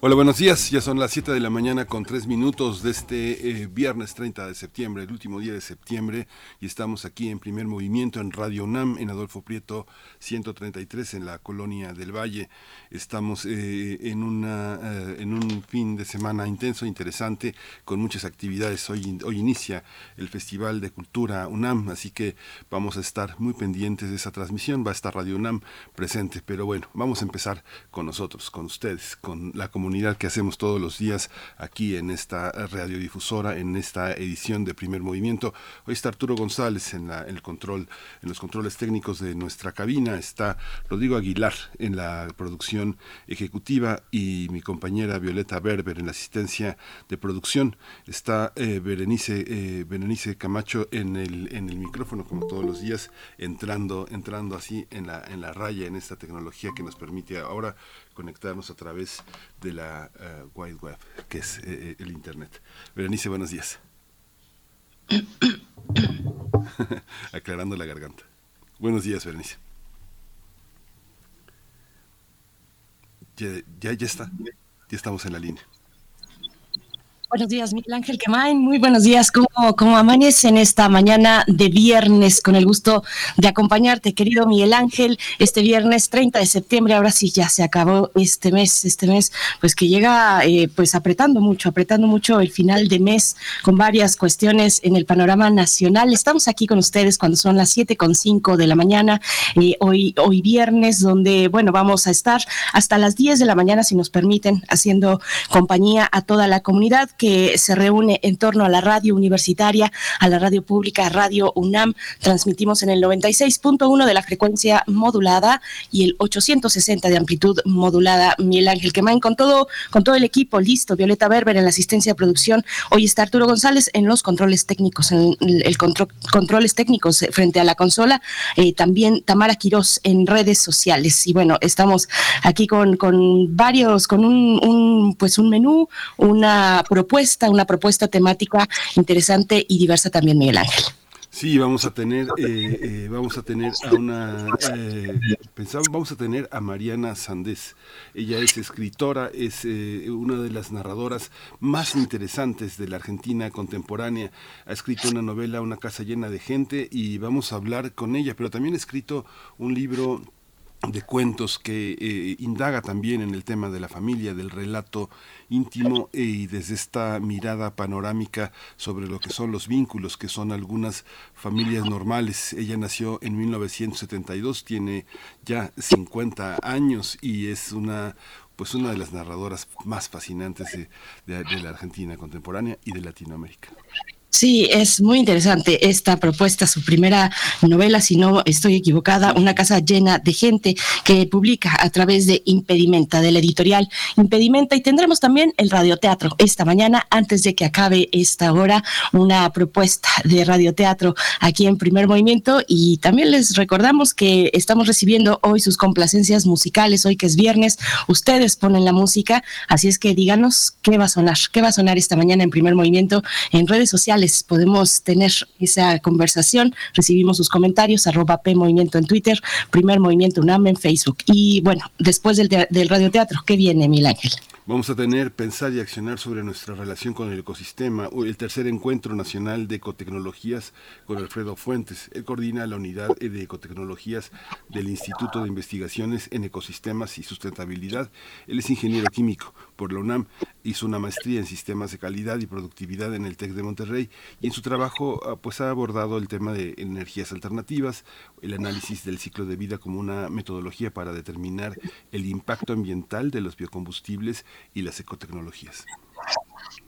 Hola, buenos días. Ya son las 7 de la mañana con 3 minutos de este eh, viernes 30 de septiembre, el último día de septiembre, y estamos aquí en primer movimiento en Radio UNAM, en Adolfo Prieto 133, en la colonia del Valle. Estamos eh, en, una, eh, en un fin de semana intenso, interesante, con muchas actividades. Hoy, hoy inicia el Festival de Cultura UNAM, así que vamos a estar muy pendientes de esa transmisión. Va a estar Radio UNAM presente, pero bueno, vamos a empezar con nosotros, con ustedes, con la comunidad que hacemos todos los días aquí en esta radiodifusora, en esta edición de Primer Movimiento. Hoy está Arturo González en, la, el control, en los controles técnicos de nuestra cabina, está Rodrigo Aguilar en la producción ejecutiva y mi compañera Violeta Berber en la asistencia de producción. Está eh, Berenice, eh, Berenice Camacho en el, en el micrófono, como todos los días, entrando, entrando así en la, en la raya, en esta tecnología que nos permite ahora conectarnos a través de la uh, Wide Web, que es eh, el Internet. Berenice, buenos días. Aclarando la garganta. Buenos días, Berenice. Ya, ya está. Ya estamos en la línea. Buenos días, Miguel Ángel Quemain. Muy buenos días. ¿Cómo, ¿Cómo en esta mañana de viernes? Con el gusto de acompañarte, querido Miguel Ángel. Este viernes 30 de septiembre, ahora sí ya se acabó este mes, este mes, pues que llega eh, pues apretando mucho, apretando mucho el final de mes con varias cuestiones en el panorama nacional. Estamos aquí con ustedes cuando son las siete con cinco de la mañana, eh, hoy, hoy viernes, donde, bueno, vamos a estar hasta las 10 de la mañana, si nos permiten, haciendo compañía a toda la comunidad que se reúne en torno a la radio universitaria, a la radio pública, Radio UNAM. Transmitimos en el 96.1 de la frecuencia modulada y el 860 de amplitud modulada. Miguel Ángel Quemain con todo, con todo el equipo listo. Violeta Berber en la asistencia de producción. Hoy está Arturo González en los controles técnicos, en el control, controles técnicos frente a la consola. Eh, también Tamara Quirós en redes sociales. Y bueno, estamos aquí con, con varios, con un, un pues un menú, una propuesta propuesta, una propuesta temática interesante y diversa también, Miguel Ángel. Sí, vamos a tener, eh, eh, vamos a tener a una, eh, pensamos, vamos a tener a Mariana Sandés. Ella es escritora, es una de las narradoras más interesantes de la Argentina contemporánea. Ha escrito una novela, Una casa llena de gente, y vamos a hablar con ella. Pero también ha escrito un libro de cuentos que eh, indaga también en el tema de la familia, del relato íntimo eh, y desde esta mirada panorámica sobre lo que son los vínculos, que son algunas familias normales. Ella nació en 1972, tiene ya 50 años y es una pues una de las narradoras más fascinantes de la Argentina contemporánea y de Latinoamérica. Sí, es muy interesante esta propuesta, su primera novela, si no estoy equivocada, Una casa llena de gente que publica a través de Impedimenta, de la editorial Impedimenta, y tendremos también el radioteatro esta mañana, antes de que acabe esta hora, una propuesta de radioteatro aquí en Primer Movimiento, y también les recordamos que estamos recibiendo hoy sus complacencias musicales, hoy que es viernes, ustedes ponen la música, así es que díganos qué va a sonar, qué va a sonar esta mañana en Primer Movimiento en redes sociales podemos tener esa conversación. Recibimos sus comentarios, arroba en Twitter, Primer Movimiento UNAM en Facebook. Y bueno, después del, del radioteatro, ¿qué viene, Mil? Vamos a tener pensar y accionar sobre nuestra relación con el ecosistema, el tercer encuentro nacional de ecotecnologías con Alfredo Fuentes. Él coordina la unidad de ecotecnologías del Instituto de Investigaciones en Ecosistemas y Sustentabilidad. Él es ingeniero químico por la UNAM, hizo una maestría en sistemas de calidad y productividad en el TEC de Monterrey y en su trabajo ah, pues ha abordado el tema de energías alternativas, el análisis del ciclo de vida como una metodología para determinar el impacto ambiental de los biocombustibles y las ecotecnologías.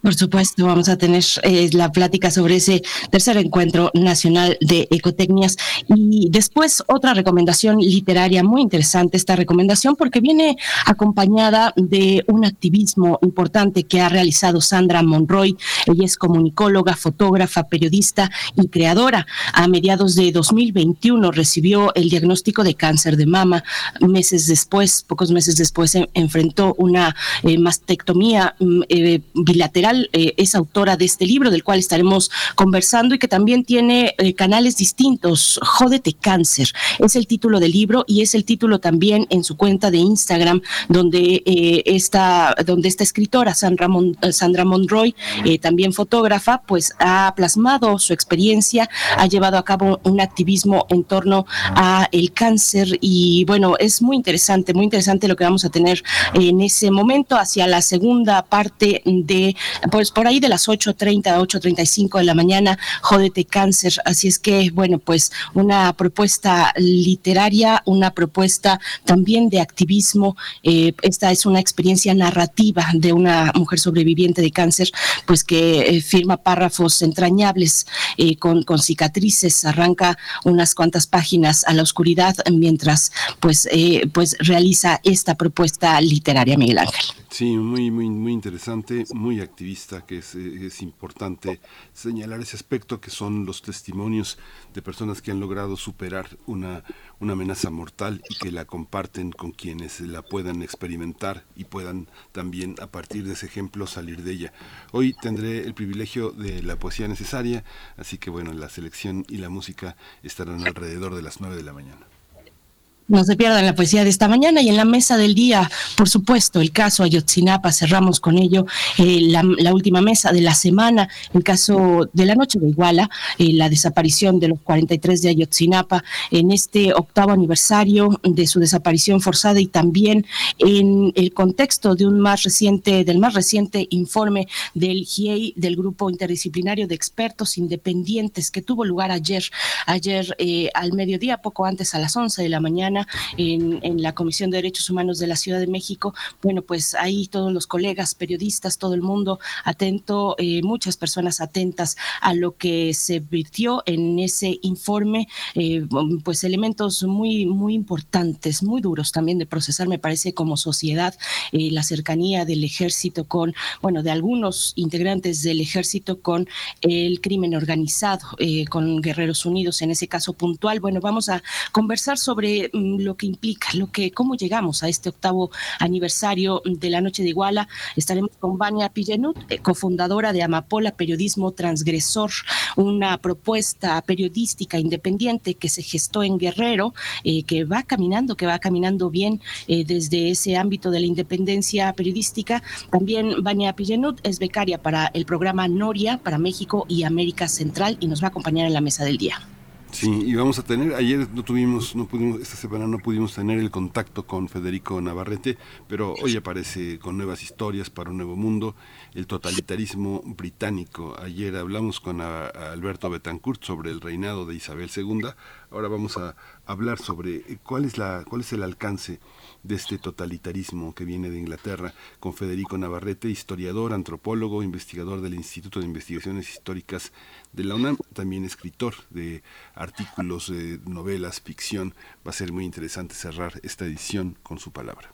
Por supuesto, vamos a tener eh, la plática sobre ese tercer encuentro nacional de ecotecnias y después otra recomendación literaria muy interesante, esta recomendación porque viene acompañada de un activismo importante que ha realizado Sandra Monroy. Ella es comunicóloga, fotógrafa, periodista y creadora. A mediados de 2021 recibió el diagnóstico de cáncer de mama. Meses después, pocos meses después, enfrentó una eh, mastectomía mm, eh, es autora de este libro del cual estaremos conversando y que también tiene eh, canales distintos. Jódete cáncer es el título del libro y es el título también en su cuenta de Instagram donde eh, esta donde esta escritora Sandra, Sandra Monroy, también fotógrafa, pues ha plasmado su experiencia, ha llevado a cabo un activismo en torno a el cáncer y bueno, es muy interesante, muy interesante lo que vamos a tener en ese momento hacia la segunda parte de pues por ahí de las 8.30 a 8.35 de la mañana, Jódete Cáncer. Así es que, bueno, pues una propuesta literaria, una propuesta también de activismo. Eh, esta es una experiencia narrativa de una mujer sobreviviente de cáncer, pues que eh, firma párrafos entrañables eh, con, con cicatrices, arranca unas cuantas páginas a la oscuridad mientras pues, pues realiza esta propuesta literaria, Miguel Ángel. Sí, muy, muy, muy interesante, muy activista, que es, es, importante señalar ese aspecto que son los testimonios de personas que han logrado superar una, una amenaza mortal y que la comparten con quienes la puedan experimentar y puedan también a partir de ese ejemplo salir de ella. Hoy tendré el privilegio de la poesía necesaria, así que bueno, la selección y la música estarán alrededor de las nueve de la mañana. No se pierdan la poesía de esta mañana y en la mesa del día, por supuesto, el caso Ayotzinapa, cerramos con ello eh, la, última mesa de la semana, el caso de la noche de Iguala, eh, la desaparición de los 43 de Ayotzinapa en este octavo aniversario de su desaparición forzada y también en el contexto de un más reciente, del más reciente informe del GIEI, del Grupo Interdisciplinario de Expertos Independientes que tuvo lugar ayer, ayer eh, al mediodía, poco antes a las 11 de la mañana en, la Comisión de Derechos Humanos de la Ciudad de México. Bueno, pues ahí todos los colegas, periodistas, todo el mundo atento, eh, muchas personas atentas a lo que se virtió en ese informe, eh, pues elementos muy, muy importantes, muy duros también de procesar, me parece, como sociedad, eh, la cercanía del ejército con, bueno, de algunos integrantes del ejército con el crimen organizado, con Guerreros Unidos, en ese caso puntual. Bueno, vamos a conversar sobre mm, lo que implica, lo que, cómo llegamos a este octavo aniversario de la Noche de Iguala. Estaremos con Vania Pillenut, eh, cofundadora de Amapola Periodismo Transgresor, una propuesta periodística independiente que se gestó en Guerrero, eh, que va caminando, que va caminando bien eh, desde ese ámbito de la independencia periodística. También Vania Pillenut es becaria para el programa Noria para México y América Central y nos va a acompañar en la mesa del día. Sí, y vamos a tener, ayer no tuvimos, no pudimos, esta semana no pudimos tener el contacto con Federico Navarrete, pero hoy aparece con nuevas historias para un nuevo mundo, el totalitarismo británico. Ayer hablamos con Alberto Betancourt sobre el reinado de Isabel II, ahora vamos a hablar sobre cuál es la, cuál es el alcance de este totalitarismo que viene de Inglaterra, con Federico Navarrete, historiador, antropólogo, investigador del Instituto de Investigaciones Históricas de la UNAM, también escritor de artículos, de novelas, ficción. Va a ser muy interesante cerrar esta edición con su palabra.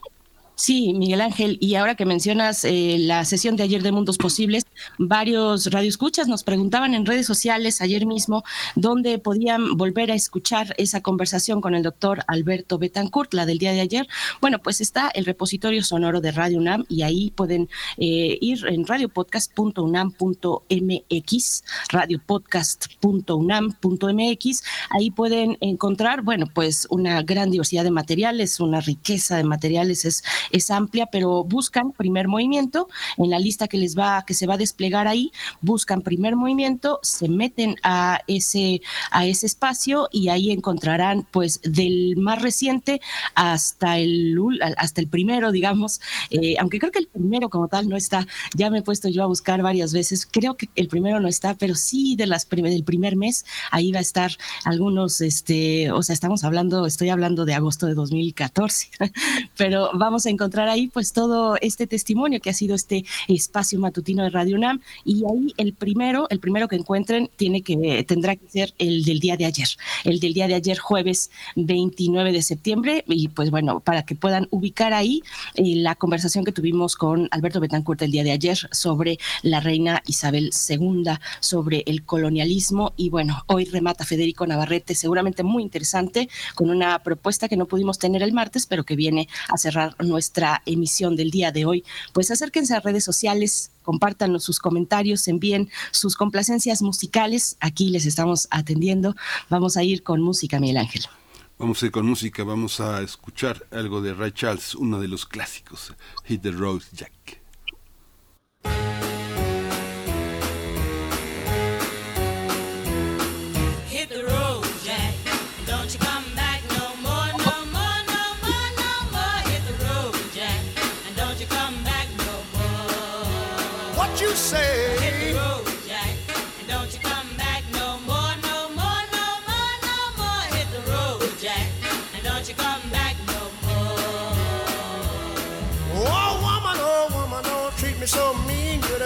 Sí, Miguel Ángel, y ahora que mencionas eh, la sesión de ayer de Mundos Posibles, varios radioescuchas nos preguntaban en redes sociales ayer mismo dónde podían volver a escuchar esa conversación con el doctor Alberto Betancourt, la del día de ayer. Bueno, pues está el repositorio sonoro de Radio UNAM y ahí pueden eh, ir en radiopodcast.unam.mx, radiopodcast.unam.mx, ahí pueden encontrar, bueno, pues una gran diversidad de materiales, una riqueza de materiales, es es amplia, pero buscan primer movimiento. En la lista que les va, que se va a desplegar ahí, buscan primer movimiento, se meten a ese, a ese espacio y ahí encontrarán pues del más reciente hasta el, hasta el primero, digamos, eh, aunque creo que el primero como tal no está, ya me he puesto yo a buscar varias veces, creo que el primero no está, pero sí de las del primer mes, ahí va a estar algunos, este, o sea, estamos hablando, estoy hablando de agosto de 2014, pero vamos a encontrar ahí pues todo este testimonio que ha sido este espacio matutino de Radio UNAM. Y ahí el primero, el primero que encuentren tiene que tendrá que ser el del día de ayer, el del día de ayer jueves 29 de septiembre. Y pues bueno, para que puedan ubicar ahí eh, la conversación que tuvimos con Alberto Betancourt el día de ayer sobre la reina Isabel II, sobre el colonialismo. Y bueno, hoy remata Federico Navarrete, seguramente muy interesante, con una propuesta que no pudimos tener el martes, pero que viene a cerrar nuestra emisión del día de hoy. Pues acérquense a redes sociales, compártanos sus comentarios, envíen sus complacencias musicales. Aquí les estamos atendiendo. Vamos a ir con música, Miguel Ángel. Vamos a ir con música, vamos a escuchar algo de Ray Charles, uno de los clásicos, Hit the Road Jack.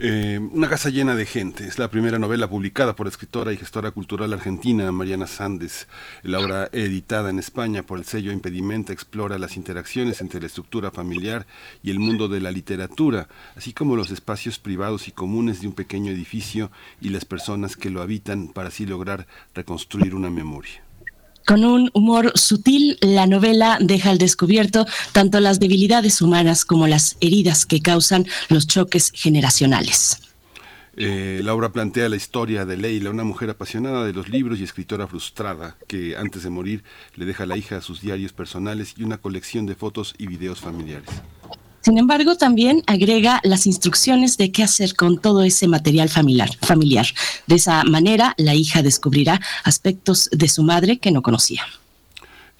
Eh, una casa llena de gente. Es la primera novela publicada por escritora y gestora cultural argentina Mariana Sandes. La obra editada en España por el sello Impedimenta explora las interacciones entre la estructura familiar y el mundo de la literatura, así como los espacios privados y comunes de un pequeño edificio y las personas que lo habitan para así lograr reconstruir una memoria. Con un humor sutil, la novela deja al descubierto tanto las debilidades humanas como las heridas que causan los choques generacionales. Eh, la obra plantea la historia de Leila, una mujer apasionada de los libros y escritora frustrada, que antes de morir le deja a la hija sus diarios personales y una colección de fotos y videos familiares. Sin embargo, también agrega las instrucciones de qué hacer con todo ese material familiar, familiar. De esa manera, la hija descubrirá aspectos de su madre que no conocía.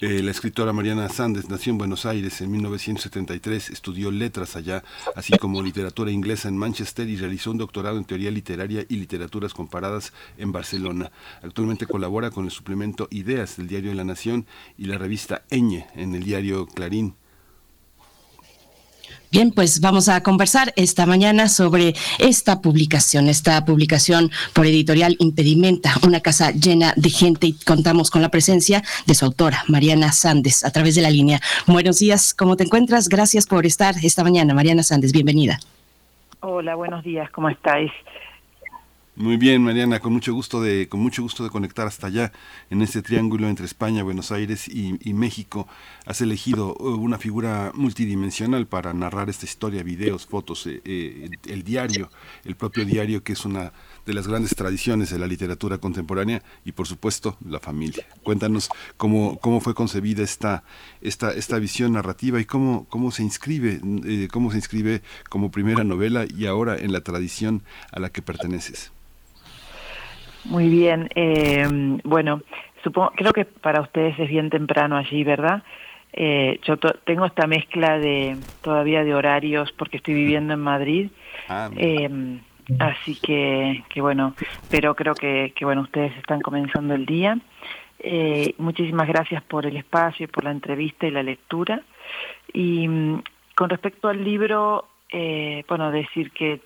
Eh, la escritora Mariana Sandes nació en Buenos Aires en 1973, estudió letras allá, así como literatura inglesa en Manchester y realizó un doctorado en teoría literaria y literaturas comparadas en Barcelona. Actualmente colabora con el suplemento Ideas del diario La Nación y la revista Eñe en el diario Clarín. Bien, pues vamos a conversar esta mañana sobre esta publicación, esta publicación por editorial Impedimenta, una casa llena de gente y contamos con la presencia de su autora, Mariana Sandes, a través de la línea. Buenos días, ¿cómo te encuentras? Gracias por estar esta mañana, Mariana Sandes, bienvenida. Hola, buenos días, ¿cómo estáis? Muy bien, Mariana, con mucho gusto de, con mucho gusto de conectar hasta allá, en este triángulo entre España, Buenos Aires y, México. Has elegido uh, una figura multidimensional para narrar esta historia, videos, fotos, eh, eh, el diario, el propio diario que es una de las grandes tradiciones de la literatura contemporánea y por supuesto la familia. Cuéntanos cómo, cómo fue concebida esta, esta, esta visión narrativa y cómo, cómo se inscribe, eh, cómo se inscribe como primera novela y ahora en la tradición a la que perteneces. Muy bien. Eh, bueno, supongo, creo que para ustedes es bien temprano allí, ¿verdad? Eh, yo to- tengo esta mezcla de todavía de horarios porque estoy viviendo en Madrid. Ah, Eh, así que, que bueno, pero creo que, que bueno, ustedes están comenzando el día. Eh, muchísimas gracias por el espacio, y por la entrevista y la lectura. Y mm, con respecto al libro, eh, bueno, decir que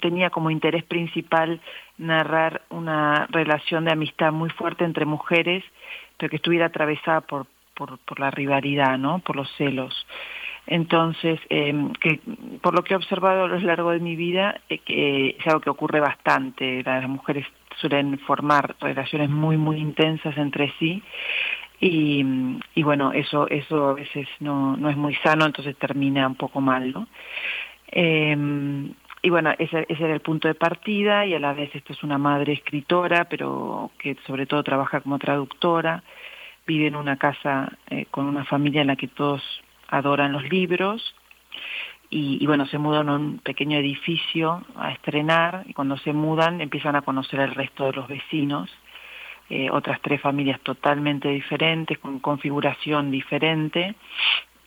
tenía como interés principal narrar una relación de amistad muy fuerte entre mujeres, pero que estuviera atravesada por, por, la rivalidad, ¿no? Por los celos. Entonces, eh, que por lo que he observado a lo largo de mi vida, eh, es algo que ocurre bastante. Las mujeres suelen formar relaciones muy, muy intensas entre sí. Y, bueno, eso, eso a veces no, no es muy sano, entonces termina un poco mal, ¿no? Eh, y bueno, ese, ese era el punto de partida y a la vez esto es una madre escritora, pero que sobre todo trabaja como traductora, vive en una casa eh, con una familia en la que todos adoran los libros. Y, bueno, se mudan a un pequeño edificio a estrenar y cuando se mudan empiezan a conocer el resto de los vecinos, eh, otras tres familias totalmente diferentes, con configuración diferente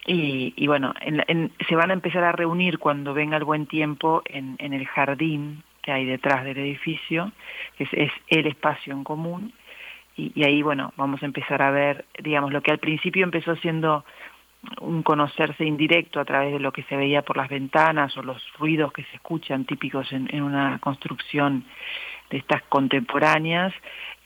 y, y bueno, en en- se van a empezar a reunir cuando venga el buen tiempo en, el jardín que hay detrás del edificio, que es, es el espacio en común. Y, ahí, bueno, vamos a empezar a ver, digamos, lo que al principio empezó siendo un conocerse indirecto a través de lo que se veía por las ventanas o los ruidos que se escuchan típicos en una construcción de estas contemporáneas,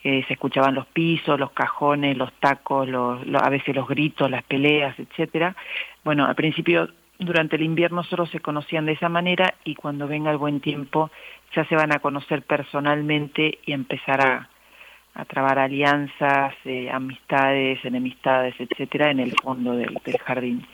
eh, se escuchaban los pisos, los cajones, los tacos, los, lo- a veces los gritos, las peleas, etcétera. Bueno, al principio, durante el invierno solo se conocían de esa manera y cuando venga el buen tiempo ya se van a conocer personalmente y empezar a, a trabar alianzas, eh, amistades, enemistades, etcétera, en el fondo del jardín.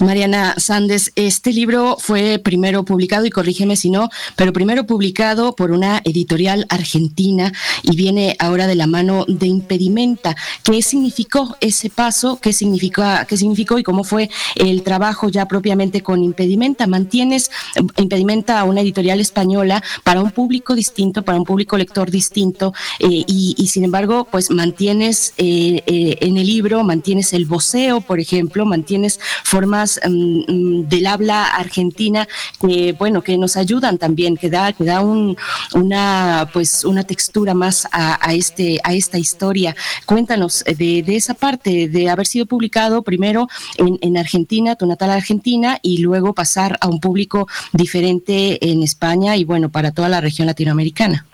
Mariana Sandes, este libro fue primero publicado, y corrígeme si no, pero primero publicado por una editorial argentina y viene ahora de la mano de Impedimenta. ¿Qué significó ese paso? ¿Qué significó, qué significó y cómo fue el trabajo ya propiamente con Impedimenta? ¿Mantienes eh, Impedimenta a una editorial española para un público distinto, para un público lector distinto eh, y, sin embargo, pues mantienes eh, en el libro, mantienes el voceo, por ejemplo, mantienes formas um, del habla argentina que, bueno, que nos ayudan también, que da, que da un, una, pues, una textura más a, a, este, a esta historia. Cuéntanos de, de, esa parte, de haber sido publicado primero en, en Argentina, tu natal Argentina, y luego pasar a un público diferente en España y, bueno, para toda la región latinoamericana.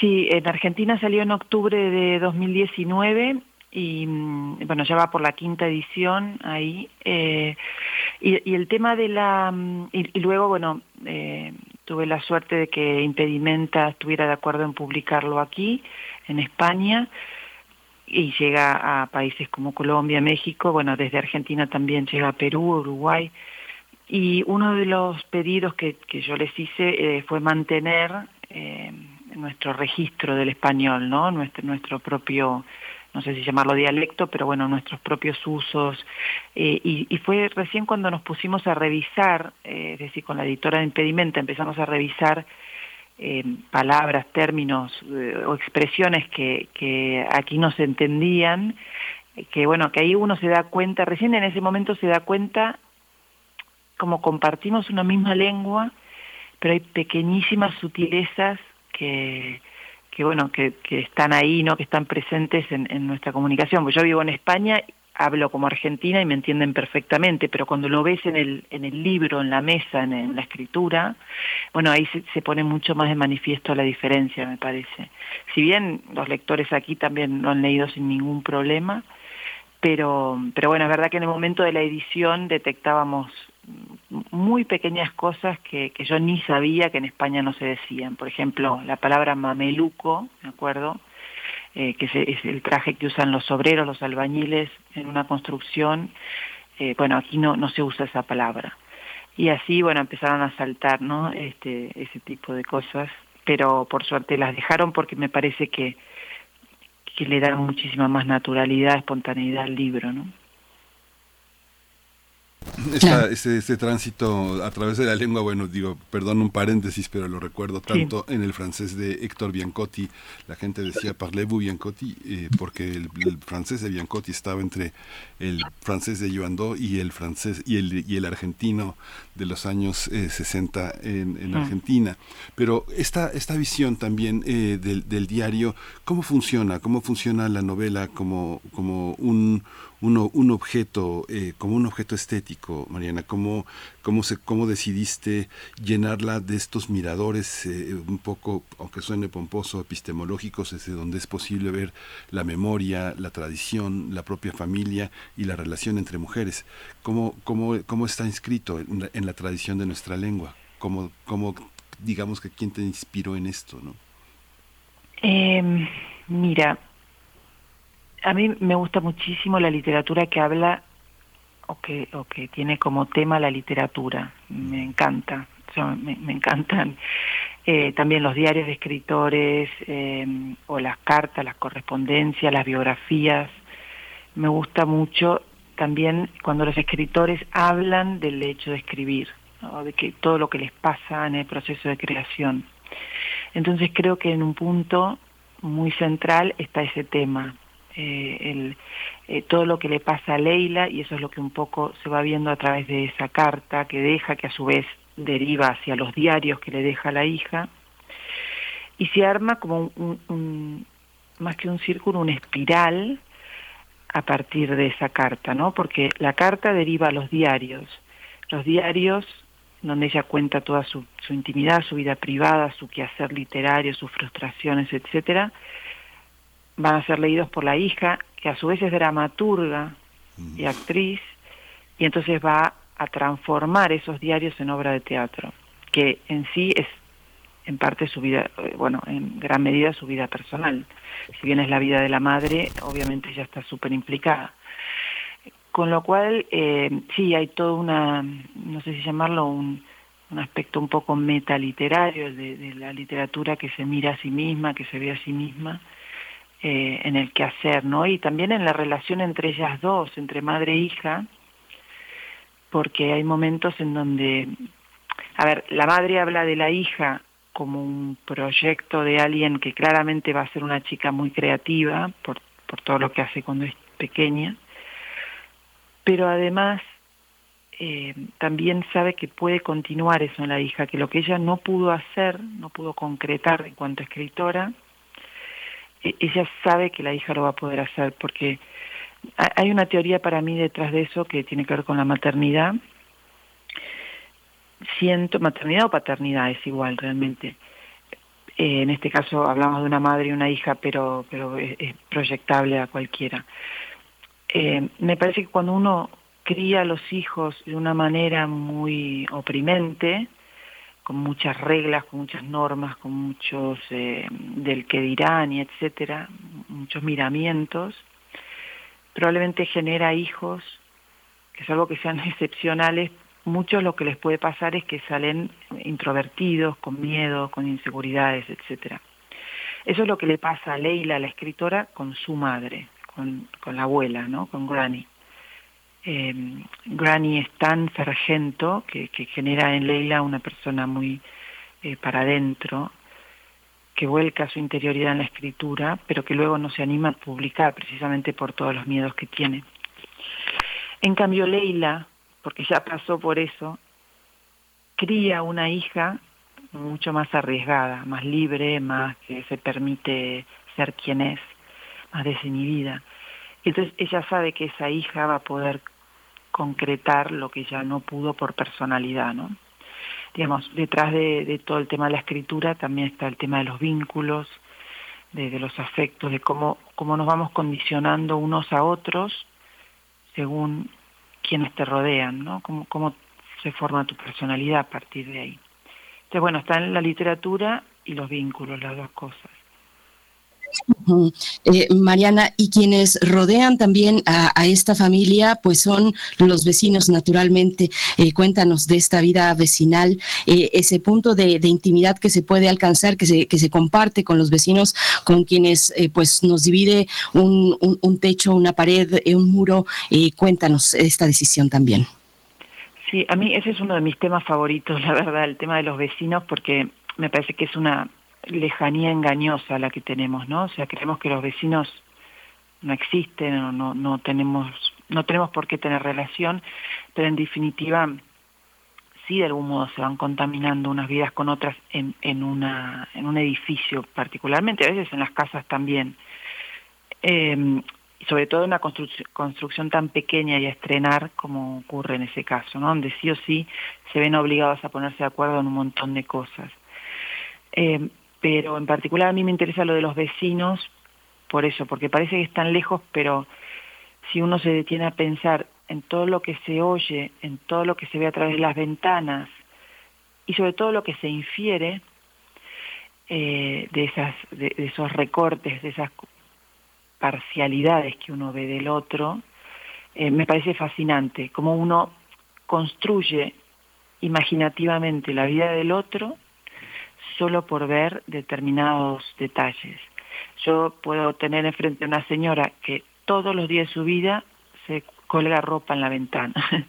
Sí, en Argentina salió en octubre de 2019 y bueno, ya va por la quinta edición ahí. Eh, y, y, el tema de la... Y, y luego, bueno, eh, tuve la suerte de que Impedimenta estuviera de acuerdo en publicarlo aquí, en España, y llega a países como Colombia, México, bueno, desde Argentina también llega a Perú, Uruguay. Y uno de los pedidos que, que yo les hice eh, fue mantener eh, nuestro registro del español, ¿no? Nuestro, nuestro propio no sé si llamarlo dialecto, pero bueno, nuestros propios usos. Eh, y, y, fue recién cuando nos pusimos a revisar, eh, es decir, con la editora de Impedimenta, empezamos a revisar eh, palabras, términos o expresiones que, que aquí no se entendían, que bueno, que ahí uno se da cuenta, recién en ese momento se da cuenta como compartimos una misma lengua, pero hay pequeñísimas sutilezas que, que bueno, que, que, están ahí, ¿no? que están presentes en, en, nuestra comunicación. Pues yo vivo en España, hablo como argentina y me entienden perfectamente, pero cuando lo ves en el, en el libro, en la mesa, en, en la escritura, bueno, ahí se, se, pone mucho más de manifiesto la diferencia, me parece. Si bien los lectores aquí también lo han leído sin ningún problema, pero, pero bueno, es verdad que en el momento de la edición detectábamos muy pequeñas cosas que, que, yo ni sabía que en España no se decían. Por ejemplo, la palabra mameluco, ¿me acuerdo? Eh, que es, es, el traje que usan los obreros, los albañiles en una construcción. Eh, bueno, aquí no, no se usa esa palabra. Y así, bueno, empezaron a saltar, ¿no? Este, ese tipo de cosas. Pero por suerte las dejaron porque me parece que, que le dan muchísima más naturalidad, espontaneidad al libro, ¿no? Esta- este, este tránsito a través de la lengua, bueno, digo, perdón un paréntesis, pero lo recuerdo tanto en el francés de Héctor Biancotti. La gente decía parlez-vous Biancotti, eh, porque el, el francés de Biancotti estaba entre el francés de Joandó y el francés y el, y el argentino de los años eh, 60 en, en Mm. Argentina. Pero esta, esta visión también eh, del, del diario, ¿cómo funciona? ¿Cómo funciona la novela como, como un, uno- un objeto, eh, como un objeto estético, Mariana? ¿Cómo, cómo, se, cómo decidiste llenarla de estos miradores eh, un poco, aunque suene pomposo, epistemológicos, desde donde es posible ver la memoria, la tradición, la propia familia y la relación entre mujeres? ¿Cómo, cómo, cómo está inscrito en la, en la tradición de nuestra lengua? ¿Cómo, cómo, digamos que quién te inspiró en esto? ¿no? Eh, mira, a mí me gusta muchísimo la literatura que habla o que, o que tiene como tema la literatura. Me encanta, me, encantan eh, también los diarios de escritores eh, o las cartas, las correspondencias, las biografías. Me gusta mucho también cuando los escritores hablan del hecho de escribir, de que todo lo que les pasa en el proceso de creación. Entonces creo que en un punto muy central está ese tema, eh, el, eh, todo lo que le pasa a Leila y eso es lo que un poco se va viendo a través de esa carta que deja, que a su vez deriva hacia los diarios que le deja la hija y se arma como un- un- más que un círculo, una espiral a partir de esa carta, ¿no? Porque la carta deriva a los diarios, los diarios donde ella cuenta toda su, su intimidad, su vida privada, su quehacer literario, sus frustraciones, etcétera, van a ser leídos por la hija, que a su vez es dramaturga y actriz, y entonces va a transformar esos diarios en obra de teatro, que en sí es en parte su vida, eh, bueno, en gran medida su vida personal. Si bien es la vida de la madre, obviamente ella está súper implicada. Con lo cual, eh, sí, hay todo una, no sé si llamarlo, un, un aspecto un poco metaliterario de, de la literatura que se mira a sí misma, que se ve a sí misma, eh, en el quehacer, ¿no? Y también en la relación entre ellas dos, entre madre e hija, porque hay momentos en donde, a ver, la madre habla de la hija como un proyecto de alguien que claramente va a ser una chica muy creativa por, por todo lo que hace cuando es pequeña, pero además eh, también sabe que puede continuar eso en la hija, que lo que ella no pudo hacer, no pudo concretar en cuanto a escritora, e- ella sabe que la hija lo va a poder hacer, porque ha- hay una teoría para mí detrás de eso que tiene que ver con la maternidad. Siento, maternidad o paternidad es igual realmente. Eh, en este caso hablamos de una madre y una hija, pero, pero es, proyectable a cualquiera. Eh, me parece que cuando uno cría a los hijos de una manera muy oprimente, con muchas reglas, con muchas normas, con muchos eh, del que dirán y etcétera, muchos miramientos, probablemente genera hijos que salvo que sean excepcionales, muchos lo que les puede pasar es que salen introvertidos, con miedo, con inseguridades, etcétera. Eso es lo que le pasa a Leila, la escritora, con su madre, con, la abuela, ¿no? Con Granny. Eh, Granny es tan sargento que, que genera en Leila una persona muy eh, para adentro, que vuelca su interioridad en la escritura, pero que luego no se anima a publicar precisamente por todos los miedos que tiene. En cambio, Leila, porque ya pasó por eso, cría una hija mucho más arriesgada, más libre, más que se permite ser quien es, más desinhibida. Entonces ella sabe que esa hija va a poder concretar lo que ya no pudo por personalidad, ¿no? Digamos, detrás de, todo el tema de la escritura también está el tema de los vínculos, de, de los afectos, de cómo, cómo nos vamos condicionando unos a otros según quienes te rodean, ¿no? Cómo, cómo se forma tu personalidad a partir de ahí. Entonces, bueno, están la literatura y los vínculos, las dos cosas. Eh, Mariana, y quienes rodean también a, esta familia, pues son los vecinos, naturalmente. Eh, cuéntanos de esta vida vecinal, eh, ese punto de, intimidad que se puede alcanzar, que se, que se comparte con los vecinos, con quienes pues nos divide un, un- un techo, una pared, un muro. Cuéntanos esta decisión también. Sí, a mí ese es uno de mis temas favoritos, la verdad, el tema de los vecinos, porque me parece que es una lejanía engañosa la que tenemos, ¿no? O sea, creemos que los vecinos no existen o no, no tenemos no tenemos por qué tener relación, pero en definitiva sí de algún modo se van contaminando unas vidas con otras en, en, una, en un edificio particularmente, a veces en las casas también. Eh, sobre todo en una construcción, construcción tan pequeña y a estrenar como ocurre en ese caso, ¿no? donde sí o sí se ven obligados a ponerse de acuerdo en un montón de cosas. Eh, pero en particular a mí me interesa lo de los vecinos, por eso, porque parece que están lejos, pero si uno se detiene a pensar en todo lo que se oye, en todo lo que se ve a través de las ventanas y sobre todo lo que se infiere eh, de, esas, de, esos recortes, de esas parcialidades que uno ve del otro, eh, me parece fascinante, cómo uno construye imaginativamente la vida del otro solo por ver determinados detalles. Yo puedo tener enfrente a una señora que todos los días de su vida se cuelga ropa en la ventana.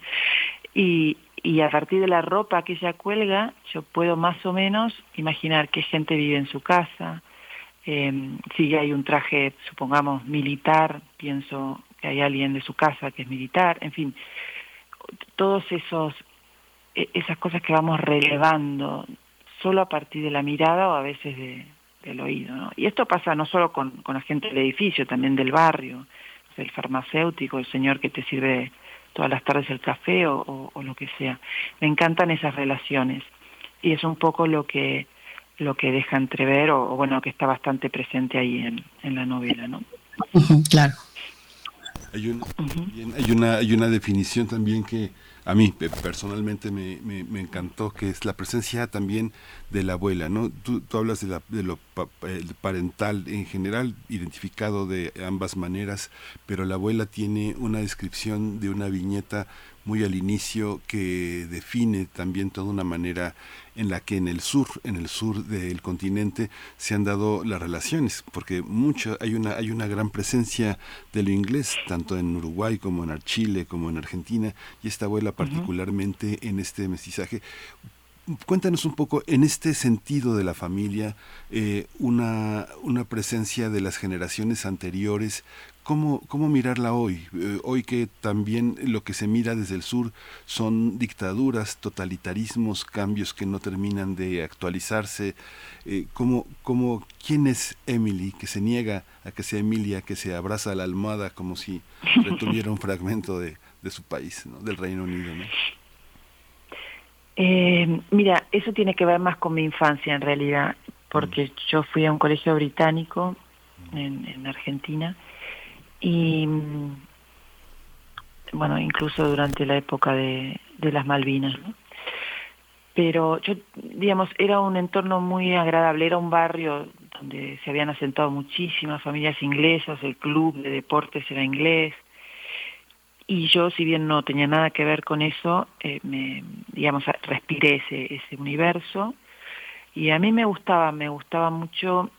y, y a partir de la ropa que ella cuelga, yo puedo más o menos imaginar qué gente vive en su casa. Eh, si hay un traje, supongamos, militar, pienso que hay alguien de su casa que es militar, en fin, todos esos esas cosas que vamos relevando solo a partir de la mirada o a veces de, del oído. ¿no? Y esto pasa no solo con, con la gente del edificio, también del barrio, el farmacéutico, el señor que te sirve todas las tardes el café o, o, o, lo que sea. Me encantan esas relaciones y es un poco lo que lo que deja entrever o, o bueno que está bastante presente ahí en, en la novela, ¿no? claro. Hay una, uh -huh. hay una hay una definición también que a mí personalmente me, encantó, que es la presencia también de la abuela, ¿no? Tú, hablas de, la, de lo parental en general, identificado de ambas maneras, pero la abuela tiene una descripción de una viñeta muy al inicio que define también toda una manera en la que en el sur, en el sur del continente se han dado las relaciones, porque mucho hay una hay una gran presencia de lo inglés tanto en Uruguay como en Chile como en Argentina y esta abuela particularmente uh -huh. en este mestizaje cuéntanos un poco en este sentido de la familia eh, una una presencia de las generaciones anteriores ¿Cómo, ¿Cómo mirarla hoy? Eh, hoy que también lo que se mira desde el sur son dictaduras, totalitarismos, cambios que no terminan de actualizarse. Eh, ¿cómo, cómo, ¿Quién es Emily que se niega a que sea Emilia, que se abraza a la almohada como si retuviera un fragmento de, de su país, ¿no? del Reino Unido? ¿no? Eh, mira, eso tiene que ver más con mi infancia en realidad, porque mm. yo fui a un colegio británico en, en Argentina y bueno, incluso durante la época de, las Malvinas. ¿no? Pero yo, digamos, era un entorno muy agradable, era un barrio donde se habían asentado muchísimas familias inglesas, el club de deportes era inglés, y yo, si bien no tenía nada que ver con eso, eh, me, digamos, respiré ese, ese universo, y a mí me gustaba, me gustaba mucho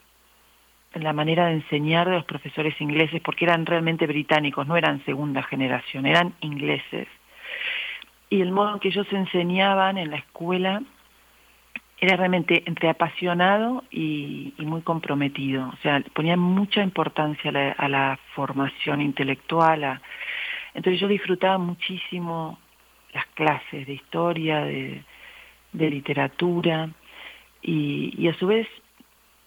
la manera de enseñar de los profesores ingleses, porque eran realmente británicos, no eran segunda generación, eran ingleses. Y el modo en que ellos enseñaban en la escuela era realmente entre apasionado y, muy comprometido. O sea, ponían mucha importancia a la, a la formación intelectual. A... Entonces yo disfrutaba muchísimo las clases de historia, de, literatura, y a su vez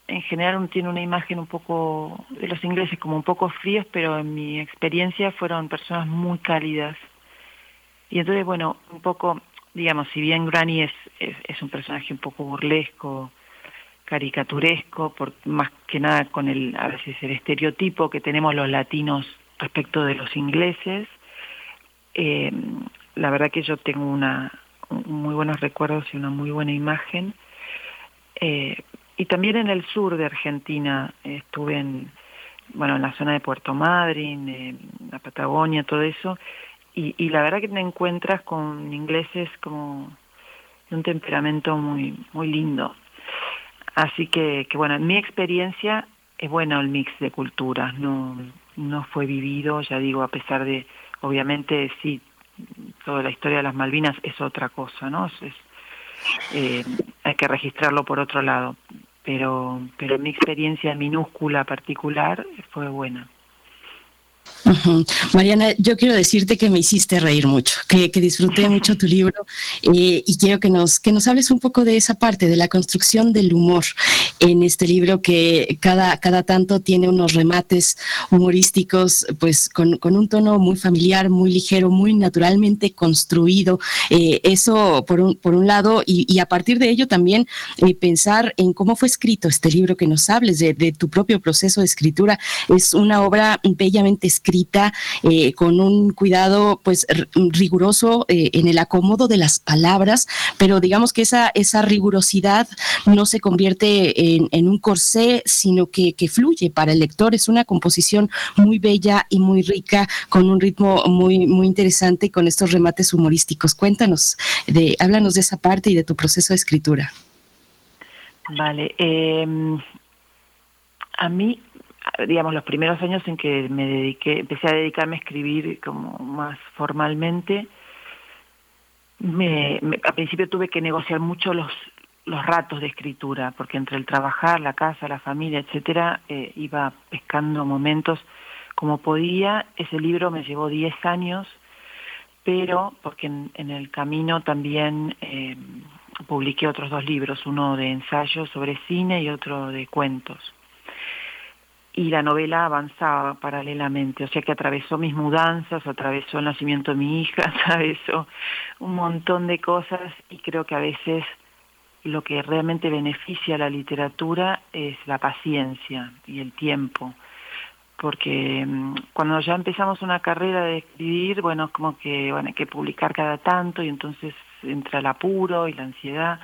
en general tiene una imagen un poco de los ingleses como un poco fríos, pero en mi experiencia fueron personas muy cálidas. Y entonces, bueno, un poco, digamos, si bien Granny es, es, es un personaje un poco burlesco, caricaturesco, por, más que nada con el, a veces el estereotipo que tenemos los latinos respecto de los ingleses, eh, la verdad que yo tengo una, muy buenos recuerdos y una muy buena imagen. Eh, y también en el sur de Argentina estuve en bueno en la zona de Puerto Madryn eh, la Patagonia todo eso. Y, y la verdad que te encuentras con ingleses como de un temperamento muy muy lindo. Así que que bueno en mi experiencia es bueno el mix de culturas no no fue vivido ya digo a pesar de obviamente sí toda la historia de las Malvinas es otra cosa, ¿no? Es, eh, hay que registrarlo por otro lado, pero, pero mi experiencia minúscula particular fue buena. Mariana, yo quiero decirte que me hiciste reír mucho, que, que disfruté mucho tu libro eh, y quiero que nos, que nos hables un poco de esa parte, de la construcción del humor en este libro que cada, cada tanto tiene unos remates humorísticos, pues con, con un tono muy familiar, muy ligero, muy naturalmente construido. Eh, eso por un, por un lado y, y a partir de ello también eh, pensar en cómo fue escrito este libro, que nos hables de, de tu propio proceso de escritura. Es una obra bellamente escrita, eh, con un cuidado pues riguroso eh, en el acomodo de las palabras, pero digamos que esa, esa rigurosidad no se convierte en, un corsé, sino que, que fluye para el lector. Es una composición muy bella y muy rica, con un ritmo muy, muy interesante, con estos remates humorísticos. Cuéntanos, de, háblanos de esa parte y de tu proceso de escritura. Vale, eh, a mí, digamos, los primeros años en que me dediqué, empecé a dedicarme a escribir como más formalmente, me, me- al principio tuve que negociar mucho los los ratos de escritura, porque entre el trabajar, la casa, la familia, etcétera, eh, iba pescando momentos como podía. Ese libro me llevó 10 años, pero porque en, en el camino también eh, publiqué otros dos libros, uno de ensayos sobre cine y otro de cuentos. Y la novela avanzaba paralelamente, o sea que atravesó mis mudanzas, atravesó el nacimiento de mi hija, atravesó un montón de cosas y creo que a veces lo que realmente beneficia a la literatura es la paciencia y el tiempo porque mm, cuando ya empezamos una carrera de escribir, bueno, es como que bueno, hay que publicar cada tanto y entonces entra el apuro y la ansiedad.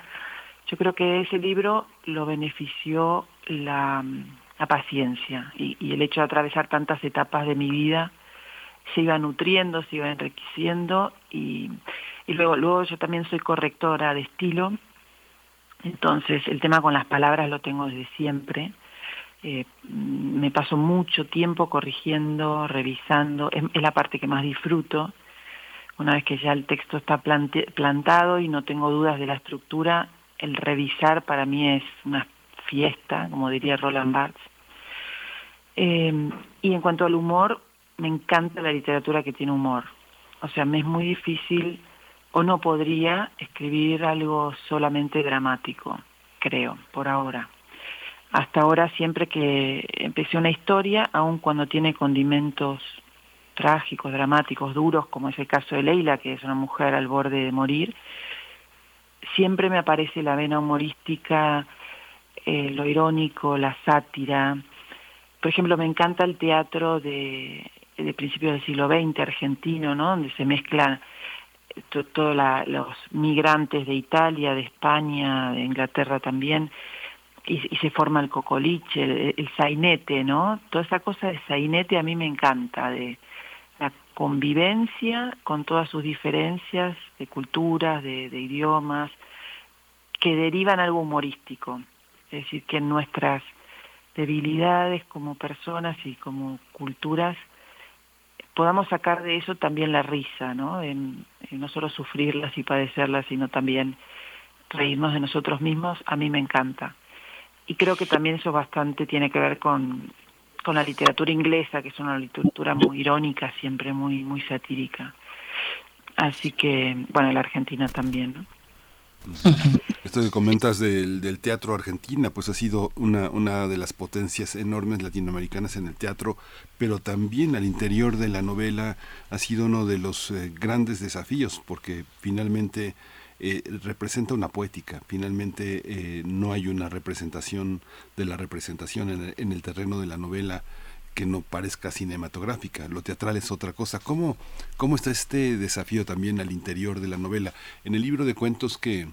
Yo creo que ese libro lo benefició la, mm, la paciencia y, el hecho de atravesar tantas etapas de mi vida se iba nutriendo, se iba enriqueciendo y, y luego, luego yo también soy correctora de estilo, entonces el tema con las palabras lo tengo desde siempre. Eh, me paso mucho tiempo corrigiendo, revisando, es, es la parte que más disfruto. Una vez que ya el texto está plante- plantado y no tengo dudas de la estructura, el revisar para mí es una fiesta, como diría Roland Barthes. Eh, y en cuanto al humor, me encanta la literatura que tiene humor. O sea, me es muy difícil o no podría escribir algo solamente dramático, creo, por ahora. Hasta ahora siempre que empecé una historia, aun cuando tiene condimentos trágicos, dramáticos, duros, como es el caso de Leila, que es una mujer al borde de morir, siempre me aparece la vena humorística, eh, lo irónico, la sátira. Por ejemplo, me encanta el teatro de, de principios del siglo XX argentino, ¿no? Donde se mezclan to- todos los migrantes de Italia, de España, de Inglaterra también, y, y se forma el cocoliche, el, el sainete, ¿no? Toda esa cosa de sainete a mí me encanta, de la convivencia con todas sus diferencias de culturas, de, de idiomas, que derivan algo humorístico. Es decir, que nuestras debilidades como personas y como culturas podamos sacar de eso también la risa, ¿no? No solo sufrirlas y padecerlas, sino también reírnos de nosotros mismos, a mí me encanta. Y creo que también eso bastante tiene que ver con, con la literatura inglesa, que es una literatura muy irónica, siempre muy, muy satírica. Así que, bueno, la Argentina también, ¿no? Esto que comentas del, teatro argentina, pues ha sido una, una de las potencias enormes latinoamericanas en el teatro, pero también al interior de la novela ha sido uno de los eh, grandes desafíos, porque finalmente eh, representa una poética, finalmente eh, no hay una representación de la representación en el, en el terreno de la novela que no parezca cinematográfica, lo teatral es otra cosa. ¿Cómo, ¿Cómo está este desafío también al interior de la novela? En el libro de cuentos que,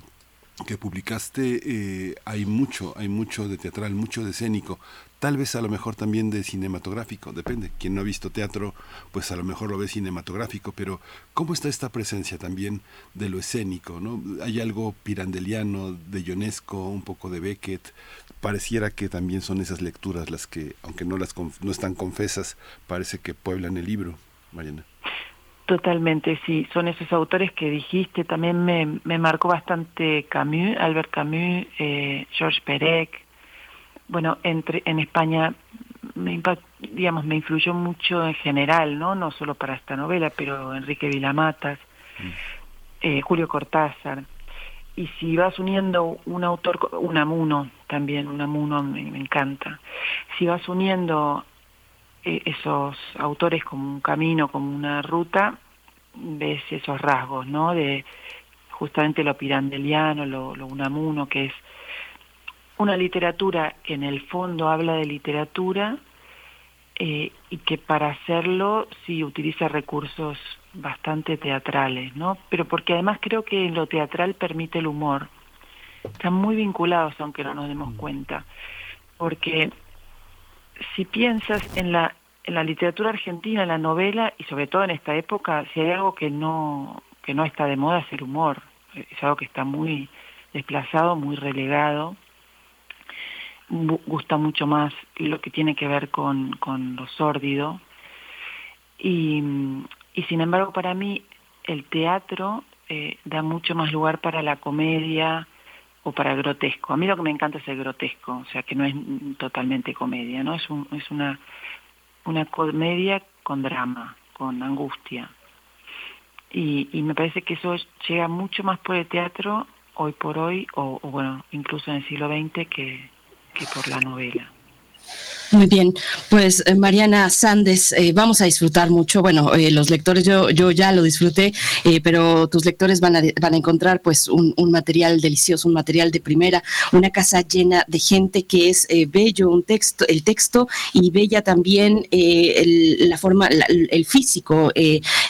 que publicaste eh, hay mucho, hay mucho de teatral, mucho de escénico, tal vez a lo mejor también de cinematográfico, depende. Quien no ha visto teatro, pues a lo mejor lo ve cinematográfico, pero ¿cómo está esta presencia también de lo escénico? ¿no? Hay algo pirandeliano, de Ionesco, un poco de Beckett, pareciera que también son esas lecturas las que, aunque no las no están confesas, parece que pueblan el libro, Mariana. Totalmente, sí. Son esos autores que dijiste. También me, me marcó bastante Camus, Albert Camus, eh, Georges Perec. Bueno, entre, en España me, impact- digamos, me influyó mucho en general, ¿no? No solo para esta novela, pero Enrique Vilamatas, eh, Julio Cortázar. Y si vas uniendo un autor, co- Unamuno también, Unamuno me, me encanta. Si vas uniendo eh, esos autores como un camino, como una ruta, ves esos rasgos, ¿no? De justamente lo pirandeliano, lo, lo unamuno, que es una literatura que en el fondo habla de literatura eh, y que para hacerlo sí utiliza recursos bastante teatrales, ¿no? Pero porque además creo que lo teatral permite el humor. Están muy vinculados, aunque no nos demos cuenta. Porque si piensas en la, en la literatura argentina, en la novela, y sobre todo en esta época, si hay algo que no, que no está de moda es el humor. Es algo que está muy desplazado, muy relegado. Gusta mucho más lo que tiene que ver con, con lo sórdido. Y, y sin embargo, para mí, el teatro eh, da mucho más lugar para la comedia o para el grotesco. A mí lo que me encanta es el grotesco, o sea, que no es totalmente comedia, ¿no? Es, un, es una, una comedia con drama, con angustia. Y, y me parece que eso llega mucho más por el teatro hoy por hoy, o, o bueno, incluso en el siglo XX, que, que por la novela. Muy bien, pues eh, Mariana Sandes, eh, vamos a disfrutar mucho. Bueno, eh, los lectores, yo, yo ya lo disfruté, eh, pero tus lectores van a, van a encontrar pues un, un material delicioso, un material de primera, una casa llena de gente que es bello, un texto, el texto y bella también el- la forma, la- el físico,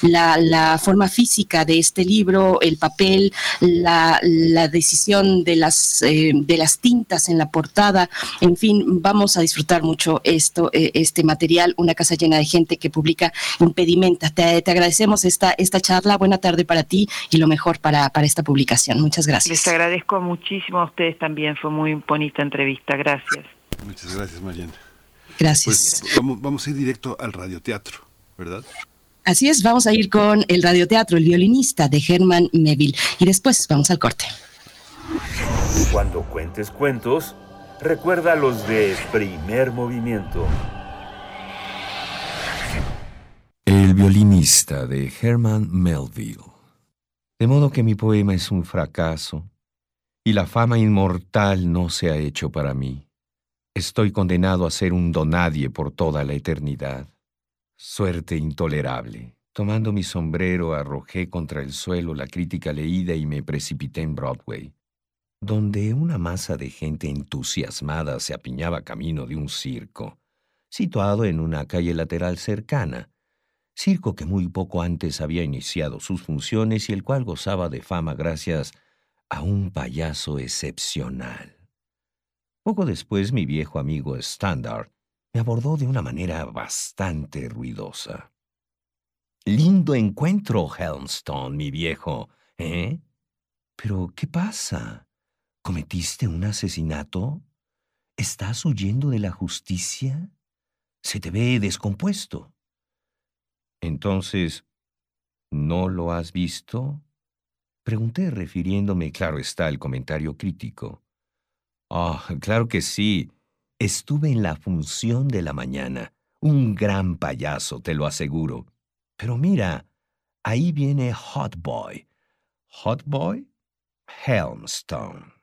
la, la forma física de este libro, el papel, la, la decisión de las, de las tintas en la portada, en fin, vamos a disfrutar mucho esto, eh, este material, una casa llena de gente que publica Impedimenta. Te, te agradecemos esta, esta charla, buena tarde para ti y lo mejor para, para esta publicación. Muchas Les gracias. agradezco muchísimo a ustedes también, fue muy bonita entrevista, gracias. Muchas gracias, Mariana. Gracias. Pues vamos, vamos a ir directo al radioteatro, ¿verdad? Así es, vamos a ir con el radioteatro, el violinista de Herman Melville y después vamos al corte. Cuando cuentes cuentos, recuerda los de primer movimiento. El violinista de Herman Melville. De modo que mi poema es un fracaso y la fama inmortal no se ha hecho para mí. Estoy condenado a ser un donadie por toda la eternidad. Suerte intolerable. Tomando mi sombrero, arrojé contra el suelo la crítica leída y me precipité en Broadway, donde una masa de gente entusiasmada se apiñaba camino de un circo, situado en una calle lateral cercana, circo que muy poco antes había iniciado sus funciones y el cual gozaba de fama gracias a un payaso excepcional. Poco después mi viejo amigo Standard me abordó de una manera bastante ruidosa. Lindo encuentro, Helmstone, mi viejo, ¿eh? Pero, ¿qué pasa? ¿Cometiste un asesinato? ¿Estás huyendo de la justicia? Se te ve descompuesto. Entonces, ¿no lo has visto? Pregunté refiriéndome, claro está, al comentario crítico. Ah, claro que sí. Estuve en la función de la mañana. Un gran payaso, te lo aseguro. Pero mira, ahí viene Hot Boy. ¿Hot Boy? Helmstone.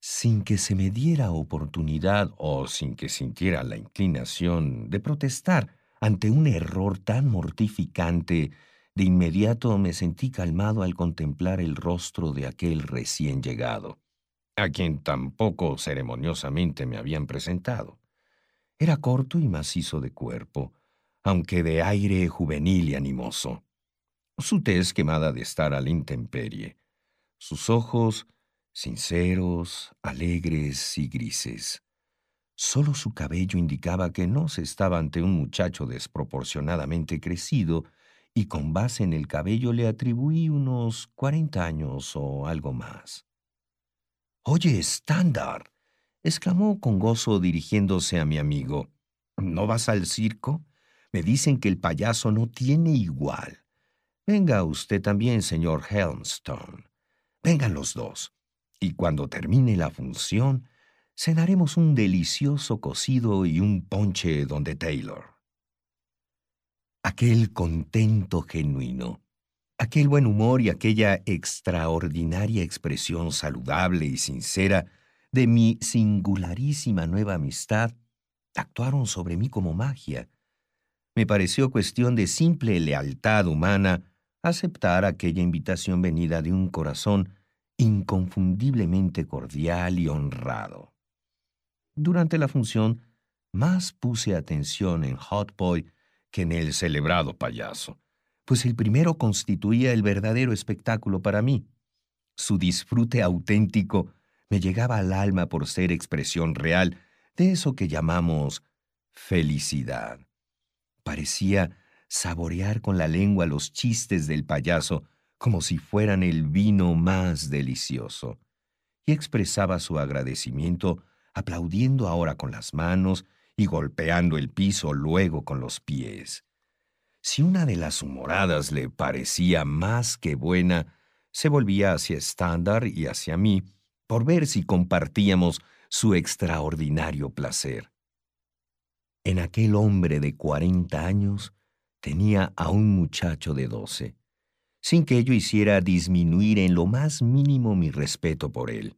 Sin que se me diera oportunidad o sin que sintiera la inclinación de protestar ante un error tan mortificante, de inmediato me sentí calmado al contemplar el rostro de aquel recién llegado, a quien tampoco ceremoniosamente me habían presentado. Era corto y macizo de cuerpo, aunque de aire juvenil y animoso. Su tez quemada de estar a la intemperie, sus ojos sinceros, alegres y grises. Solo su cabello indicaba que no se estaba ante un muchacho desproporcionadamente crecido, y con base en el cabello le atribuí unos cuarenta años o algo más. Oye, Standard, exclamó con gozo dirigiéndose a mi amigo, ¿no vas al circo? Me dicen que el payaso no tiene igual. Venga usted también, señor Helmstone. Vengan los dos. Y cuando termine la función, cenaremos un delicioso cocido y un ponche donde Taylor. Aquel contento genuino, aquel buen humor y aquella extraordinaria expresión saludable y sincera de mi singularísima nueva amistad actuaron sobre mí como magia. Me pareció cuestión de simple lealtad humana aceptar aquella invitación venida de un corazón inconfundiblemente cordial y honrado. Durante la función, más puse atención en Hot Boy que en el celebrado payaso, pues el primero constituía el verdadero espectáculo para mí. Su disfrute auténtico me llegaba al alma por ser expresión real de eso que llamamos felicidad. Parecía saborear con la lengua los chistes del payaso como si fueran el vino más delicioso, y expresaba su agradecimiento aplaudiendo ahora con las manos y golpeando el piso luego con los pies. Si una de las humoradas le parecía más que buena, se volvía hacia Estándar y hacia mí por ver si compartíamos su extraordinario placer. En aquel hombre de cuarenta años tenía a un muchacho de doce, sin que ello hiciera disminuir en lo más mínimo mi respeto por él,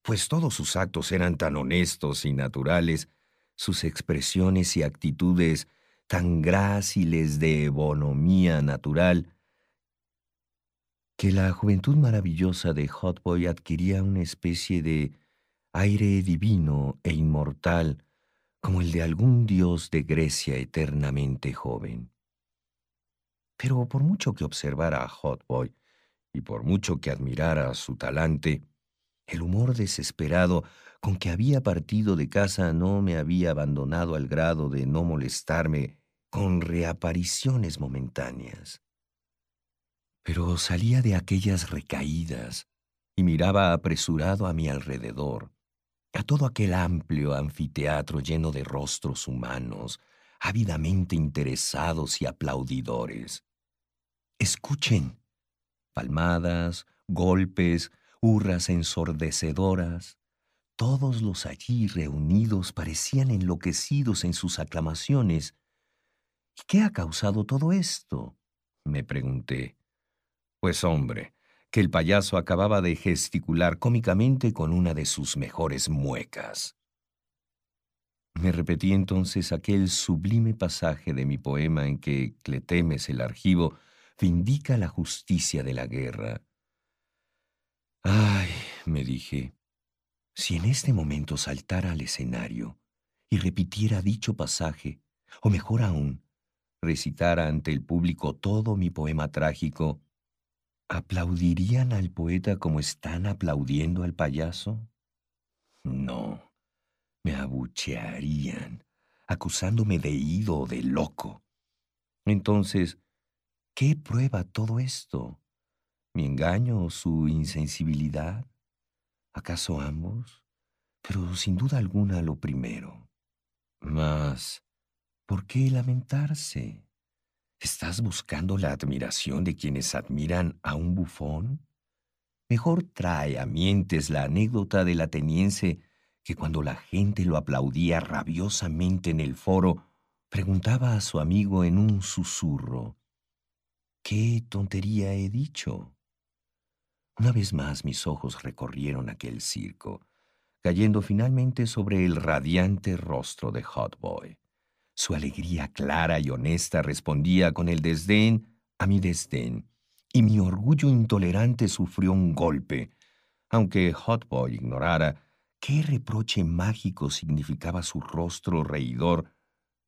pues todos sus actos eran tan honestos y naturales, sus expresiones y actitudes tan gráciles de bonomía natural, que la juventud maravillosa de Hotboy adquiría una especie de aire divino e inmortal como el de algún dios de Grecia eternamente joven. Pero por mucho que observara a Hotboy y por mucho que admirara su talante, el humor desesperado con que había partido de casa no me había abandonado al grado de no molestarme con reapariciones momentáneas. Pero salía de aquellas recaídas y miraba apresurado a mi alrededor, a todo aquel amplio anfiteatro lleno de rostros humanos, ávidamente interesados y aplaudidores. Escuchen. Palmadas, golpes, hurras ensordecedoras. Todos los allí reunidos parecían enloquecidos en sus aclamaciones. ¿Y qué ha causado todo esto? me pregunté. Pues hombre, que el payaso acababa de gesticular cómicamente con una de sus mejores muecas. Me repetí entonces aquel sublime pasaje de mi poema en que Cletemes el argivo vindica la justicia de la guerra. Ay, me dije, si en este momento saltara al escenario y repitiera dicho pasaje, o mejor aún, recitara ante el público todo mi poema trágico, ¿Aplaudirían al poeta como están aplaudiendo al payaso? No, me abuchearían, acusándome de ido o de loco. Entonces, ¿qué prueba todo esto? ¿Mi engaño o su insensibilidad? ¿Acaso ambos? Pero sin duda alguna lo primero. Mas, ¿por qué lamentarse? ¿Estás buscando la admiración de quienes admiran a un bufón? Mejor trae a mientes la anécdota del ateniense que cuando la gente lo aplaudía rabiosamente en el foro, preguntaba a su amigo en un susurro, ¿qué tontería he dicho? Una vez más mis ojos recorrieron aquel circo, cayendo finalmente sobre el radiante rostro de Hot Boy. Su alegría clara y honesta respondía con el desdén a mi desdén, y mi orgullo intolerante sufrió un golpe, aunque Hotboy ignorara qué reproche mágico significaba su rostro reidor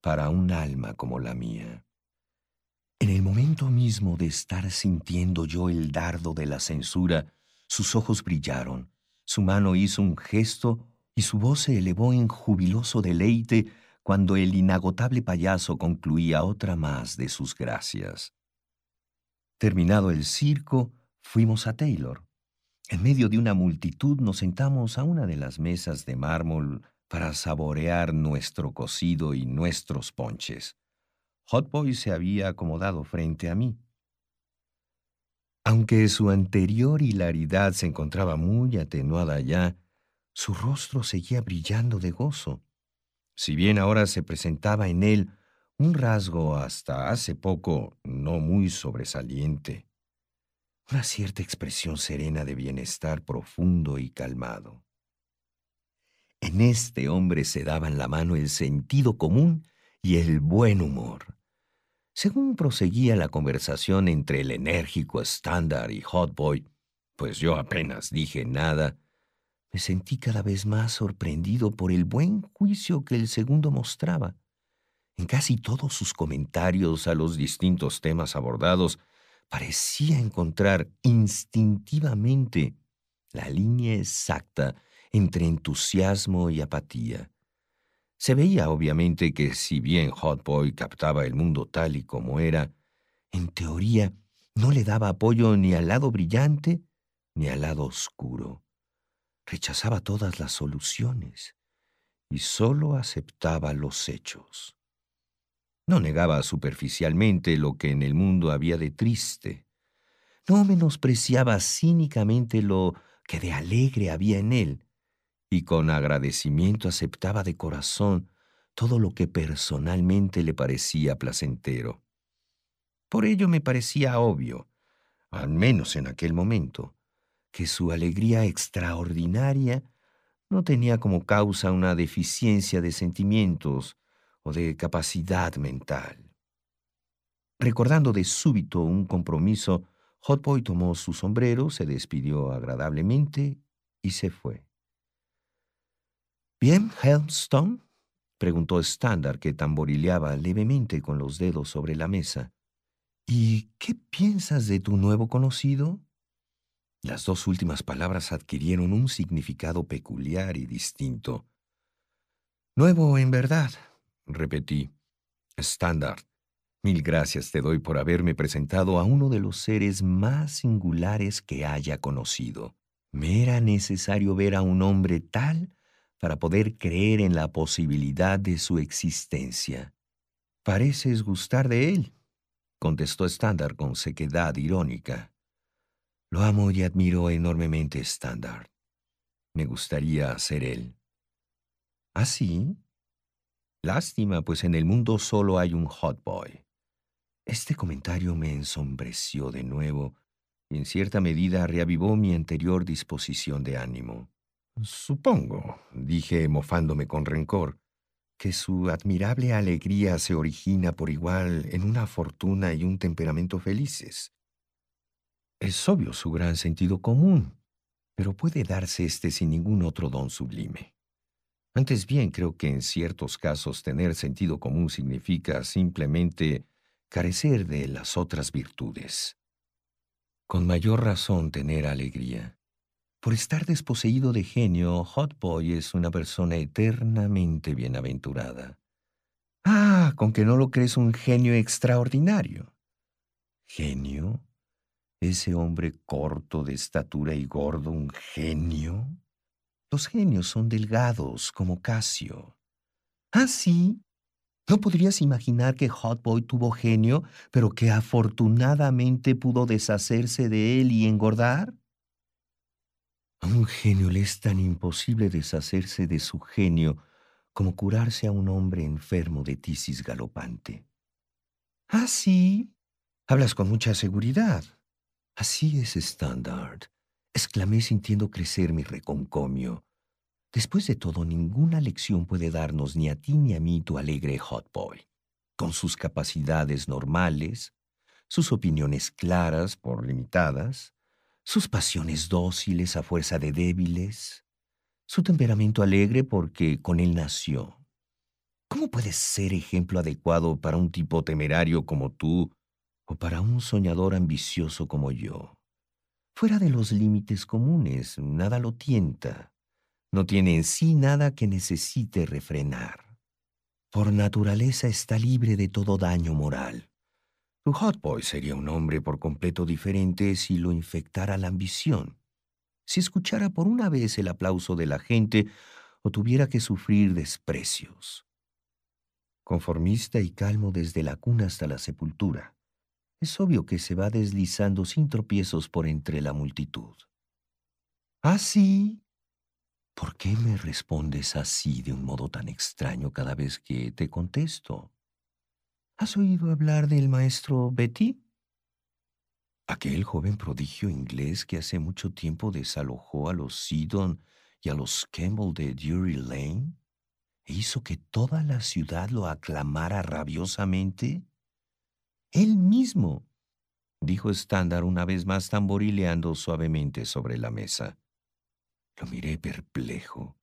para un alma como la mía. En el momento mismo de estar sintiendo yo el dardo de la censura, sus ojos brillaron, su mano hizo un gesto y su voz se elevó en jubiloso deleite cuando el inagotable payaso concluía otra más de sus gracias. Terminado el circo, fuimos a Taylor. En medio de una multitud nos sentamos a una de las mesas de mármol para saborear nuestro cocido y nuestros ponches. Hotboy se había acomodado frente a mí. Aunque su anterior hilaridad se encontraba muy atenuada ya, su rostro seguía brillando de gozo. Si bien ahora se presentaba en él un rasgo hasta hace poco no muy sobresaliente, una cierta expresión serena de bienestar profundo y calmado. En este hombre se daban la mano el sentido común y el buen humor. Según proseguía la conversación entre el enérgico estándar y Hotboy, pues yo apenas dije nada, me sentí cada vez más sorprendido por el buen juicio que el segundo mostraba. En casi todos sus comentarios a los distintos temas abordados, parecía encontrar instintivamente la línea exacta entre entusiasmo y apatía. Se veía obviamente que si bien Hot Boy captaba el mundo tal y como era, en teoría no le daba apoyo ni al lado brillante ni al lado oscuro. Rechazaba todas las soluciones y sólo aceptaba los hechos. No negaba superficialmente lo que en el mundo había de triste. No menospreciaba cínicamente lo que de alegre había en él, y con agradecimiento aceptaba de corazón todo lo que personalmente le parecía placentero. Por ello me parecía obvio, al menos en aquel momento, que su alegría extraordinaria no tenía como causa una deficiencia de sentimientos o de capacidad mental. Recordando de súbito un compromiso, Hotboy tomó su sombrero, se despidió agradablemente y se fue. ¿Bien, Helmstone? preguntó Standard, que tamborileaba levemente con los dedos sobre la mesa. ¿Y qué piensas de tu nuevo conocido? Las dos últimas palabras adquirieron un significado peculiar y distinto. Nuevo en verdad, repetí. Standard, mil gracias te doy por haberme presentado a uno de los seres más singulares que haya conocido. Me era necesario ver a un hombre tal para poder creer en la posibilidad de su existencia. Pareces gustar de él, contestó Standard con sequedad irónica. Lo amo y admiro enormemente, Standard. Me gustaría ser él. ¿Ah, sí? Lástima, pues en el mundo solo hay un hot boy. Este comentario me ensombreció de nuevo y en cierta medida reavivó mi anterior disposición de ánimo. Supongo, dije mofándome con rencor, que su admirable alegría se origina por igual en una fortuna y un temperamento felices. Es obvio su gran sentido común, pero puede darse este sin ningún otro don sublime. Antes bien, creo que en ciertos casos tener sentido común significa simplemente carecer de las otras virtudes. Con mayor razón tener alegría. Por estar desposeído de genio, Hot Boy es una persona eternamente bienaventurada. Ah, con que no lo crees un genio extraordinario. ¿Genio? ¿Ese hombre corto de estatura y gordo un genio? Los genios son delgados como Casio. ¿Ah, sí? ¿No podrías imaginar que Hot Boy tuvo genio, pero que afortunadamente pudo deshacerse de él y engordar? A un genio le es tan imposible deshacerse de su genio como curarse a un hombre enfermo de tisis galopante. Ah, sí. Hablas con mucha seguridad. Así es, Standard, exclamé sintiendo crecer mi reconcomio. Después de todo, ninguna lección puede darnos ni a ti ni a mí tu alegre hot boy. Con sus capacidades normales, sus opiniones claras por limitadas, sus pasiones dóciles a fuerza de débiles, su temperamento alegre porque con él nació. ¿Cómo puedes ser ejemplo adecuado para un tipo temerario como tú o para un soñador ambicioso como yo? Fuera de los límites comunes, nada lo tienta. No tiene en sí nada que necesite refrenar. Por naturaleza está libre de todo daño moral. Tu hot boy sería un hombre por completo diferente si lo infectara la ambición, si escuchara por una vez el aplauso de la gente o tuviera que sufrir desprecios. Conformista y calmo desde la cuna hasta la sepultura, Es obvio que se va deslizando sin tropiezos por entre la multitud. ¿Ah, sí? ¿Por qué me respondes así de un modo tan extraño cada vez que te contesto? ¿Has oído hablar del maestro Betty? Aquel joven prodigio inglés que hace mucho tiempo desalojó a los Sidon y a los Campbell de Drury Lane e hizo que toda la ciudad lo aclamara rabiosamente. Él mismo, dijo Standard una vez más tamborileando suavemente sobre la mesa. Lo miré perplejo.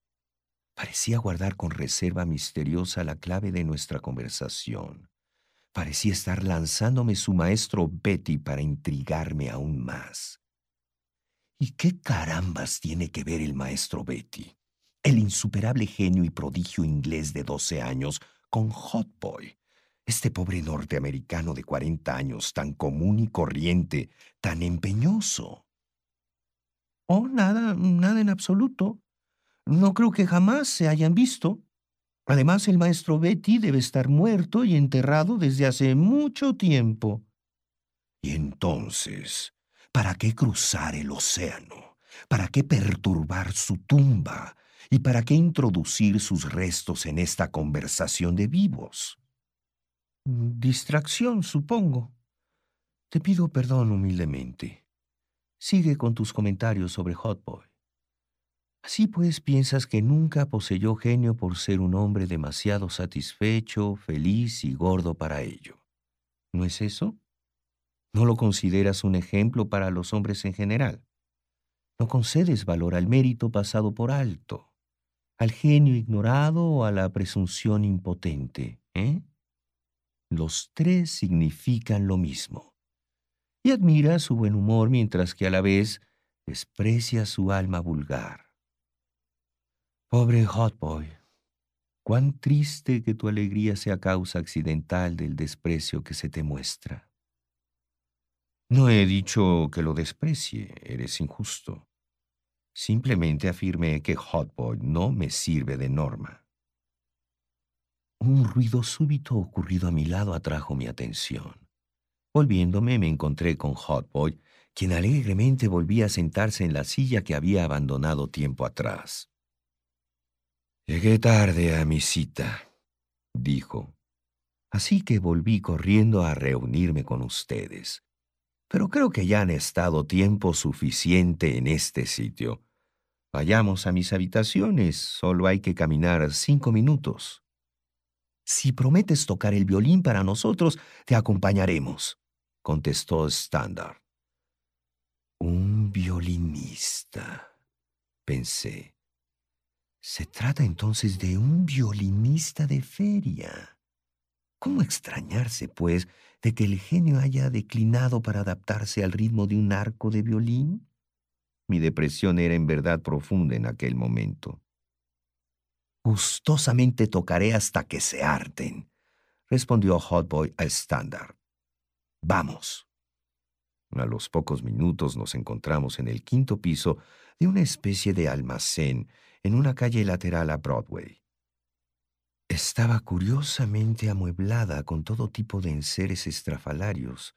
Parecía guardar con reserva misteriosa la clave de nuestra conversación. Parecía estar lanzándome su maestro Betty para intrigarme aún más. ¿Y qué carambas tiene que ver el maestro Betty, el insuperable genio y prodigio inglés de doce años, con Hot Boy, este pobre norteamericano de cuarenta años, tan común y corriente, tan empeñoso? Oh, nada, nada en absoluto. No creo que jamás se hayan visto. Además, el maestro Betty debe estar muerto y enterrado desde hace mucho tiempo. Y entonces, ¿para qué cruzar el océano? ¿Para qué perturbar su tumba? ¿Y para qué introducir sus restos en esta conversación de vivos? Distracción, supongo. Te pido perdón humildemente. Sigue con tus comentarios sobre Hot Boy. Así pues, piensas que nunca poseyó genio por ser un hombre demasiado satisfecho, feliz y gordo para ello. ¿No es eso? ¿No lo consideras un ejemplo para los hombres en general? No concedes valor al mérito pasado por alto, al genio ignorado o a la presunción impotente, ¿eh? Los tres significan lo mismo. Y admira su buen humor mientras que a la vez desprecia su alma vulgar. Pobre Hot Boy, cuán triste que tu alegría sea causa accidental del desprecio que se te muestra. No he dicho que lo desprecie, eres injusto. Simplemente afirmé que Hot Boy no me sirve de norma. Un ruido súbito ocurrido a mi lado atrajo mi atención. Volviéndome me encontré con Hot Boy, quien alegremente volvía a sentarse en la silla que había abandonado tiempo atrás. Llegué tarde a mi cita, dijo. Así que volví corriendo a reunirme con ustedes. Pero creo que ya han estado tiempo suficiente en este sitio. Vayamos a mis habitaciones, solo hay que caminar cinco minutos. Si prometes tocar el violín para nosotros, te acompañaremos, contestó Standard. Un violinista, pensé. Se trata entonces de un violinista de feria. ¿Cómo extrañarse, pues, de que el genio haya declinado para adaptarse al ritmo de un arco de violín? Mi depresión era en verdad profunda en aquel momento. Gustosamente tocaré hasta que se harten, respondió Hotboy a Standard. Vamos. A los pocos minutos nos encontramos en el quinto piso de una especie de almacén en una calle lateral a Broadway. Estaba curiosamente amueblada con todo tipo de enseres estrafalarios,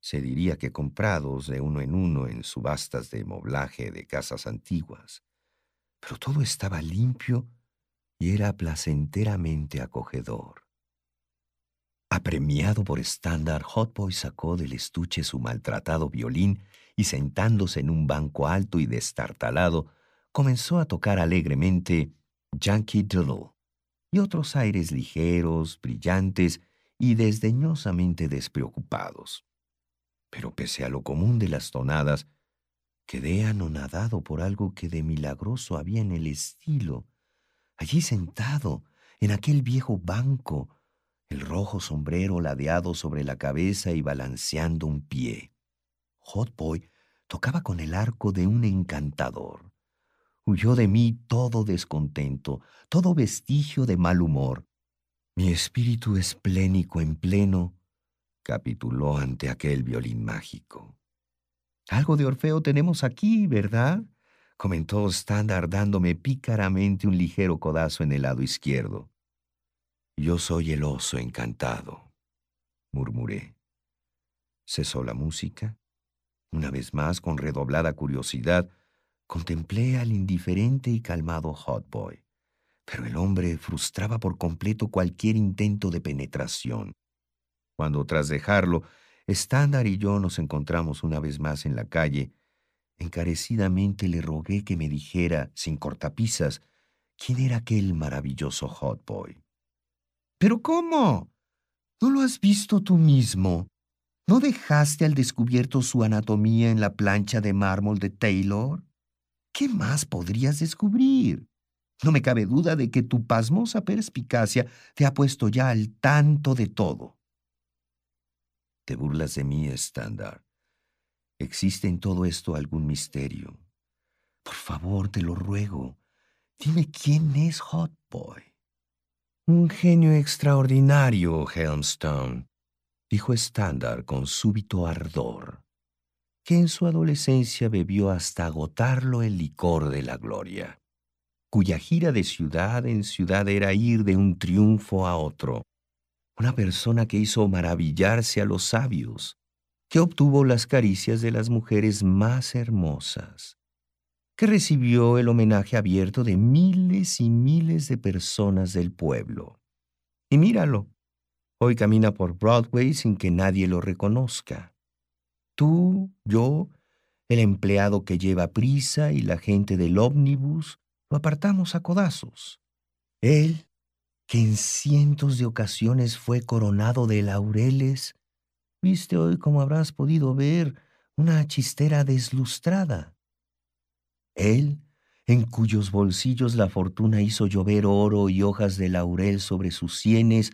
se diría que comprados de uno en uno en subastas de moblaje de casas antiguas. Pero todo estaba limpio y era placenteramente acogedor. Apremiado por estándar, Hotboy sacó del estuche su maltratado violín y sentándose en un banco alto y destartalado, comenzó a tocar alegremente Yankee Doodle y otros aires ligeros, brillantes y desdeñosamente despreocupados. Pero pese a lo común de las tonadas, quedé anonadado por algo que de milagroso había en el estilo. Allí sentado, en aquel viejo banco, el rojo sombrero ladeado sobre la cabeza y balanceando un pie. Hot Boy tocaba con el arco de un encantador. Huyó de mí todo descontento, todo vestigio de mal humor. Mi espíritu esplénico en pleno capituló ante aquel violín mágico. Algo de Orfeo tenemos aquí, ¿verdad? comentó Standard dándome pícaramente un ligero codazo en el lado izquierdo. Yo soy el oso encantado, murmuré. Cesó la música. Una vez más, con redoblada curiosidad, contemplé al indiferente y calmado Hot Boy. Pero el hombre frustraba por completo cualquier intento de penetración. Cuando, tras dejarlo, Standard y yo nos encontramos una vez más en la calle, encarecidamente le rogué que me dijera, sin cortapisas, quién era aquel maravilloso Hot Boy. ¿Pero cómo? ¿No lo has visto tú mismo? ¿No dejaste al descubierto su anatomía en la plancha de mármol de Taylor? ¿Qué más podrías descubrir? No me cabe duda de que tu pasmosa perspicacia te ha puesto ya al tanto de todo. Te burlas de mí, estándar. ¿Existe en todo esto algún misterio? Por favor, te lo ruego. Dime quién es Hot Boy. Un genio extraordinario, Helmstone, dijo Standard con súbito ardor, que en su adolescencia bebió hasta agotarlo el licor de la gloria, cuya gira de ciudad en ciudad era ir de un triunfo a otro, una persona que hizo maravillarse a los sabios, que obtuvo las caricias de las mujeres más hermosas, que recibió el homenaje abierto de miles y miles de personas del pueblo. Y míralo, hoy camina por Broadway sin que nadie lo reconozca. Tú, yo, el empleado que lleva prisa y la gente del ómnibus lo apartamos a codazos. Él, que en cientos de ocasiones fue coronado de laureles, viste hoy, como habrás podido ver, una chistera deslustrada. Él, en cuyos bolsillos la fortuna hizo llover oro y hojas de laurel sobre sus sienes,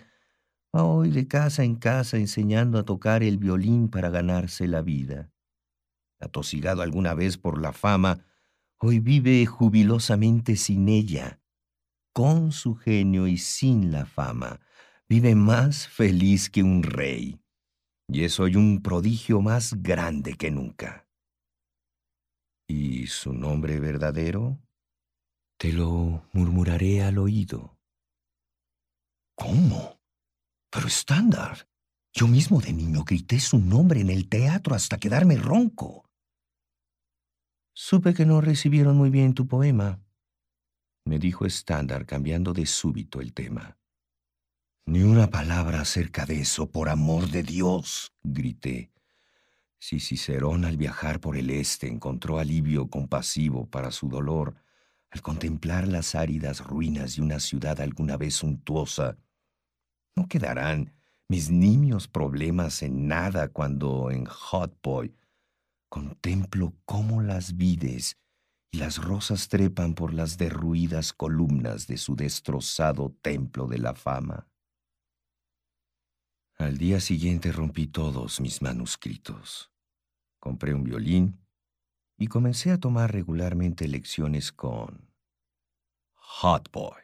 va hoy de casa en casa enseñando a tocar el violín para ganarse la vida. Atosigado alguna vez por la fama, hoy vive jubilosamente sin ella, con su genio y sin la fama, vive más feliz que un rey. Y es hoy un prodigio más grande que nunca. ¿Y su nombre verdadero? Te lo murmuraré al oído. ¿Cómo? Pero estándar. Yo mismo de niño grité su nombre en el teatro hasta quedarme ronco. Supe que no recibieron muy bien tu poema, me dijo Standard cambiando de súbito el tema. Ni una palabra acerca de eso, por amor de Dios, grité. Si Cicerón al viajar por el este encontró alivio compasivo para su dolor al contemplar las áridas ruinas de una ciudad alguna vez suntuosa, ¿no quedarán mis nimios problemas en nada cuando en Hot Boy contemplo cómo las vides y las rosas trepan por las derruidas columnas de su destrozado templo de la fama. Al día siguiente rompí todos mis manuscritos. Compré un violín y comencé a tomar regularmente lecciones con Hot Boy.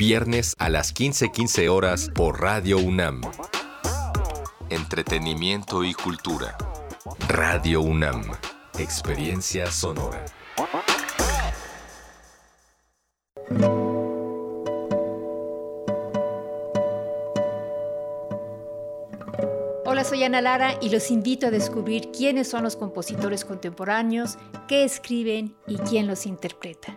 Viernes a las 15:15 horas por Radio UNAM. Entretenimiento y cultura. Radio UNAM. Experiencia sonora. Hola, soy Ana Lara y los invito a descubrir quiénes son los compositores contemporáneos, qué escriben y quién los interpreta.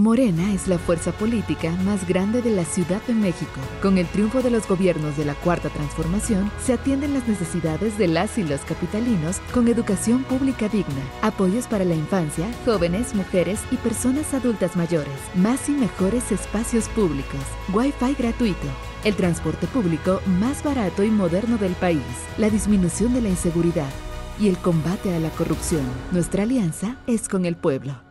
Morena es la fuerza política más grande de la Ciudad de México. Con el triunfo de los gobiernos de la Cuarta Transformación, se atienden las necesidades de las y los capitalinos con educación pública digna, apoyos para la infancia, jóvenes, mujeres y personas adultas mayores, más y mejores espacios públicos, Wi-Fi gratuito, el transporte público más barato y moderno del país, la disminución de la inseguridad y el combate a la corrupción. Nuestra alianza es con el pueblo.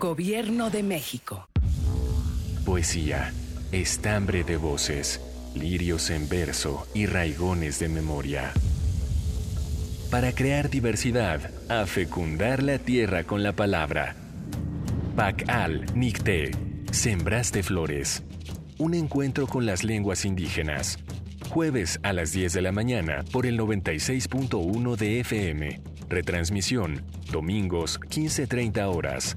Gobierno de México. Poesía, estambre de voces, lirios en verso y raigones de memoria. Para crear diversidad, a fecundar la tierra con la palabra. Pacal Nicte, Sembraste Flores. Un encuentro con las lenguas indígenas. Jueves a las 10 de la mañana por el 96.1 de FM. Retransmisión, domingos 15.30 horas.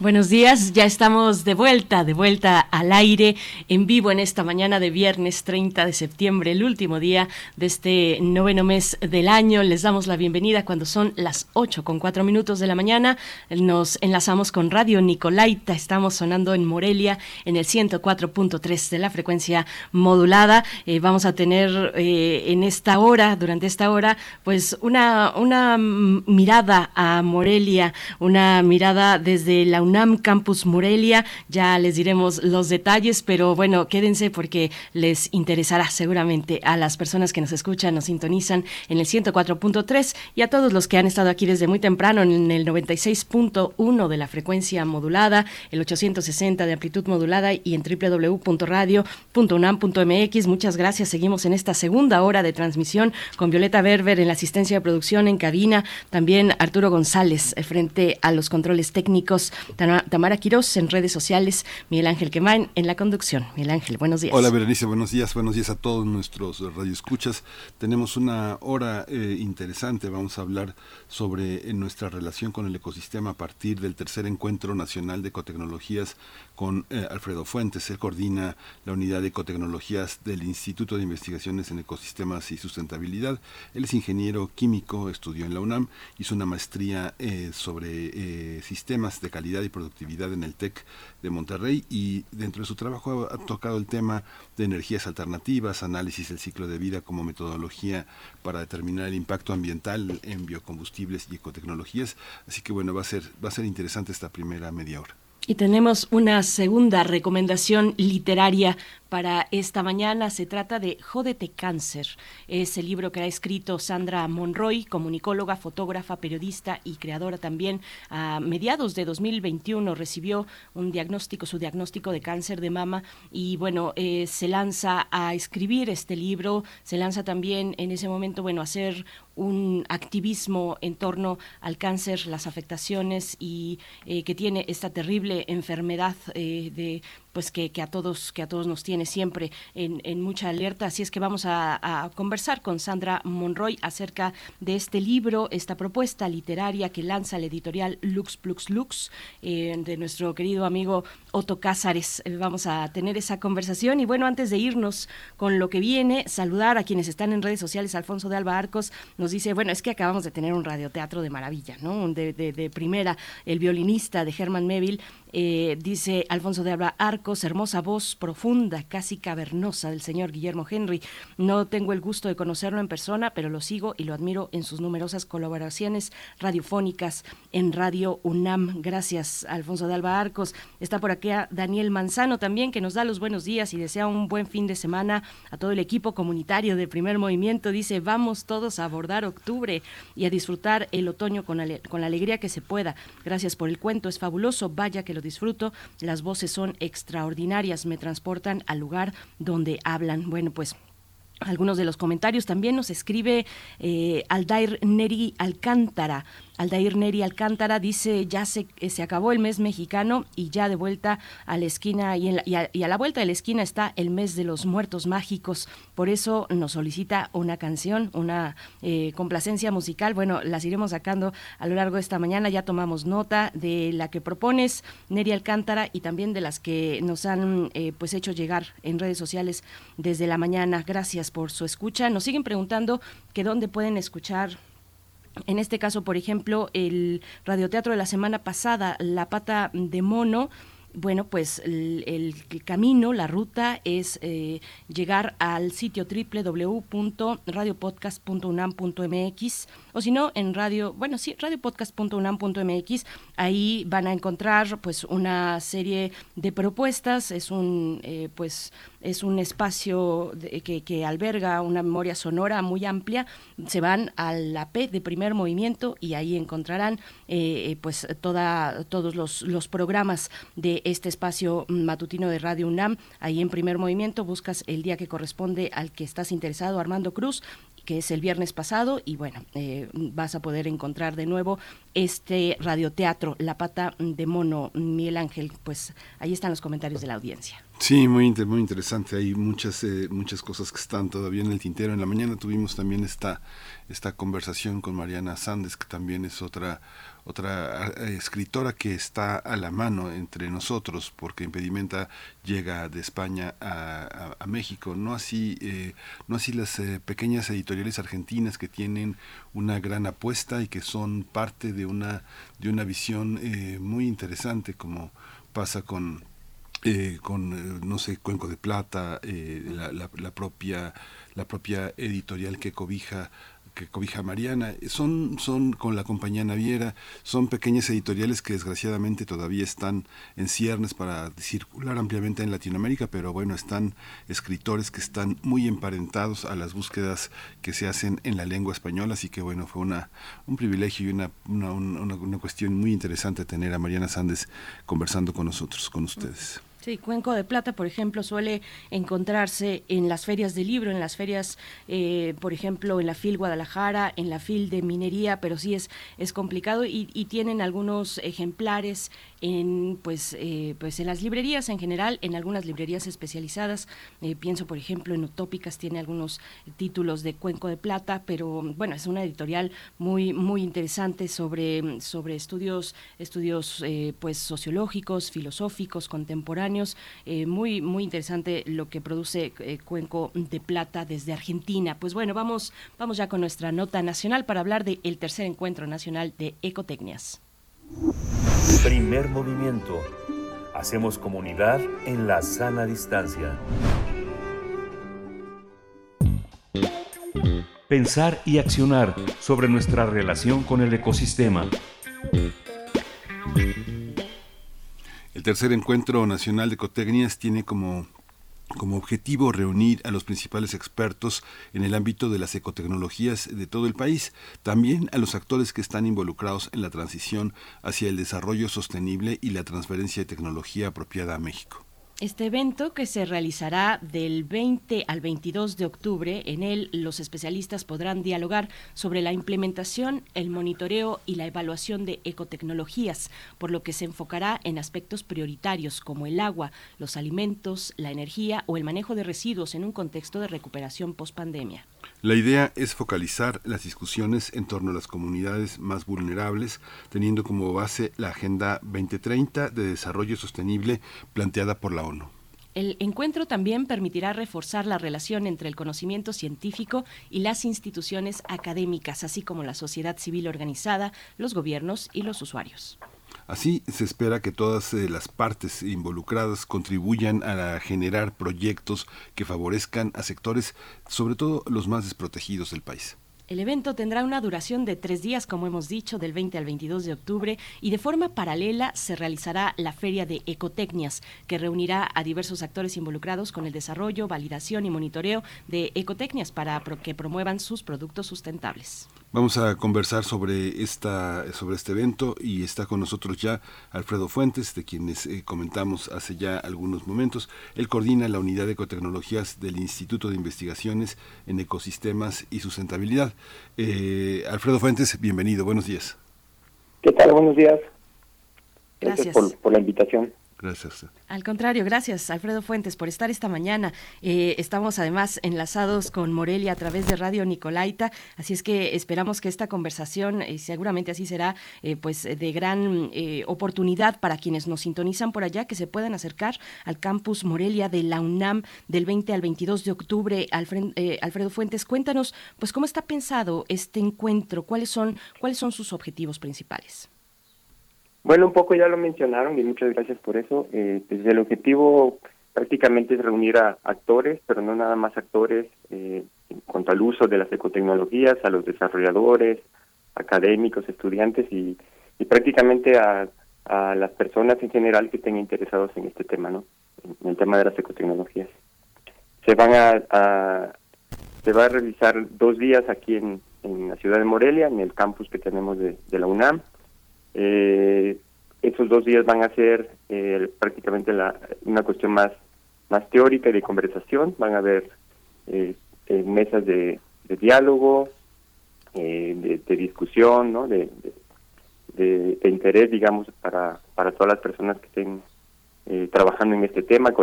Buenos días, ya estamos de vuelta, de vuelta al aire, en vivo en esta mañana de viernes 30 de septiembre, el último día de este noveno mes del año. Les damos la bienvenida cuando son las 8 con 4 minutos de la mañana. Nos enlazamos con Radio Nicolaita, estamos sonando en Morelia en el 104.3 de la frecuencia modulada. Eh, vamos a tener eh, en esta hora, durante esta hora, pues una, una mirada a Morelia, una mirada desde la UNAM Campus Morelia. Ya les diremos los detalles, pero bueno, quédense porque les interesará seguramente a las personas que nos escuchan, nos sintonizan en el 104.3 y a todos los que han estado aquí desde muy temprano en el 96.1 de la frecuencia modulada, el 860 de amplitud modulada y en www.radio.unam.mx. Muchas gracias. Seguimos en esta segunda hora de transmisión con Violeta Berber en la asistencia de producción en cabina, también Arturo González eh, frente a los controles técnicos Tamara Quiroz en redes sociales, Miguel Ángel Quemain en la conducción. Miguel Ángel, buenos días. Hola Berenice, buenos días, buenos días a todos nuestros radioescuchas. Tenemos una hora eh, interesante, vamos a hablar sobre eh, nuestra relación con el ecosistema a partir del tercer encuentro nacional de ecotecnologías con eh, Alfredo Fuentes. Él coordina la unidad de ecotecnologías del Instituto de Investigaciones en Ecosistemas y Sustentabilidad. Él es ingeniero químico, estudió en la UNAM, hizo una maestría sobre sistemas de calidad y productividad en el TEC de Monterrey y dentro de su trabajo ha tocado el tema de energías alternativas, análisis del ciclo de vida como metodología para determinar el impacto ambiental en biocombustibles y ecotecnologías. Así que bueno, va a ser, va a ser interesante esta primera media hora. Y tenemos una segunda recomendación literaria para esta mañana. Se trata de Jódete Cáncer. Es el libro que ha escrito Sandra Monroy, comunicóloga, fotógrafa, periodista y creadora también. A mediados de 2021 recibió un diagnóstico, su diagnóstico de cáncer de mama y bueno, eh, se lanza a escribir este libro, se lanza también en ese momento, bueno, a hacer un activismo en torno al cáncer, las afectaciones y eh, que tiene esta terrible enfermedad eh, de pues que, a todos que a todos nos tiene siempre en, mucha alerta. Así es que vamos a, conversar con Sandra Monroy acerca de este libro esta propuesta literaria que lanza la editorial Lux Plux Lux eh, de nuestro querido amigo Otto Cázares. Vamos a tener esa conversación. Y bueno antes de irnos con lo que viene saludar a quienes están en redes sociales. Alfonso de Alba Arcos nos dice bueno es que acabamos de tener un radioteatro de maravilla no de, primera el violinista de Herman Melville eh, dice Alfonso de Alba Arcos Hermosa voz profunda, casi cavernosa del señor Guillermo Henry. No tengo el gusto de conocerlo en persona, pero lo sigo y lo admiro en sus numerosas colaboraciones radiofónicas en Radio UNAM. Gracias, Alfonso de Alba Arcos. Está por aquí Daniel Manzano también, que nos da los buenos días y desea un buen fin de semana a todo el equipo comunitario de Primer Movimiento. Dice, vamos todos a abordar octubre y a disfrutar el otoño con, con la alegría que se pueda. Gracias por el cuento, es fabuloso, vaya que lo disfruto. Las voces son extraordinarias, me transportan al lugar donde hablan. Bueno, pues algunos de los comentarios también nos escribe eh, Aldair Neri Alcántara. Aldair Neri Alcántara dice, ya se, eh, se acabó el mes mexicano y ya de vuelta a la esquina y, en la- y a, la vuelta de la esquina está el mes de los muertos mágicos. Por eso nos solicita una canción, una eh, complacencia musical. Bueno, las iremos sacando a lo largo de esta mañana. Ya tomamos nota de la que propones, Neri Alcántara, y también de las que nos han eh, pues hecho llegar en redes sociales desde la mañana. Gracias por su escucha. Nos siguen preguntando que dónde pueden escuchar en este caso, por ejemplo, el radioteatro de la semana pasada, La Pata de Mono, bueno, pues el, camino, la ruta es eh, llegar al sitio www.radiopodcast.unam.mx o si no, en radio, bueno, sí, radiopodcast.unam.mx, ahí van a encontrar pues una serie de propuestas, es un, eh, pues, es un espacio de- que, alberga una memoria sonora muy amplia, se van a la de primer movimiento y ahí encontrarán eh, eh, pues toda, todos los, los programas de este espacio matutino de Radio UNAM. Ahí en primer movimiento buscas el día que corresponde al que estás interesado, Armando Cruz que es el viernes pasado, y bueno, eh, vas a poder encontrar de nuevo este radioteatro, La Pata de Mono, Miguel Ángel, pues ahí están los comentarios de la audiencia. Sí, muy, muy interesante. Hay muchas, eh, muchas cosas que están todavía en el tintero. En la mañana tuvimos también esta, esta conversación con Mariana Sandes, que también es otra, otra eh, escritora que está a la mano entre nosotros, porque Impedimenta llega de España a, México. No así, eh, no así las eh, pequeñas editoriales argentinas que tienen una gran apuesta y que son parte de una, de una visión muy interesante, como pasa con con no sé Cuenco de Plata la, la- la propia la propia editorial que cobija que cobija Mariana. Son son con la compañía Naviera. Son pequeñas editoriales que desgraciadamente todavía están en ciernes para circular ampliamente en Latinoamérica pero bueno están escritores que están muy emparentados a las búsquedas que se hacen en la lengua española. Así que bueno fue una un privilegio y una una, una, una cuestión muy interesante tener a Mariana Sandes conversando con nosotros con ustedes Sí, Cuenco de Plata, por ejemplo, suele encontrarse en las ferias de libro, en las ferias, eh, por ejemplo, en la FIL Guadalajara, en la FIL de Minería, pero sí es, es complicado y, tienen algunos ejemplares en, pues, eh, pues en las librerías en general, en algunas librerías especializadas. Eh, pienso, por ejemplo, en Utópicas tiene algunos títulos de Cuenco de Plata, pero bueno, es una editorial muy, muy interesante sobre, sobre estudios, estudios pues sociológicos, filosóficos, contemporáneos. Eh, muy, muy interesante lo que produce eh, Cuenco de Plata desde Argentina. Pues bueno, vamos, vamos ya con nuestra nota nacional para hablar del el tercer encuentro nacional de ecotecnias. Primer movimiento. Hacemos comunidad en la sana distancia. Pensar y accionar sobre nuestra relación con el ecosistema. El tercer encuentro nacional de ecotecnias tiene como, como objetivo reunir a los principales expertos en el ámbito de las ecotecnologías de todo el país, también a los actores que están involucrados en la transición hacia el desarrollo sostenible y la transferencia de tecnología apropiada a México. Este evento que se realizará del 20 al 22 de octubre, en él los especialistas podrán dialogar sobre la implementación, el monitoreo y la evaluación de ecotecnologías, por lo que se enfocará en aspectos prioritarios como el agua, los alimentos, la energía o el manejo de residuos en un contexto de recuperación post-pandemia. La idea es focalizar las discusiones en torno a las comunidades más vulnerables, teniendo como base la Agenda 2030 de Desarrollo Sostenible planteada por la ONU. El encuentro también permitirá reforzar la relación entre el conocimiento científico y las instituciones académicas, así como la sociedad civil organizada, los gobiernos y los usuarios. Así se espera que todas eh, las partes involucradas contribuyan a generar proyectos que favorezcan a sectores, sobre todo los más desprotegidos del país. El evento tendrá una duración de tres días, como hemos dicho, del 20 al 22 de octubre, y de forma paralela se realizará la Feria de Ecotecnias, que reunirá a diversos actores involucrados con el desarrollo, validación y monitoreo de ecotecnias para que promuevan sus productos sustentables. Vamos a conversar sobre esta sobre este evento y está con nosotros ya Alfredo Fuentes, de quienes eh, comentamos hace ya algunos momentos. Él coordina la unidad de ecotecnologías del Instituto de Investigaciones en Ecosistemas y Sustentabilidad. Eh, Alfredo Fuentes, bienvenido, buenos días. ¿Qué tal? Buenos días. Gracias. por, por la invitación. Gracias. Al contrario, gracias Alfredo Fuentes por estar esta mañana. Eh, estamos además enlazados con Morelia a través de Radio Nicolaita, así es que esperamos que esta conversación, y seguramente así será, eh, pues de gran eh, oportunidad para quienes nos sintonizan por allá, que se puedan acercar al campus Morelia de la UNAM del 20 al 22 de octubre. Alfred- eh, Alfredo Fuentes, cuéntanos, pues cómo está pensado este encuentro, cuáles son, cuáles son sus objetivos principales. Bueno, un poco ya lo mencionaron y muchas gracias por eso. Eh, pues el objetivo prácticamente es reunir a actores, pero no nada más actores, eh, en cuanto al uso de las ecotecnologías, a los desarrolladores, académicos, estudiantes y, prácticamente a, las personas en general que estén interesados en este tema, ¿no? En el tema de las ecotecnologías. Se van a, a- se va a realizar dos días aquí en, en la ciudad de Morelia, en el campus que tenemos de la UNAM. Eh, esos dos días van a ser eh, prácticamente la, una cuestión más más teórica y de conversación. Van a haber eh, eh, mesas de, diálogo, eh, de, de discusión, ¿no? de, de, interés, digamos, para, para todas las personas que estén trabajando en este tema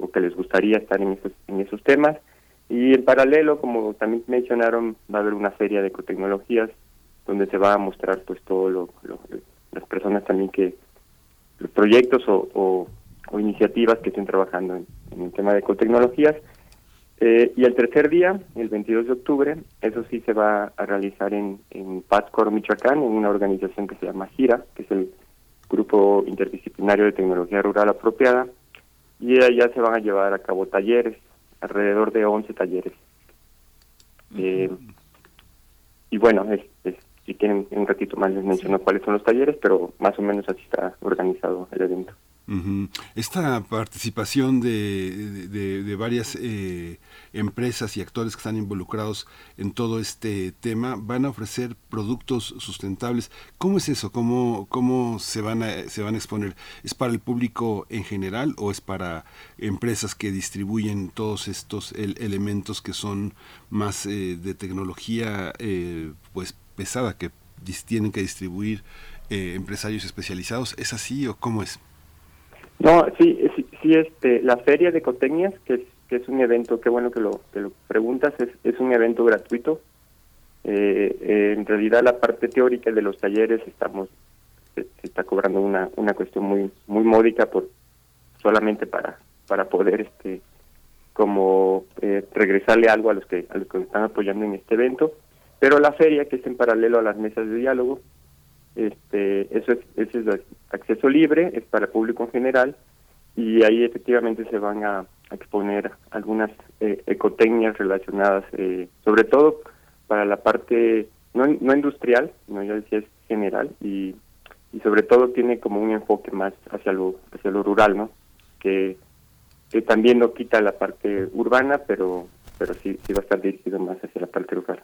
o que les gustaría estar en esos, en esos temas. Y en paralelo, como también mencionaron, va a haber una feria de ecotecnologías donde se va a mostrar pues todo lo, lo- las personas también que los proyectos o, o- o iniciativas que estén trabajando en, en el tema de ecotecnologías. Eh, y el tercer día, el 22 de octubre, eso sí se va a realizar en, en Pátzcuaro, Michoacán, en una organización que se llama GIRA, que es el Grupo Interdisciplinario de Tecnología Rural Apropiada, y allá se van a llevar a cabo talleres, alrededor de 11 talleres. Eh, y bueno, es- es- si quieren un ratito más les menciono cuáles son los talleres, pero más o menos así está organizado el evento. Esta participación de, de- de varias eh, empresas y actores que están involucrados en todo este tema van a ofrecer productos sustentables. ¿Cómo es eso? ¿Cómo, cómo se, van a, se van a exponer? ¿Es para el público en general o es para empresas que distribuyen todos estos el- elementos que son más eh, de tecnología eh, pues pesada que tienen que distribuir eh, empresarios especializados? ¿Es así o cómo es? No, sí, sí, este, la Feria de Ecotecnias, que es, que es un evento, qué bueno que lo, que lo preguntas, es, es un evento gratuito. Eh, eh, en realidad la parte teórica de los talleres estamos, se, está cobrando una, una cuestión muy, muy módica por solamente para, para poder este como eh, regresarle algo a los que a los que están apoyando en este evento pero la feria que es en paralelo a las mesas de diálogo este eso es, ese es acceso libre es para el público en general y ahí efectivamente se van a, exponer algunas eh, ecotecnias relacionadas eh, sobre todo para la parte no, no industrial no ya decía es general y, y sobre todo tiene como un enfoque más hacia lo hacia lo rural no que que también no quita la parte urbana pero pero sí sí va a estar dirigido más hacia la parte rural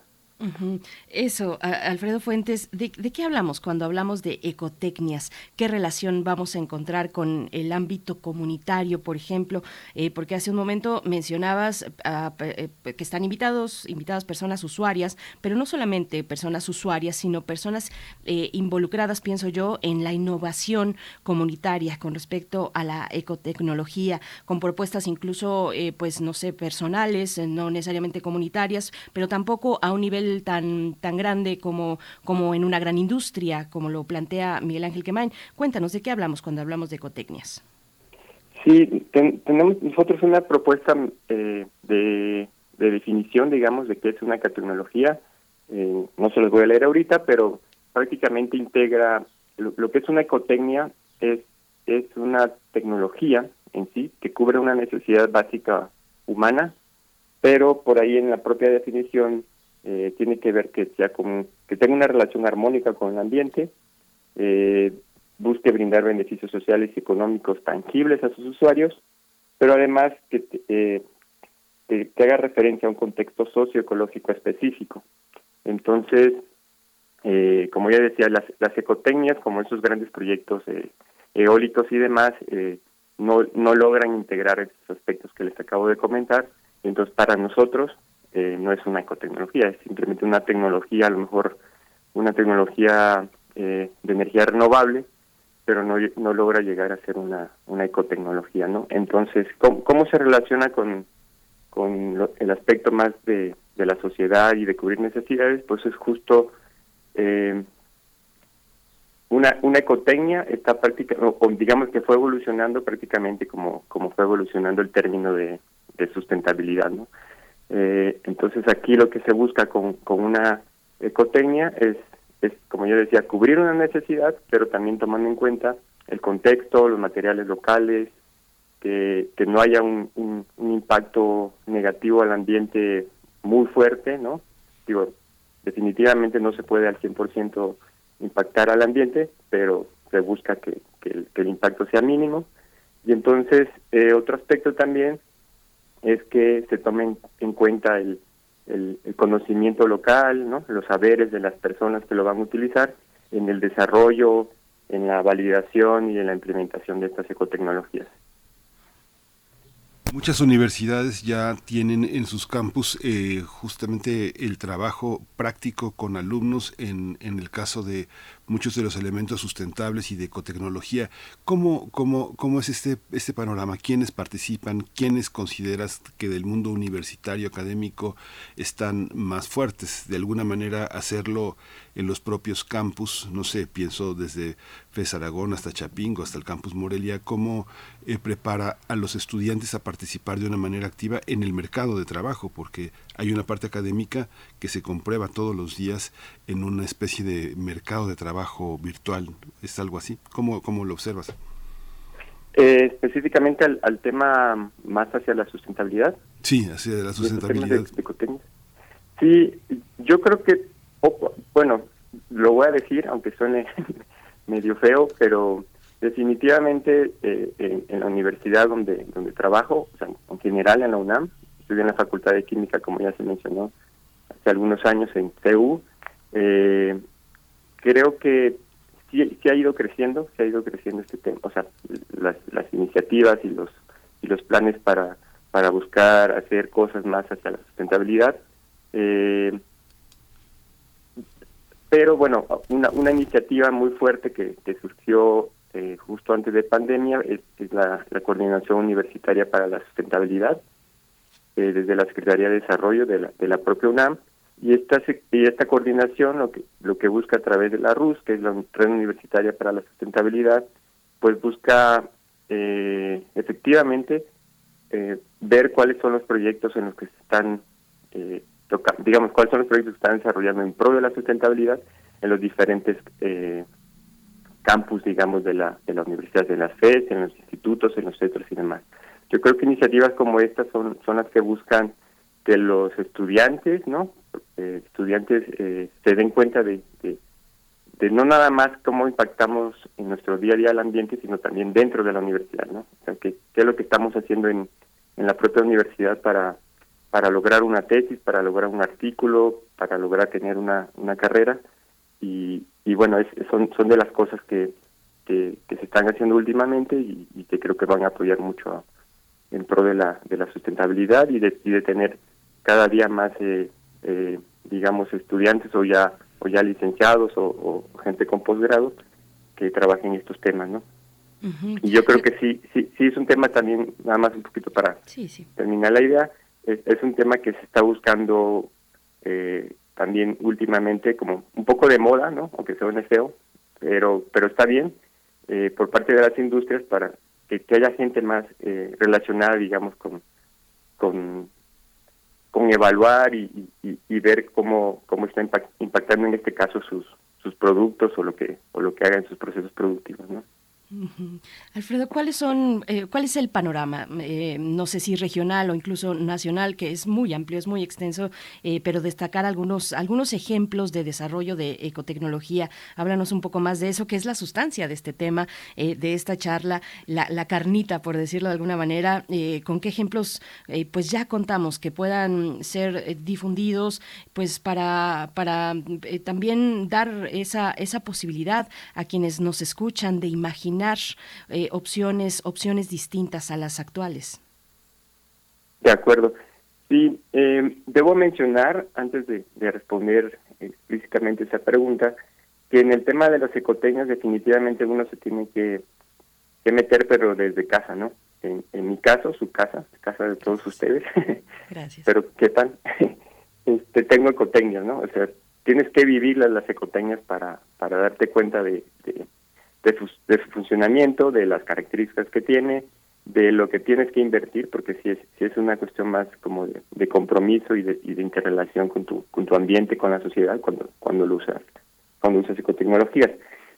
Eso, Alfredo Fuentes, ¿de, qué hablamos cuando hablamos de ecotecnias? ¿Qué relación vamos a encontrar con el ámbito comunitario, por ejemplo? Eh, porque hace un momento mencionabas eh, que están invitados, invitadas personas usuarias, pero no solamente personas usuarias, sino personas eh, involucradas, pienso yo, en la innovación comunitaria con respecto a la ecotecnología, con propuestas incluso, eh, pues, no sé, personales, no necesariamente comunitarias, pero tampoco a un nivel tan, tan grande como, como en una gran industria, como lo plantea Miguel Ángel Quemain. Cuéntanos, ¿de qué hablamos cuando hablamos de ecotecnias? Sí, ten- tenemos nosotros una propuesta eh, de, de definición, digamos, de qué es una ecotecnología. Eh, no se los voy a leer ahorita, pero prácticamente integra lo, lo que es una ecotecnia es, es una tecnología en sí que cubre una necesidad básica humana, pero por ahí en la propia definición eh, tiene que ver que sea como que tenga una relación armónica con el ambiente, eh, busque brindar beneficios sociales y económicos tangibles a sus usuarios, pero además que, eh, que haga referencia a un contexto socioecológico específico. Entonces, eh, como ya decía, las, las ecotecnias, como esos grandes proyectos eh, eólicos y demás, eh, no, no logran integrar esos aspectos que les acabo de comentar. Entonces, para nosotros eh, no es una ecotecnología, es simplemente una tecnología, a lo mejor una tecnología eh, de energía renovable, pero no, no logra llegar a ser una, una ecotecnología, ¿no? Entonces, ¿cómo, cómo se relaciona con, con lo- el aspecto más de, de la sociedad y de cubrir necesidades? Pues es justo eh, una, una ecotecnia está prácticamente, digamos que fue evolucionando prácticamente como, como fue evolucionando el término de, de sustentabilidad, ¿no? Eh, entonces aquí lo que se busca con, con una ecotecnia es, es, como yo decía, cubrir una necesidad, pero también tomando en cuenta el contexto, los materiales locales, que, que no haya un, un, impacto negativo al ambiente muy fuerte, ¿no? Digo, definitivamente no se puede al 100% impactar al ambiente, pero se busca que, que, el, que el impacto sea mínimo. Y entonces, eh, otro aspecto también es que se tomen en cuenta el, el, conocimiento local, ¿no? los saberes de las personas que lo van a utilizar en el desarrollo, en la validación y en la implementación de estas ecotecnologías. Muchas universidades ya tienen en sus campus eh, justamente el trabajo práctico con alumnos en, en el caso de muchos de los elementos sustentables y de ecotecnología. ¿Cómo, cómo, cómo es este, este panorama? ¿Quiénes participan? ¿Quiénes consideras que del mundo universitario académico están más fuertes? De alguna manera hacerlo en los propios campus, no sé, pienso desde FES Aragón hasta Chapingo, hasta el campus Morelia, cómo eh, prepara a los estudiantes a participar de una manera activa en el mercado de trabajo, porque hay una parte académica que se comprueba todos los días en una especie de mercado de trabajo virtual. ¿Es algo así? ¿Cómo, cómo lo observas? Eh, específicamente al, al tema más hacia la sustentabilidad. Sí, hacia la sustentabilidad. Sí, yo creo que, poco- bueno, lo voy a decir, aunque suene medio feo, pero definitivamente eh, en, en la universidad donde, donde trabajo, o sea, en general en la UNAM, estudié en la Facultad de Química, como ya se mencionó, hace algunos años en CEU, eh, creo que sí, ha ido creciendo, sí ha ido creciendo este tema, o sea, las, las iniciativas y los y los planes para para buscar hacer cosas más hacia la sustentabilidad. Eh, pero bueno, una, una iniciativa muy fuerte que, surgió eh, justo antes de pandemia es, la Coordinación Universitaria para la Sustentabilidad, eh, desde la Secretaría de Desarrollo de la, propia UNAM, y esta, y esta coordinación lo que, lo que busca a través de la RUS, que es la Red Universitaria para la Sustentabilidad, pues busca eh, efectivamente eh, ver cuáles son los proyectos en los que se están eh, toca- digamos cuáles son los proyectos que están desarrollando en pro de la sustentabilidad en los diferentes eh, campus digamos de la de la universidad de las FES en los institutos en los centros y demás yo creo que iniciativas como estas son son las que buscan que los estudiantes no Eh, estudiantes eh, se den cuenta de, de no nada más cómo impactamos en nuestro día a día al ambiente, sino también dentro de la universidad, ¿no? O sea, qué, qué es lo que estamos haciendo en, en la propia universidad para, para lograr una tesis, para lograr un artículo, para lograr tener una, una carrera. Y, y bueno, es, son, son de las cosas que, que, que se están haciendo últimamente y, y que creo que van a apoyar mucho a- en pro de la, de la sustentabilidad y de, y de tener cada día más, eh, eh, digamos, estudiantes o ya o ya licenciados o, o gente con posgrado que trabajen estos temas, ¿no? Y yo creo que sí, sí, sí es un tema también, nada más un poquito para Sí, sí. terminar la idea, es, es un tema que se está buscando eh, también últimamente como un poco de moda, ¿no? Aunque suene feo, pero pero está bien eh, por parte de las industrias para que, haya gente más eh, relacionada, digamos, con con con evaluar y, y, y ver cómo cómo está impact- impactando en este caso sus sus productos o lo que o lo que haga en sus procesos productivos, ¿no? Alfredo, ¿cuáles son, eh, ¿cuál es el panorama? Eh, no sé si regional o incluso nacional, que es muy amplio, es muy extenso, eh, pero destacar algunos, algunos ejemplos de desarrollo de ecotecnología. Háblanos un poco más de eso, que es la sustancia de este tema, eh, de esta charla, la, la carnita, por decirlo de alguna manera. ¿Con qué ejemplos pues ya contamos que puedan ser difundidos pues para, para también dar esa, esa posibilidad a quienes nos escuchan de imaginar eh, opciones, opciones distintas a las actuales. De acuerdo. Sí, eh, debo mencionar, antes de, de responder explícitamente esa pregunta, que en el tema de las ecotecnias definitivamente uno se tiene que, que meter, pero desde casa, ¿no? En, en mi caso, su casa, casa de todos ustedes, Gracias. pero ¿qué tal? este, tengo ecotecnias, ¿no? O sea, tienes que vivir las, ecotecnias para, para darte cuenta de, de, de, de su funcionamiento, de las características que tiene, de lo que tienes que invertir, porque si es, si es una cuestión más como de, compromiso y de, y de interrelación con tu, con tu ambiente, con la sociedad, cuando, cuando lo usas, cuando usas ecotecnologías.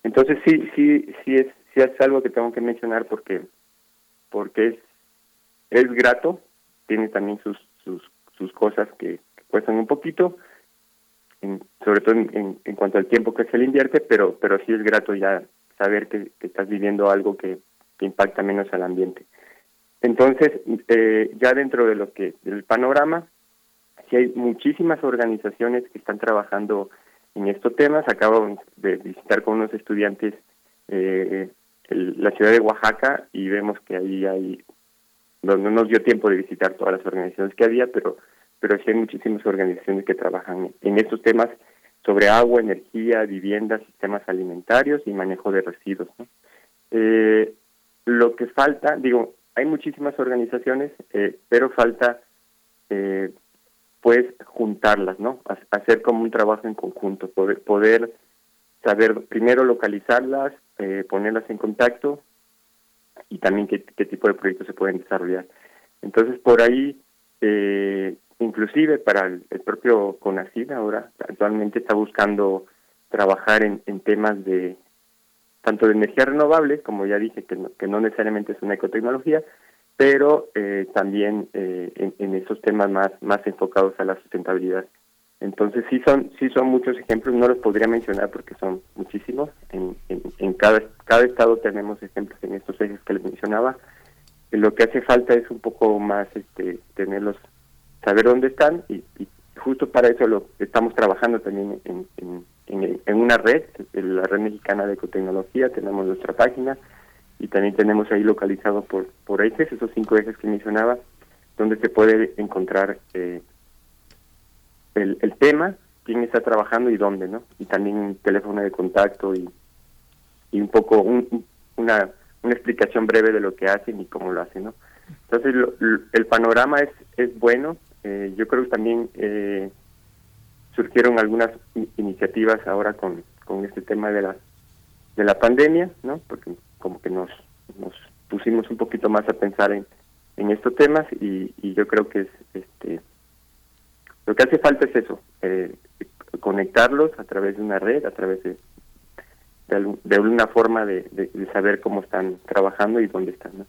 Entonces sí, sí, sí es, sí es algo que tengo que mencionar porque, porque es, es grato, tiene también sus, sus, cosas que, cuestan un poquito, sobre todo en, en, en cuanto al tiempo que se le invierte, pero, pero sí es grato ya saber que, estás viviendo algo que, impacta menos al ambiente. Entonces, eh, ya dentro de lo que del panorama, sí hay muchísimas organizaciones que están trabajando en estos temas. Acabo de visitar con unos estudiantes eh, la ciudad de Oaxaca y vemos que ahí hay, no, no nos dio tiempo de visitar todas las organizaciones que había, pero, pero sí hay muchísimas organizaciones que trabajan en estos temas sobre agua, energía, vivienda, sistemas alimentarios y manejo de residuos. Eh, lo que falta, digo, hay muchísimas organizaciones, eh, pero falta eh, pues juntarlas, ¿no? Ha- Hacer como un trabajo en conjunto, poder, saber primero localizarlas, eh, ponerlas en contacto y también qué, qué tipo de proyectos se pueden desarrollar. Entonces, por ahí, eh, inclusive para el, propio CONACYT ahora, actualmente está buscando trabajar en, en temas de tanto de energía renovable, como ya dije, que no, que no necesariamente es una ecotecnología, pero eh, también eh, en, esos temas más, más enfocados a la sustentabilidad. Entonces sí son sí son muchos ejemplos, no los podría mencionar porque son muchísimos. En, en, cada cada estado tenemos ejemplos en estos ejes que les mencionaba. Lo que hace falta es un poco más este tenerlos, saber dónde están y, y justo para eso lo estamos trabajando también en, en, una red, la red mexicana de ecotecnología, tenemos nuestra página y también tenemos ahí localizado por por ejes esos cinco ejes que mencionaba, donde se puede encontrar eh, el, el tema, quién está trabajando y dónde, ¿no? Y también un teléfono de contacto y, y un poco un- una, una explicación breve de lo que hacen y cómo lo hacen, ¿no? Entonces, lo- el panorama es, es bueno. Eh, yo creo que también eh, surgieron algunas iniciativas ahora con, con este tema de la, de la pandemia, ¿no? Porque como que nos, nos pusimos un poquito más a pensar en, en estos temas y, y yo creo que es este lo que hace falta es eso, eh, conectarlos a través de una red, a través de, de, alguna forma de, de- saber cómo están trabajando y dónde están. ¿no?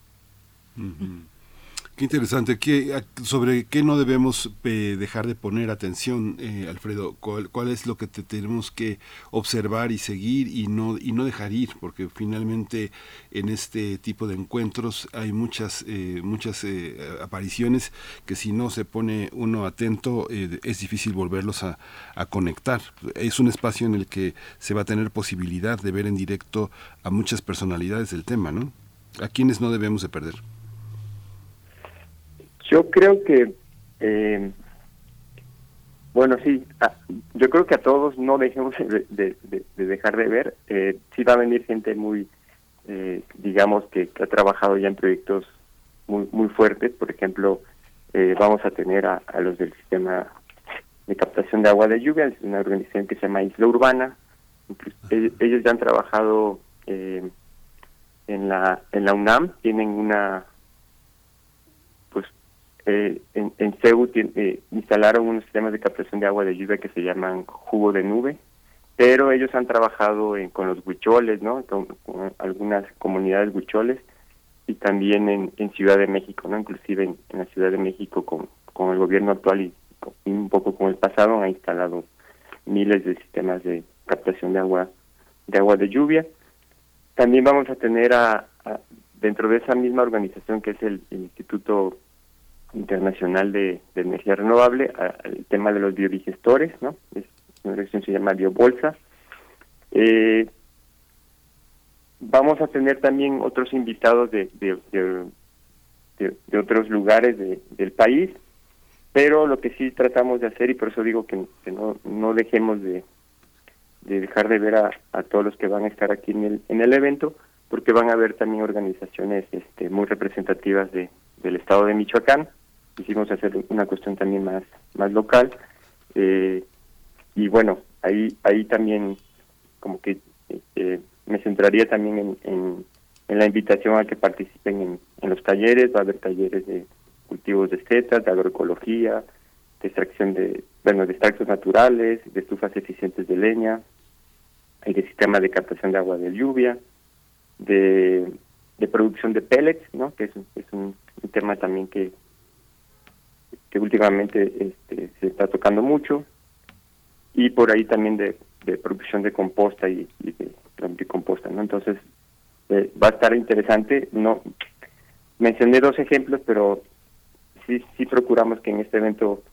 Qué interesante. ¿Qué, ¿Sobre qué no debemos eh, dejar de poner atención, eh, Alfredo? ¿Cuál, ¿Cuál es lo que te tenemos que observar y seguir y no, y no dejar ir? Porque finalmente en este tipo de encuentros hay muchas, eh, muchas eh, apariciones que si no se pone uno atento eh, es difícil volverlos a, a conectar. Es un espacio en el que se va a tener posibilidad de ver en directo a muchas personalidades del tema, ¿no? A quienes no debemos de perder. Yo creo que, eh, bueno, sí, a- yo creo que a todos no dejemos de, de- de- de dejar de ver. Eh, sí va a venir gente muy, eh, digamos, que, que ha trabajado ya en proyectos muy, muy fuertes. Por ejemplo, eh, vamos a tener a, a los del sistema de captación de agua de lluvia, es una organización que se llama Isla Urbana. Ellos, ya han trabajado eh, en la en la UNAM, tienen una eh, en, en CEU eh, instalaron unos sistemas de captación de agua de lluvia que se llaman jugo de nube. pero ellos han trabajado en- con los huicholes, ¿no? Con, algunas comunidades huicholes y también en, en Ciudad de México, ¿no? Inclusive en, la Ciudad de México con, con el gobierno actual y, un poco con el pasado han instalado miles de sistemas de captación de agua de agua de lluvia. También vamos a tener a, dentro de esa misma organización que es el Instituto Internacional de, Energía Renovable a- el tema de los biodigestores, ¿no? Es una que se llama Biobolsa. Eh, vamos a tener también otros invitados de, de, de- otros lugares de- del país, pero lo que sí tratamos de hacer, y por eso digo que, no, no dejemos de, de dejar de ver a, a todos los que van a estar aquí en el, en el evento, porque van a haber también organizaciones este, muy representativas de, del estado de Michoacán. Quisimos hacer una cuestión también más, más local. eh, y bueno, ahí, ahí también como que eh, me centraría también en, en, la invitación a que participen en, los talleres. Va a haber talleres de cultivos de setas, de agroecología, de extracción de, bueno, de extractos naturales, de estufas eficientes de leña, de sistema de captación de agua de lluvia, de, de producción de pellets, ¿no? Que es, es un tema también que que últimamente este, se está tocando mucho y por ahí también de, de producción de composta y, y de, de composta, ¿no? Entonces eh, va a estar interesante. No mencioné dos ejemplos, pero sí sí procuramos que en este evento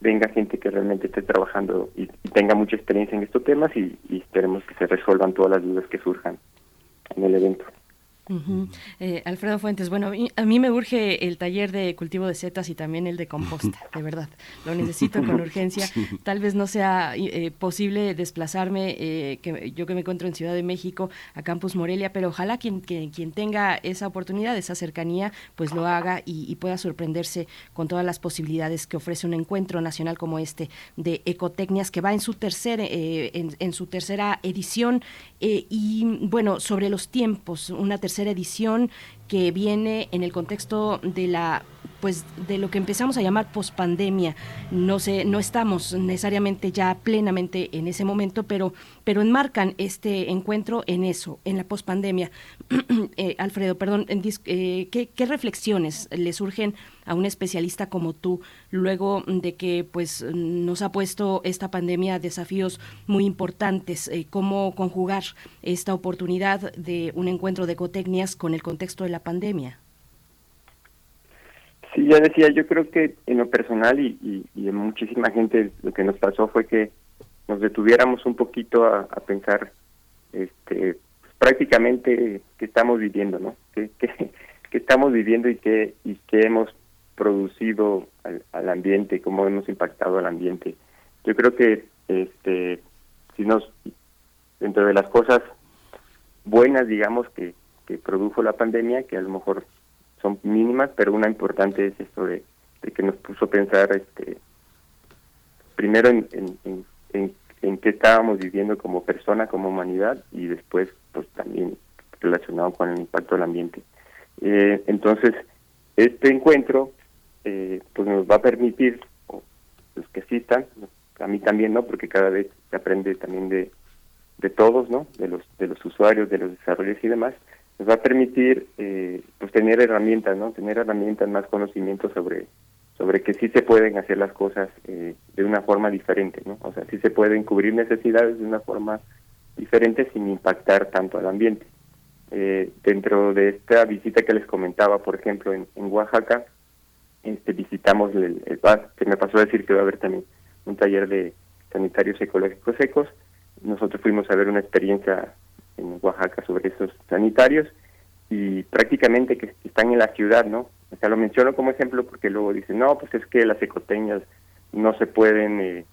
venga gente que realmente esté trabajando y, tenga mucha experiencia en estos temas y esperemos que se resuelvan todas las dudas que surjan en el evento. Eh, Alfredo Fuentes, bueno, a mí, a mí me urge el taller de cultivo de setas y también el de composta, de verdad. Lo necesito con urgencia. Tal vez no sea eh, posible desplazarme, eh, que yo que me encuentro en Ciudad de México, a Campus Morelia, pero ojalá quien, quien, quien tenga esa oportunidad, esa cercanía, pues lo haga y, y pueda sorprenderse con todas las posibilidades que ofrece un encuentro nacional como este de ecotecnias que va en su tercer, eh, en, en su tercera edición y bueno sobre los tiempos una tercera edición que viene en el contexto de la pues de lo que empezamos a llamar pospandemia. No sé, no estamos necesariamente ya plenamente en ese momento, pero, pero enmarcan este encuentro en eso, en la pospandemia. eh, Alfredo, perdón, en eh, ¿qué, qué reflexiones le surgen a un especialista como tú luego de que pues nos ha puesto esta pandemia desafíos muy importantes? Eh, ¿Cómo conjugar esta oportunidad de un encuentro de ecotecnias con el contexto de la pandemia? Sí, ya decía, yo creo que en lo personal y, y, en muchísima gente lo que nos pasó fue que nos detuviéramos un poquito a, pensar este pues, prácticamente qué estamos viviendo, ¿no? ¿Qué, qué, qué estamos viviendo y qué, y qué hemos producido al, al ambiente, cómo hemos impactado al ambiente. Yo creo que este si nos dentro de las cosas buenas, digamos, que, que produjo la pandemia, que a lo mejor son mínimas, pero una importante es esto de, que nos puso a pensar este primero en, en, en, en, qué estábamos viviendo como persona, como humanidad, y después pues también relacionado con el impacto del ambiente. Eh, entonces, este encuentro eh, pues nos va a permitir, los que asistan, a mí también, ¿no? Porque cada vez se aprende también de, de todos, ¿no? De los, de los usuarios, de los desarrolladores y demás, nos va a permitir eh, pues tener herramientas, ¿no? Tener herramientas, más conocimiento sobre sobre que sí se pueden hacer las cosas eh, de una forma diferente, ¿no? O sea, sí se pueden cubrir necesidades de una forma diferente sin impactar tanto al ambiente. Eh, dentro de esta visita que les comentaba, por ejemplo, en, en Oaxaca, este, visitamos el, el PAS, que me pasó a decir que va a haber también un taller de sanitarios ecológicos secos. Nosotros fuimos a ver una experiencia en Oaxaca sobre esos sanitarios y prácticamente que están en la ciudad, ¿no? O sea, lo menciono como ejemplo porque luego dicen, no, pues es que las ecoteñas no se pueden eh,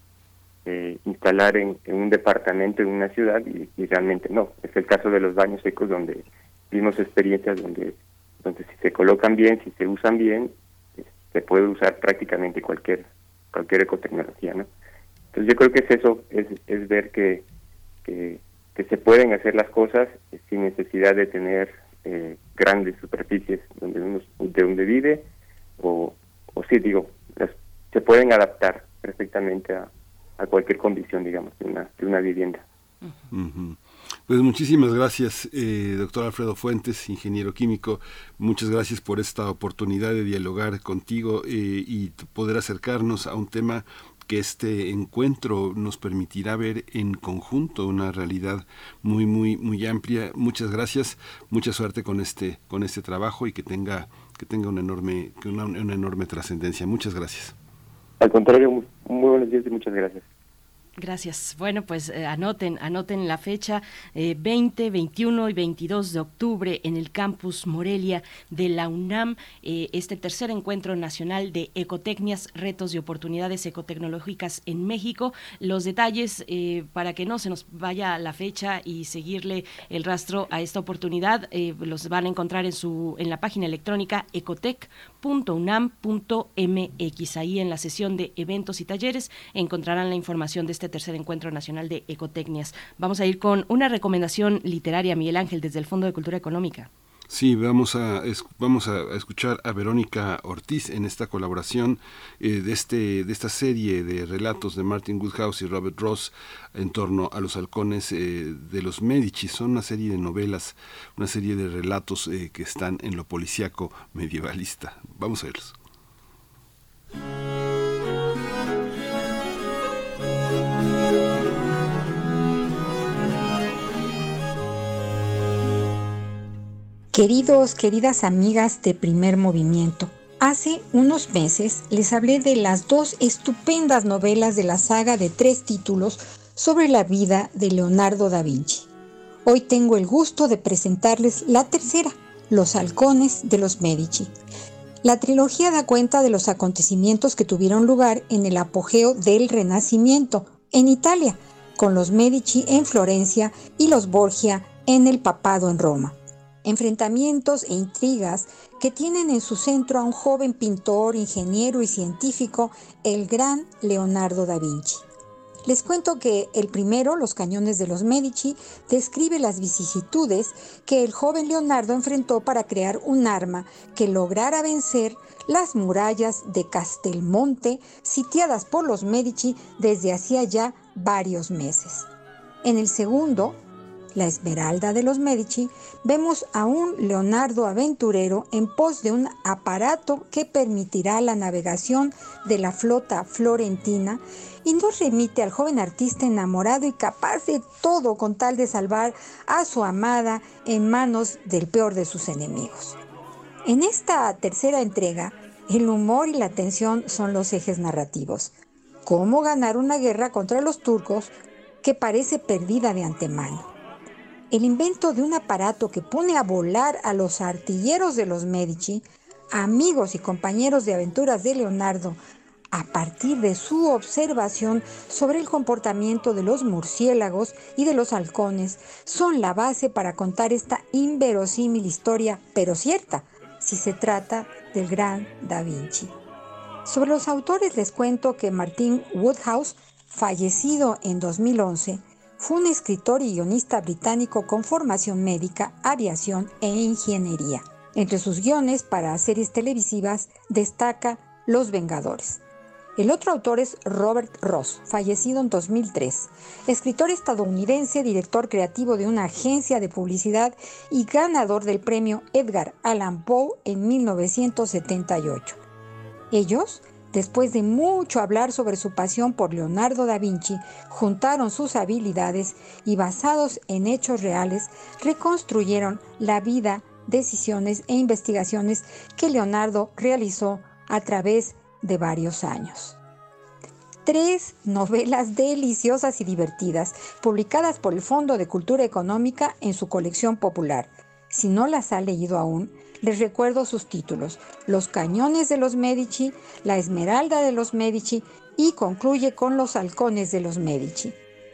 eh, instalar en, un departamento en una ciudad y, realmente no. Es el caso de los baños secos donde vimos experiencias donde, donde si se colocan bien, si se usan bien, eh, se puede usar prácticamente cualquier cualquier ecotecnología, ¿no? Entonces yo creo que es eso, es, es ver que, que se pueden hacer las cosas sin necesidad de tener eh, grandes superficies donde uno de donde vive o, o sí digo las, se pueden adaptar perfectamente a, a, cualquier condición digamos de una de una vivienda Ujú. Pues muchísimas gracias, eh, doctor Alfredo Fuentes, ingeniero químico. Muchas gracias por esta oportunidad de dialogar contigo eh, y poder acercarnos a un tema que este encuentro nos permitirá ver en conjunto una realidad muy muy muy amplia. Muchas gracias, mucha suerte con este con este trabajo y que tenga que tenga una enorme que una, una enorme trascendencia. Muchas gracias. Al contrario, muy, buenos días y muchas gracias. Gracias. Bueno, pues eh, anoten, anoten la fecha eh, 20, 21 y 22 de octubre en el campus Morelia de la UNAM, eh, este tercer encuentro nacional de ecotecnias, retos y oportunidades ecotecnológicas en México. Los detalles eh, para que no se nos vaya la fecha y seguirle el rastro a esta oportunidad los van a encontrar en su en la página electrónica ecotec.unam.mx. Ahí en la sesión de eventos y talleres encontrarán la información de este tercer encuentro nacional de ecotecnias. Vamos a ir con una recomendación literaria, Miguel Ángel, desde el Fondo de Cultura Económica. Sí, vamos a, vamos a escuchar a Verónica Ortiz en esta colaboración eh, de, este, de esta serie de relatos de Martin Woodhouse y Robert Ross en torno a los halcones eh, de los Medici. Son una serie de novelas, una serie de relatos eh, que están en lo policíaco medievalista. Vamos a verlos. Queridos, queridas amigas de primer movimiento, hace unos meses les hablé de las dos estupendas novelas de la saga de tres títulos sobre la vida de Leonardo da Vinci. Hoy tengo el gusto de presentarles la tercera, Los halcones de los Medici. La trilogía da cuenta de los acontecimientos que tuvieron lugar en el apogeo del Renacimiento, en Italia, con los Medici en Florencia y los Borgia en el Papado en Roma enfrentamientos e intrigas que tienen en su centro a un joven pintor, ingeniero y científico, el gran Leonardo da Vinci. Les cuento que el primero, Los Cañones de los Medici, describe las vicisitudes que el joven Leonardo enfrentó para crear un arma que lograra vencer las murallas de Castelmonte sitiadas por los Medici desde hacía ya varios meses. En el segundo, la Esmeralda de los Medici, vemos a un Leonardo aventurero en pos de un aparato que permitirá la navegación de la flota florentina y nos remite al joven artista enamorado y capaz de todo con tal de salvar a su amada en manos del peor de sus enemigos. En esta tercera entrega, el humor y la tensión son los ejes narrativos. Cómo ganar una guerra contra los turcos que parece perdida de antemano el invento de un aparato que pone a volar a los artilleros de los Medici, amigos y compañeros de aventuras de Leonardo, a partir de su observación sobre el comportamiento de los murciélagos y de los halcones, son la base para contar esta inverosímil historia, pero cierta, si se trata del gran Da Vinci. Sobre los autores les cuento que Martin Woodhouse, fallecido en 2011, fue un escritor y guionista británico con formación médica, aviación e ingeniería. Entre sus guiones para series televisivas destaca Los Vengadores. El otro autor es Robert Ross, fallecido en 2003, escritor estadounidense, director creativo de una agencia de publicidad y ganador del premio Edgar Allan Poe en 1978. Ellos Después de mucho hablar sobre su pasión por Leonardo da Vinci, juntaron sus habilidades y basados en hechos reales, reconstruyeron la vida, decisiones e investigaciones que Leonardo realizó a través de varios años. Tres novelas deliciosas y divertidas, publicadas por el Fondo de Cultura Económica en su colección popular. Si no las ha leído aún, les recuerdo sus títulos, Los cañones de los Medici, La esmeralda de los Medici y concluye con Los halcones de los Medici.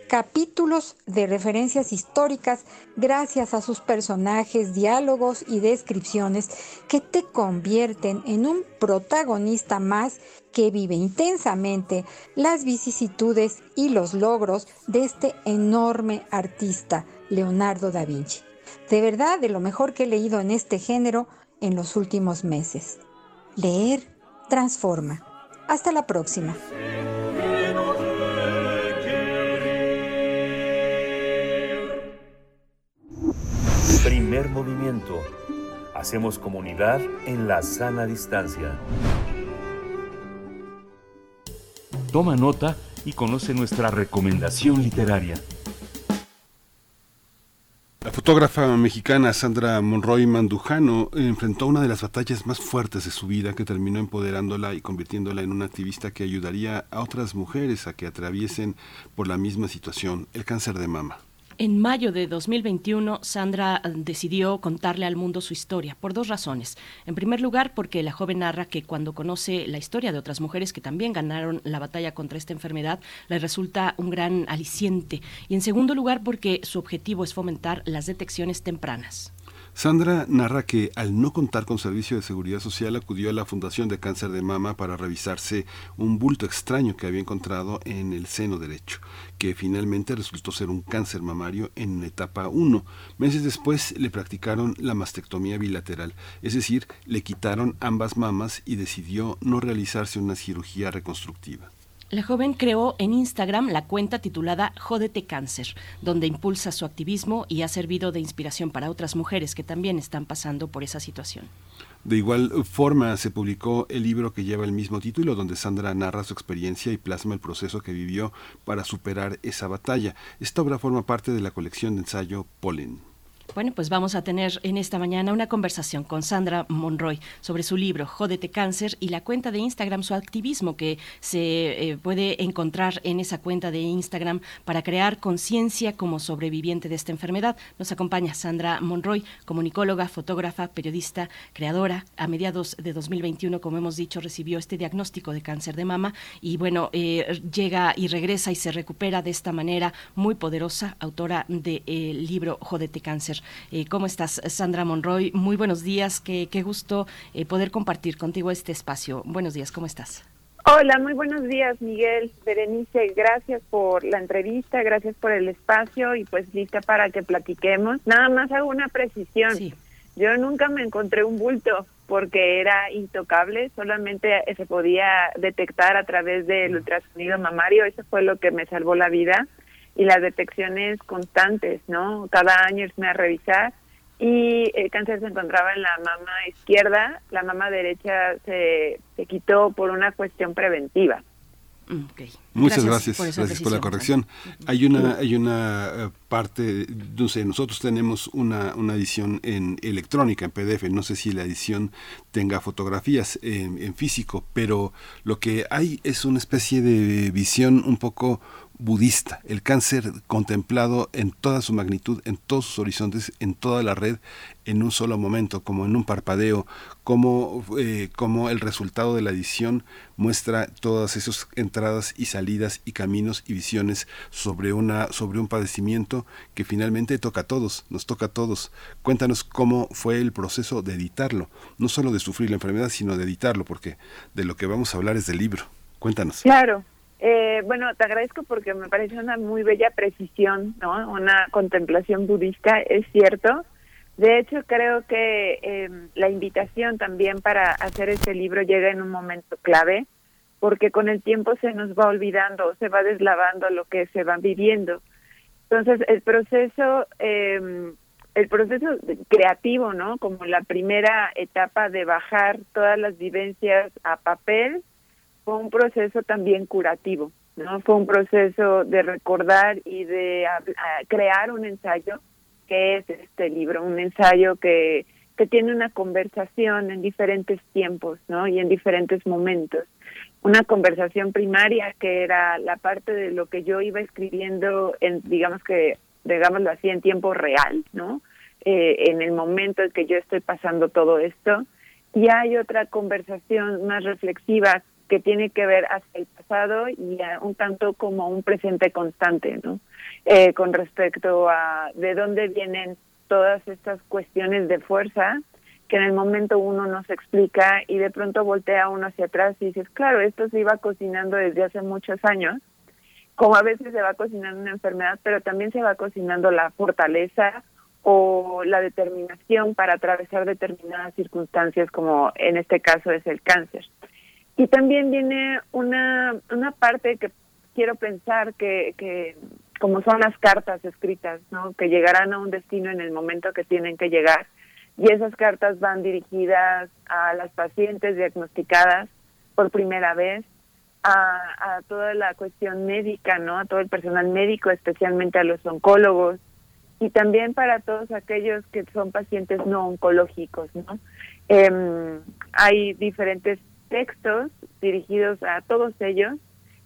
Capítulos de referencias históricas gracias a sus personajes, diálogos y descripciones que te convierten en un protagonista más que vive intensamente las vicisitudes y los logros de este enorme artista, Leonardo da Vinci de verdad de lo mejor que he leído en este género en los últimos meses. Leer transforma. Hasta la próxima. Primer movimiento. Hacemos comunidad en la sana distancia. Toma nota y conoce nuestra recomendación literaria. La fotógrafa mexicana Sandra Monroy Mandujano enfrentó una de las batallas más fuertes de su vida que terminó empoderándola y convirtiéndola en una activista que ayudaría a otras mujeres a que atraviesen por la misma situación, el cáncer de mama. En mayo de 2021, Sandra eh, decidió contarle al mundo su historia por dos razones. En primer lugar, porque la joven narra que cuando conoce la historia de otras mujeres que también ganaron la batalla contra esta enfermedad, le resulta un gran aliciente. Y en segundo lugar, porque su objetivo es fomentar las detecciones tempranas. Sandra narra que al no contar con servicio de seguridad social acudió a la Fundación de Cáncer de Mama para revisarse un bulto extraño que había encontrado en el seno derecho, que finalmente resultó ser un cáncer mamario en etapa 1. Meses después le practicaron la mastectomía bilateral, es decir, le quitaron ambas mamas y decidió no realizarse una cirugía reconstructiva. La joven creó en Instagram la cuenta titulada Jódete Cáncer, donde impulsa su activismo y ha servido de inspiración para otras mujeres que también están pasando por esa situación. De igual forma, se publicó el libro que lleva el mismo título, donde Sandra narra su experiencia y plasma el proceso que vivió para superar esa batalla. Esta obra forma parte de la colección de ensayo Polen. Bueno, pues vamos a tener en esta mañana una conversación con Sandra Monroy sobre su libro Jódete Cáncer y la cuenta de Instagram, su activismo que se eh, puede encontrar en esa cuenta de Instagram para crear conciencia como sobreviviente de esta enfermedad. Nos acompaña Sandra Monroy, comunicóloga, fotógrafa, periodista, creadora. A mediados de 2021, como hemos dicho, recibió este diagnóstico de cáncer de mama y bueno, eh, llega y regresa y se recupera de esta manera muy poderosa, autora del libro Jódete Cáncer. Eh, ¿Cómo estás, Sandra Monroy? Muy buenos días, qué, qué gusto eh, poder compartir contigo este espacio. Buenos días, ¿cómo estás? Hola, muy buenos días, Miguel, Berenice. Gracias por la entrevista, gracias por el espacio y pues lista para que platiquemos. Nada más hago una precisión. Yo nunca me encontré un bulto porque era intocable, solamente se podía detectar a través del ultrasonido mamario, eso fue lo que me salvó la vida y las detecciones constantes, ¿no? Cada año irme a revisar y el cáncer se encontraba en la mama izquierda, la mama derecha se, se quitó por una cuestión preventiva. Muchas gracias, gracias, por la corrección. Hay una, hay una eh, parte, no sé, nosotros tenemos una, una edición en electrónica, en PDF, no sé si la edición tenga fotografías en, en físico, pero lo que hay es una especie de visión un poco budista, el cáncer contemplado en toda su magnitud, en todos sus horizontes, en toda la red, en un solo momento, como en un parpadeo, como, eh, como el resultado de la edición muestra todas esas entradas y salidas y caminos y visiones sobre, una, sobre un padecimiento que finalmente toca a todos, nos toca a todos. Cuéntanos cómo fue el proceso de editarlo, no solo de sufrir la enfermedad, sino de editarlo, porque de lo que vamos a hablar es del libro. Cuéntanos. Claro, eh, bueno, te agradezco porque me parece una muy bella precisión, ¿no? Una contemplación budista, es cierto. De hecho, creo que eh, la invitación también para hacer este libro llega en un momento clave, porque con el tiempo se nos va olvidando, se va deslavando lo que se va viviendo. Entonces, el proceso, eh, el proceso creativo, ¿no? Como la primera etapa de bajar todas las vivencias a papel, fue un proceso también curativo, ¿no? Fue un proceso de recordar y de crear un ensayo que es este libro, un ensayo que, que tiene una conversación en diferentes tiempos, ¿no? Y en diferentes momentos. Una conversación primaria que era la parte de lo que yo iba escribiendo en, digamos que, digámoslo así, en tiempo real, ¿no? Eh, en el momento en que yo estoy pasando todo esto. Y hay otra conversación más reflexiva que tiene que ver hacia el pasado y un tanto como un presente constante, ¿no? Eh, con respecto a de dónde vienen todas estas cuestiones de fuerza que en el momento uno no se explica y de pronto voltea uno hacia atrás y dices, claro, esto se iba cocinando desde hace muchos años, como a veces se va cocinando una enfermedad, pero también se va cocinando la fortaleza o la determinación para atravesar determinadas circunstancias, como en este caso es el cáncer. Y también viene una, una parte que quiero pensar que, como son las cartas escritas, ¿no? Que llegarán a un destino en el momento que tienen que llegar. Y esas cartas van dirigidas a las pacientes diagnosticadas por primera vez, a, a toda la cuestión médica, ¿no? A todo el personal médico, especialmente a los oncólogos, y también para todos aquellos que son pacientes no oncológicos, ¿no? Em, hay diferentes textos dirigidos a todos ellos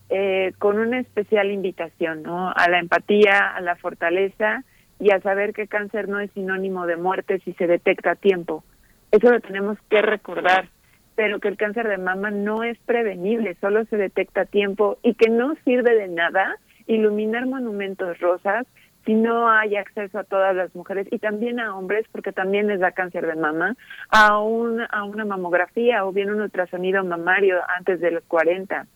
eh, con una especial invitación, ¿no? A la empatía, a la fortaleza y a saber que cáncer no es sinónimo de muerte si se detecta a tiempo. Eso lo tenemos que recordar, pero que el cáncer de mama no es prevenible, solo se detecta a tiempo y que no sirve de nada iluminar monumentos rosas si no hay acceso a todas las mujeres y también a hombres, porque también les da cáncer de mama, a, un, a una mamografía o bien un ultrasonido mamario antes de los 40.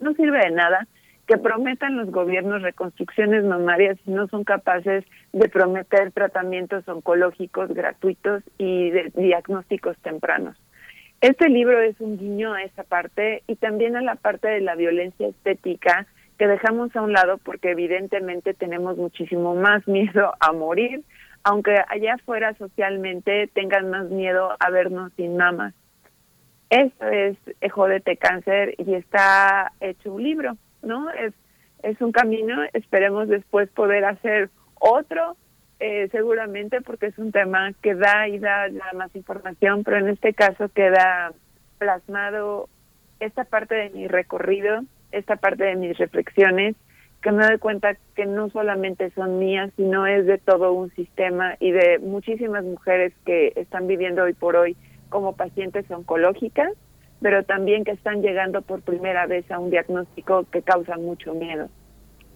No sirve de nada que prometan los gobiernos reconstrucciones mamarias si no son capaces de prometer tratamientos oncológicos gratuitos y de diagnósticos tempranos. Este libro es un guiño a esa parte y también a la parte de la violencia estética que dejamos a un lado porque evidentemente tenemos muchísimo más miedo a morir, aunque allá afuera socialmente tengan más miedo a vernos sin mamas. Esto es Jodete Cáncer y está hecho un libro, ¿no? Es, es un camino, esperemos después poder hacer otro, eh, seguramente porque es un tema que da y da, da más información, pero en este caso queda plasmado esta parte de mi recorrido esta parte de mis reflexiones, que me doy cuenta que no solamente son mías, sino es de todo un sistema y de muchísimas mujeres que están viviendo hoy por hoy como pacientes oncológicas, pero también que están llegando por primera vez a un diagnóstico que causa mucho miedo.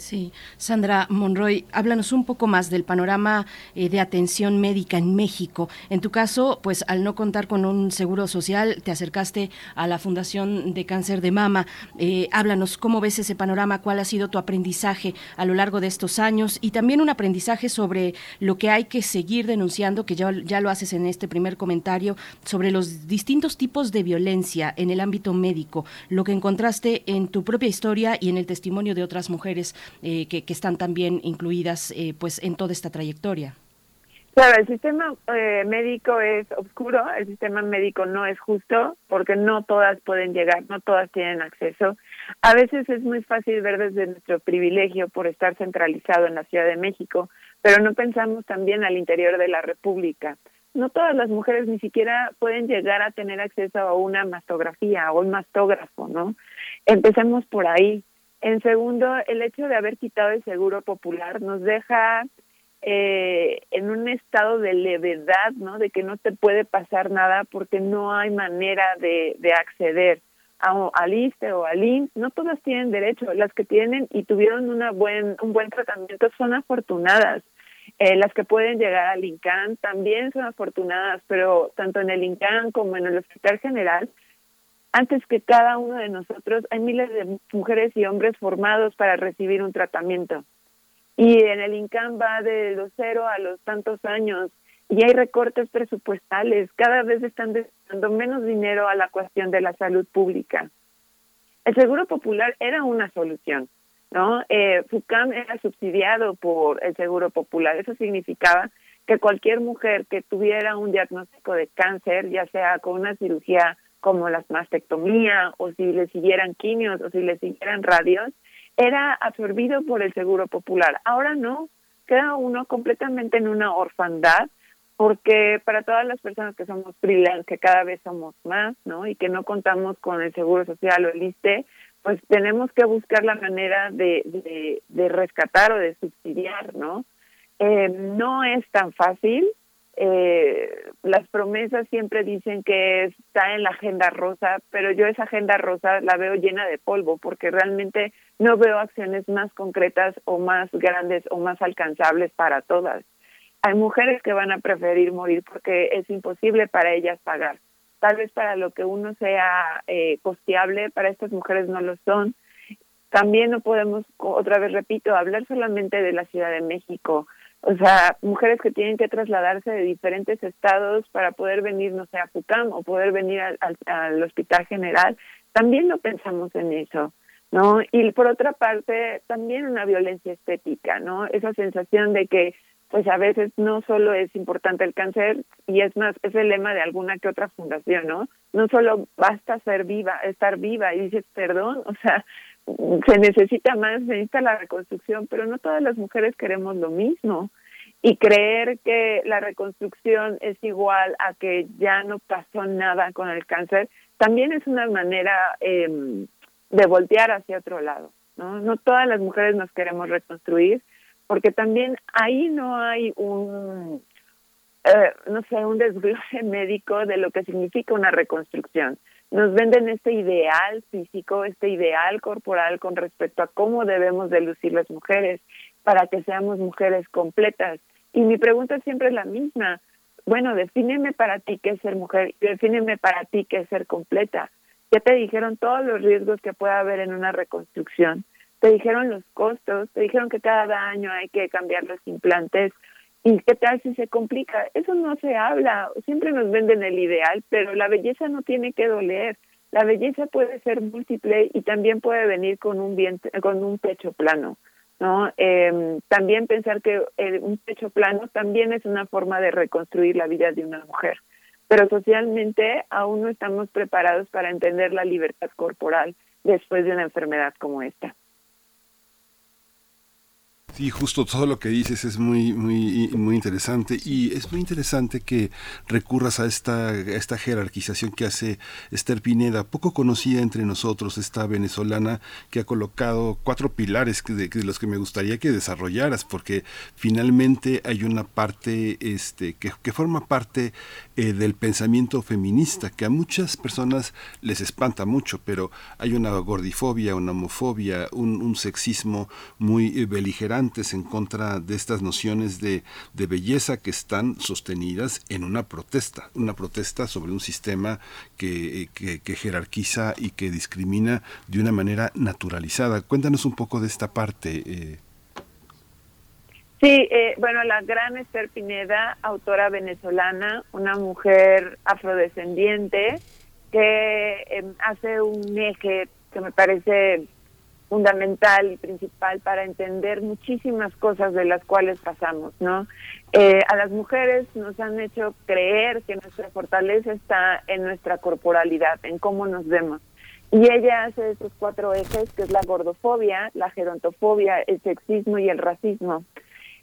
Sí, Sandra Monroy, háblanos un poco más del panorama eh, de atención médica en México. En tu caso, pues al no contar con un seguro social, te acercaste a la Fundación de Cáncer de Mama. Eh, háblanos cómo ves ese panorama, cuál ha sido tu aprendizaje a lo largo de estos años y también un aprendizaje sobre lo que hay que seguir denunciando, que ya, ya lo haces en este primer comentario, sobre los distintos tipos de violencia en el ámbito médico, lo que encontraste en tu propia historia y en el testimonio de otras mujeres eh, que, están también incluidas eh, pues en toda esta trayectoria. Claro, el sistema eh, médico es oscuro, el sistema médico no es justo porque no todas pueden llegar, no todas tienen acceso. A veces es muy fácil ver desde nuestro privilegio por estar centralizado en la Ciudad de México, pero no pensamos también al interior de la República. No todas las mujeres ni siquiera pueden llegar a tener acceso a una mastografía o un mastógrafo, ¿no? Empecemos por ahí. En segundo, el hecho de haber quitado el seguro popular nos deja eh, en un estado de levedad, ¿no? De que no te puede pasar nada porque no hay manera de, de acceder a, al ISTE o al IMSS. No todas tienen derecho. Las que tienen y tuvieron una buen, un buen tratamiento son afortunadas. Eh, las que pueden llegar al INCAN también son afortunadas, pero tanto en el INCAN como en el Hospital General antes que cada uno de nosotros, hay miles de mujeres y hombres formados para recibir un tratamiento. Y en el INCAM va de los cero a los tantos años y hay recortes presupuestales. Cada vez están destinando menos dinero a la cuestión de la salud pública. El Seguro Popular era una solución, ¿no? Eh, FUCAM era subsidiado por el Seguro Popular. Eso significaba que cualquier mujer que tuviera un diagnóstico de cáncer, ya sea con una cirugía como la mastectomía o si le siguieran quimios o si le siguieran radios, era absorbido por el Seguro Popular. Ahora no, queda uno completamente en una orfandad porque para todas las personas que somos freelance, que cada vez somos más, ¿no? Y que no contamos con el Seguro Social o el ISTE, pues tenemos que buscar la manera de, de, de rescatar o de subsidiar, ¿no? Eh, no es tan fácil, eh, las promesas siempre dicen que está en la agenda rosa, pero yo esa agenda rosa la veo llena de polvo porque realmente no veo acciones más concretas o más grandes o más alcanzables para todas. Hay mujeres que van a preferir morir porque es imposible para ellas pagar. Tal vez para lo que uno sea eh, costeable, para estas mujeres no lo son. También no podemos, otra vez repito, hablar solamente de la Ciudad de México o sea, mujeres que tienen que trasladarse de diferentes estados para poder venir, no sé, a Pucam o poder venir al, al, al Hospital General, también no pensamos en eso. ¿no? Y por otra parte, también una violencia estética, ¿no? Esa sensación de que pues a veces no solo es importante el cáncer y es más es el lema de alguna que otra fundación, ¿no? No solo basta ser viva, estar viva y dices, "Perdón", o sea, se necesita más, se necesita la reconstrucción, pero no todas las mujeres queremos lo mismo. Y creer que la reconstrucción es igual a que ya no pasó nada con el cáncer, también es una manera eh, de voltear hacia otro lado. ¿no? no todas las mujeres nos queremos reconstruir, porque también ahí no hay un, eh, no sé, un desglose médico de lo que significa una reconstrucción. Nos venden este ideal físico, este ideal corporal con respecto a cómo debemos de lucir las mujeres para que seamos mujeres completas. Y mi pregunta siempre es la misma. Bueno, defíneme para ti qué es ser mujer defíneme para ti qué es ser completa. Ya te dijeron todos los riesgos que puede haber en una reconstrucción te dijeron los costos, te dijeron que cada año hay que cambiar los implantes y qué tal si se complica. Eso no se habla, siempre nos venden el ideal, pero la belleza no tiene que doler. La belleza puede ser múltiple y también puede venir con un vientre, con un pecho plano. ¿no? Eh, también pensar que un pecho plano también es una forma de reconstruir la vida de una mujer. Pero socialmente aún no estamos preparados para entender la libertad corporal después de una enfermedad como esta. Sí, justo todo lo que dices es muy, muy, muy interesante. Y es muy interesante que recurras a esta, esta jerarquización que hace Esther Pineda, poco conocida entre nosotros, esta venezolana que ha colocado cuatro pilares de, los que me gustaría que desarrollaras, porque finalmente hay una parte este, que, que forma parte eh, del pensamiento feminista, que a muchas personas les espanta mucho, pero hay una gordifobia, una homofobia, un, sexismo muy eh, en contra de estas nociones de, belleza que están sostenidas en una protesta, una protesta sobre un sistema que, que, jerarquiza y que discrimina de una manera naturalizada. Cuéntanos un poco de esta parte. Eh. Sí, eh, bueno, la gran Esther Pineda, autora venezolana, una mujer afrodescendiente que eh, hace un eje que me parece fundamental y principal para entender muchísimas cosas de las cuales pasamos, ¿no? Eh, a las mujeres nos han hecho creer que nuestra fortaleza está en nuestra corporalidad, en cómo nos vemos. Y ella hace esos cuatro ejes, que es la gordofobia, la gerontofobia, el sexismo y el racismo.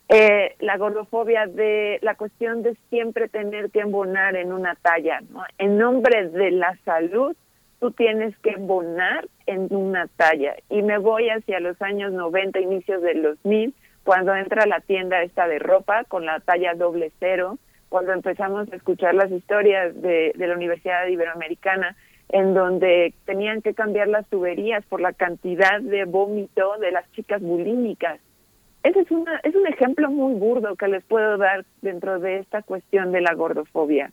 Eh, la gordofobia de la cuestión de siempre tener que embonar en una talla. En nombre de la salud tú tienes que embonar en una talla. Y me voy hacia los años 90, inicios de los 2000, cuando entra la tienda esta de ropa con la talla doble cero, cuando empezamos a escuchar las historias de, de la Universidad Iberoamericana, en donde tenían que cambiar las tuberías por la cantidad de vómito de las chicas bulímicas. Ese es, una, es un ejemplo muy burdo que les puedo dar dentro de esta cuestión de la gordofobia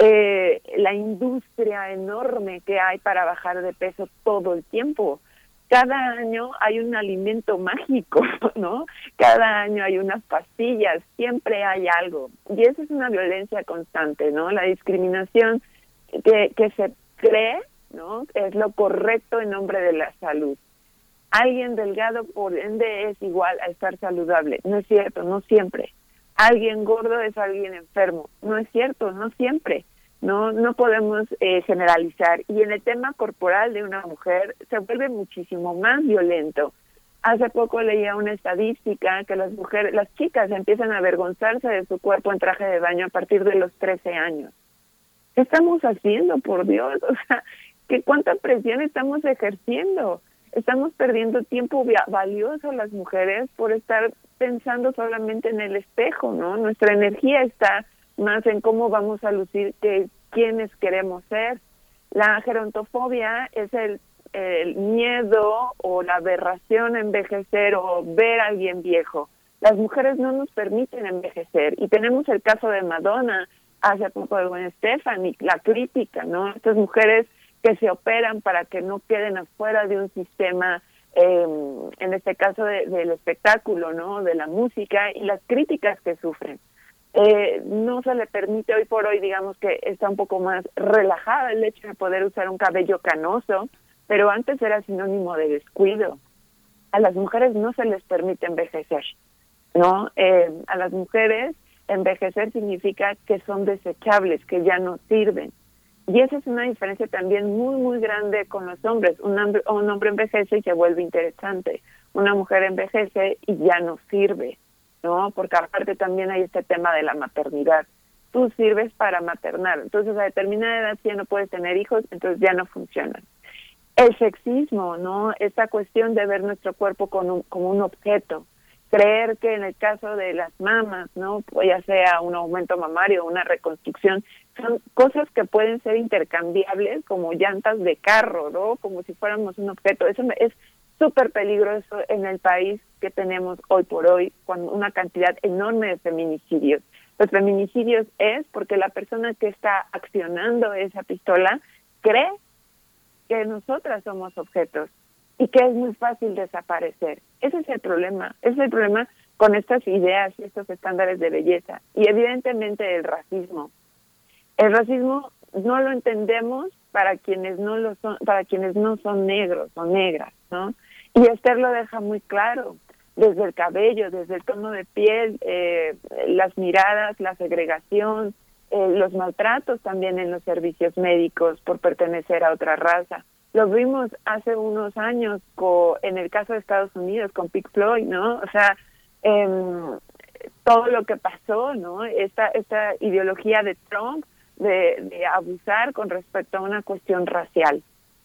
eh, la industria enorme que hay para bajar de peso todo el tiempo. Cada año hay un alimento mágico, ¿no? Cada año hay unas pastillas, siempre hay algo. Y eso es una violencia constante, ¿no? La discriminación que, que se cree, ¿no? Es lo correcto en nombre de la salud. Alguien delgado, por ende, es igual a estar saludable. No es cierto, no siempre alguien gordo es alguien enfermo. No es cierto, no siempre. No, no podemos eh, generalizar. Y en el tema corporal de una mujer se vuelve muchísimo más violento. Hace poco leía una estadística que las mujeres, las chicas empiezan a avergonzarse de su cuerpo en traje de baño a partir de los 13 años. ¿Qué estamos haciendo, por Dios? O sea, ¿qué cuánta presión estamos ejerciendo? Estamos perdiendo tiempo valioso las mujeres por estar pensando solamente en el espejo, ¿no? Nuestra energía está más en cómo vamos a lucir que quiénes queremos ser. La gerontofobia es el, el miedo o la aberración a envejecer o ver a alguien viejo. Las mujeres no nos permiten envejecer y tenemos el caso de Madonna hace poco de Gwen Stefani, la crítica, ¿no? Estas mujeres que se operan para que no queden afuera de un sistema eh, en este caso de, del espectáculo, ¿no? De la música y las críticas que sufren. Eh, no se le permite hoy por hoy, digamos que está un poco más relajada el hecho de poder usar un cabello canoso, pero antes era sinónimo de descuido. A las mujeres no se les permite envejecer, ¿no? Eh, a las mujeres envejecer significa que son desechables, que ya no sirven. Y esa es una diferencia también muy, muy grande con los hombres. Un hombre, un hombre envejece y se vuelve interesante. Una mujer envejece y ya no sirve, ¿no? Porque aparte también hay este tema de la maternidad. Tú sirves para maternar. Entonces a determinada edad ya no puedes tener hijos, entonces ya no funcionan. El sexismo, ¿no? Esta cuestión de ver nuestro cuerpo con un- como un objeto. Creer que en el caso de las mamas, ¿no? Pues ya sea un aumento mamario, una reconstrucción, son cosas que pueden ser intercambiables como llantas de carro, ¿no? Como si fuéramos un objeto. Eso es súper peligroso en el país que tenemos hoy por hoy, con una cantidad enorme de feminicidios. Los feminicidios es porque la persona que está accionando esa pistola cree que nosotras somos objetos y que es muy fácil desaparecer. Ese es el problema, ese es el problema con estas ideas y estos estándares de belleza y evidentemente el racismo. El racismo no lo entendemos para quienes no lo son, para quienes no son negros o negras, ¿no? Y Esther lo deja muy claro, desde el cabello, desde el tono de piel, eh, las miradas, la segregación, eh, los maltratos también en los servicios médicos por pertenecer a otra raza. Lo vimos hace unos años co- en el caso de Estados Unidos con Pink Floyd, ¿no? O sea, em, todo lo que pasó, ¿no? Esta, esta ideología de Trump de, de abusar con respecto a una cuestión racial.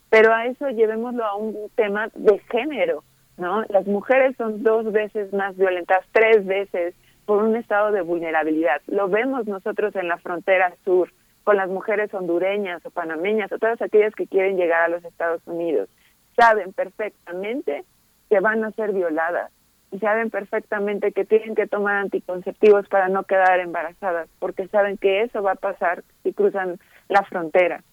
Pero a eso llevémoslo a un tema de género, ¿no? Las mujeres son dos veces más violentas, tres veces por un estado de vulnerabilidad. Lo vemos nosotros en la frontera sur con las mujeres hondureñas o panameñas o todas aquellas que quieren llegar a los Estados Unidos. Saben perfectamente que van a ser violadas saben perfectamente que tienen que tomar anticonceptivos para no quedar embarazadas, porque saben que eso va a pasar si cruzan la frontera.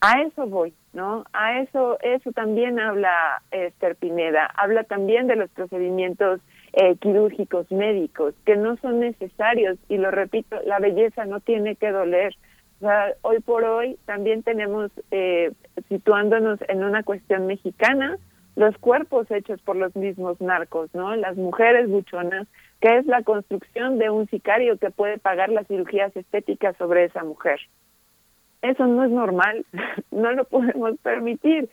A eso voy, ¿no? A eso, eso también habla Esther Pineda, habla también de los procedimientos eh, quirúrgicos médicos que no son necesarios y lo repito, la belleza no tiene que doler. O sea, hoy por hoy también tenemos, eh, situándonos en una cuestión mexicana, los cuerpos hechos por los mismos narcos, ¿no? Las mujeres buchonas, que es la construcción de un sicario que puede pagar las cirugías estéticas sobre esa mujer. Eso no es normal, no lo podemos permitir.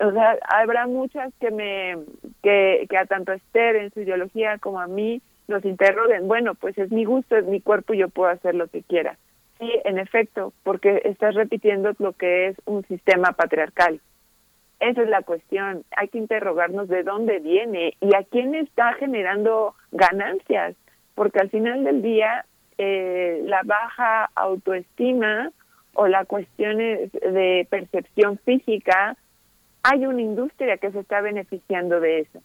O sea, habrá muchas que me, que, que a tanto Esther en su ideología como a mí nos interroguen, bueno, pues es mi gusto, es mi cuerpo, yo puedo hacer lo que quiera. Sí, en efecto, porque estás repitiendo lo que es un sistema patriarcal. Esa es la cuestión. Hay que interrogarnos de dónde viene y a quién está generando ganancias, porque al final del día eh, la baja autoestima o la cuestión de percepción física, hay una industria que se está beneficiando de eso.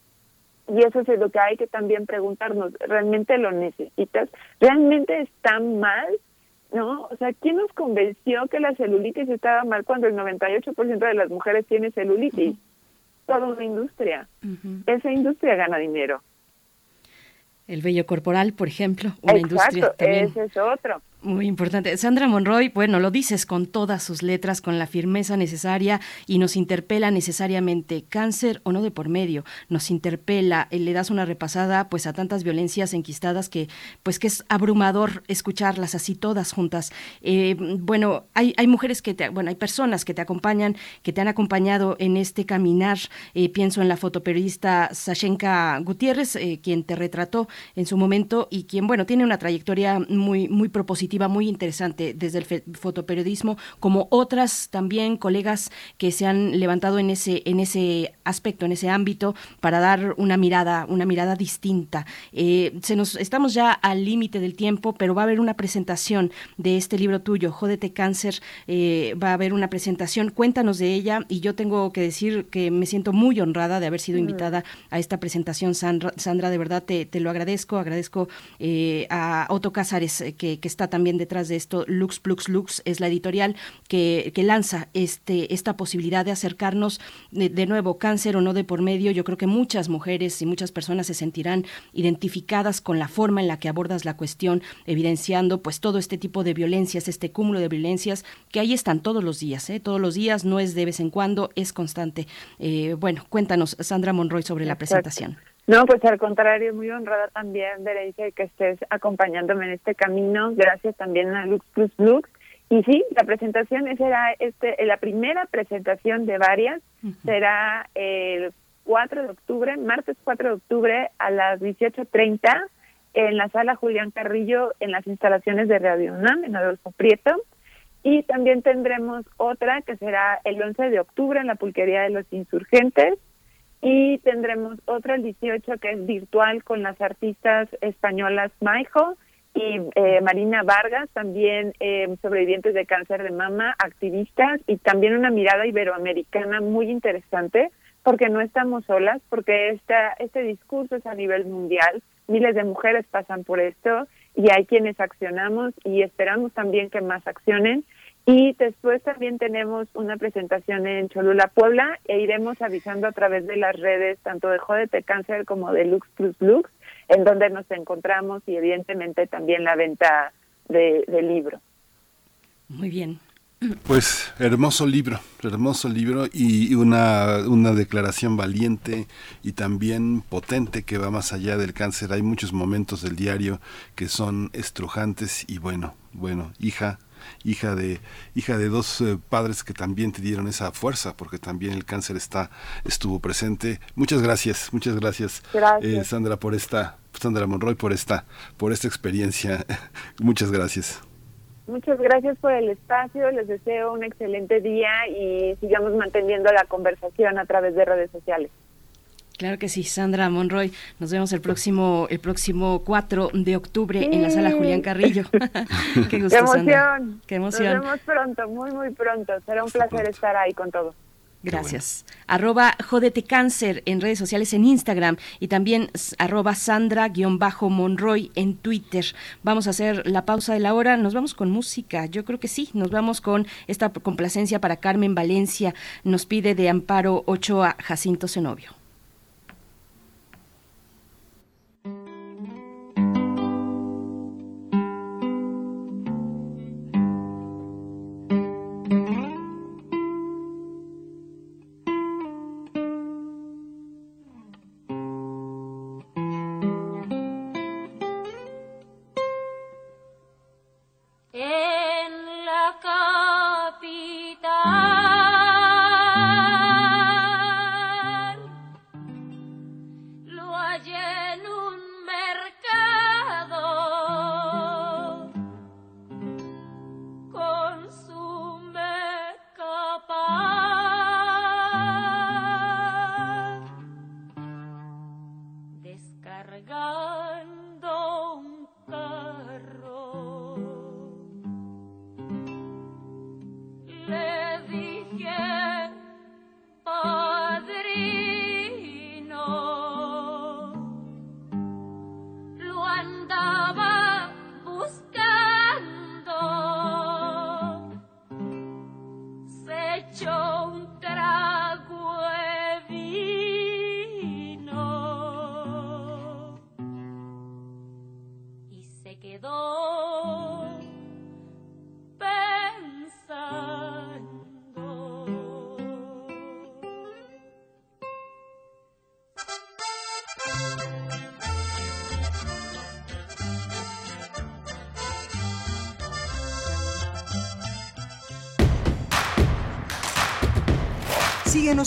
Y eso es lo que hay que también preguntarnos, ¿realmente lo necesitas? ¿Realmente está mal? ¿No? O sea, ¿quién nos convenció que la celulitis estaba mal cuando el 98% de las mujeres tiene celulitis? Toda una industria. Esa industria gana dinero. El vello corporal, por ejemplo, una industria Exacto, también. ese es otro. Muy importante. Sandra Monroy, bueno, lo dices con todas sus letras, con la firmeza necesaria y nos interpela necesariamente cáncer o no de por medio. Nos interpela, eh, le das una repasada pues a tantas violencias enquistadas que pues que es abrumador escucharlas así todas juntas. Eh, bueno, hay, hay mujeres que te, bueno, hay personas que te acompañan, que te han acompañado en este caminar. Eh, pienso en la fotoperiodista Sashenka Gutiérrez, quien te retrató en su momento y quien, bueno, tiene una trayectoria muy, muy propositiva, muy interesante desde el fotoperiodismo, como otras también colegas que se han levantado en ese, en ese aspecto, en ese ámbito, para dar una mirada, una mirada distinta. Eh, se nos, estamos ya al límite del tiempo, pero va a haber una presentación de este libro tuyo, Jódete Cáncer, eh, va a haber una presentación, cuéntanos de ella, y yo tengo que decir que me siento muy honrada de haber sido Mm. invitada a esta presentación, Sandra, Sandra de verdad te, te lo agradezco, agradezco eh, a Otto Cázares, eh, que, que está también también detrás de esto. Lux Plux Lux es la editorial que, que lanza este, esta posibilidad de acercarnos de, de nuevo, cáncer o no de por medio. Yo creo que muchas mujeres y muchas personas se sentirán identificadas con la forma en la que abordas la cuestión, evidenciando pues todo este tipo de violencias, este cúmulo de violencias que ahí están todos los días, ¿eh? todos los días, no es de vez en cuando, es constante. Eh, bueno, cuéntanos, Sandra Monroy, sobre la presentación. No, pues al contrario, muy honrada también, Berenice, de que estés acompañándome en este camino. Gracias también a Lux Plus Lux. Y sí, la presentación será este, la primera presentación de varias. Será el 4 de octubre, martes 4 de octubre a las 18.30 en la sala Julián Carrillo en las instalaciones de Radio UNAM en Adolfo Prieto. Y también tendremos otra que será el 11 de octubre en la Pulquería de los Insurgentes. Y tendremos otra el 18 que es virtual con las artistas españolas Maijo y eh, Marina Vargas, también eh, sobrevivientes de cáncer de mama, activistas y también una mirada iberoamericana muy interesante porque no estamos solas, porque esta, este discurso es a nivel mundial, miles de mujeres pasan por esto y hay quienes accionamos y esperamos también que más accionen. Y después también tenemos una presentación en Cholula, Puebla, e iremos avisando a través de las redes, tanto de Jódete Cáncer como de Lux Plus Lux, en donde nos encontramos y evidentemente también la venta de, del libro. Muy bien. Pues hermoso libro, hermoso libro y una, una declaración valiente y también potente que va más allá del cáncer. Hay muchos momentos del diario que son estrujantes y bueno, bueno, hija, hija de hija de dos eh, padres que también te dieron esa fuerza porque también el cáncer está estuvo presente. Muchas gracias, muchas gracias, Gracias. eh, Sandra por esta Sandra Monroy por esta por esta experiencia. muchas gracias. Muchas gracias por el espacio, les deseo un excelente día y sigamos manteniendo la conversación a través de redes sociales. Claro que sí, Sandra Monroy. Nos vemos el próximo el próximo 4 de octubre en la sala. Julián Carrillo. Qué gusto, ¡Qué emoción! Sandra. Qué emoción. Nos vemos pronto, muy, muy pronto. Será un placer estar ahí con todos. Gracias. Arroba Jódete Cáncer en redes sociales en Instagram y también arroba Sandra-Monroy en Twitter. Vamos a hacer la pausa de la hora. Nos vamos con música. Yo creo que sí. Nos vamos con esta complacencia para Carmen Valencia. Nos pide de Amparo Ochoa Jacinto Zenobio.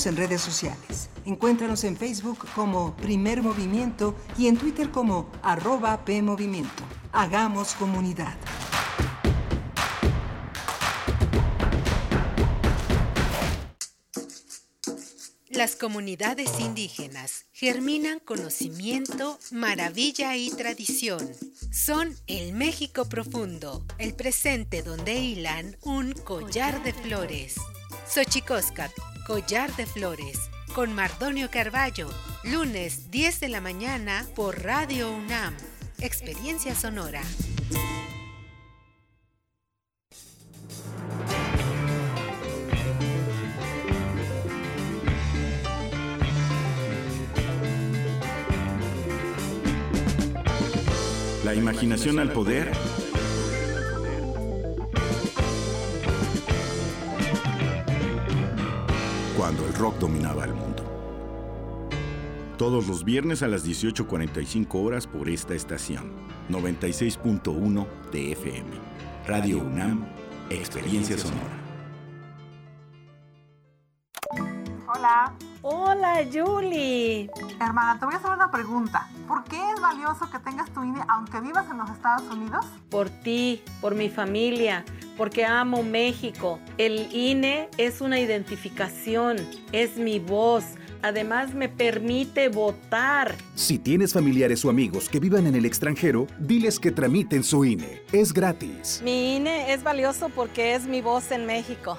En redes sociales. Encuéntranos en Facebook como Primer Movimiento y en Twitter como arroba PMovimiento. Hagamos comunidad. Las comunidades indígenas germinan conocimiento, maravilla y tradición. Son el México profundo, el presente donde hilan un collar de flores. Xochicóscat, Collar de Flores con Mardonio Carballo, lunes 10 de la mañana por Radio UNAM, Experiencia Sonora. La imaginación al poder rock dominaba el mundo. Todos los viernes a las 18.45 horas por esta estación. 96.1 de FM. Radio UNAM, Experiencia Sonora. Hola. Hola, Julie. Hermana, te voy a hacer una pregunta. ¿Por qué es valioso que tengas tu INE aunque vivas en los Estados Unidos? Por ti, por mi familia, porque amo México. El INE es una identificación, es mi voz. Además me permite votar. Si tienes familiares o amigos que vivan en el extranjero, diles que tramiten su INE. Es gratis. Mi INE es valioso porque es mi voz en México.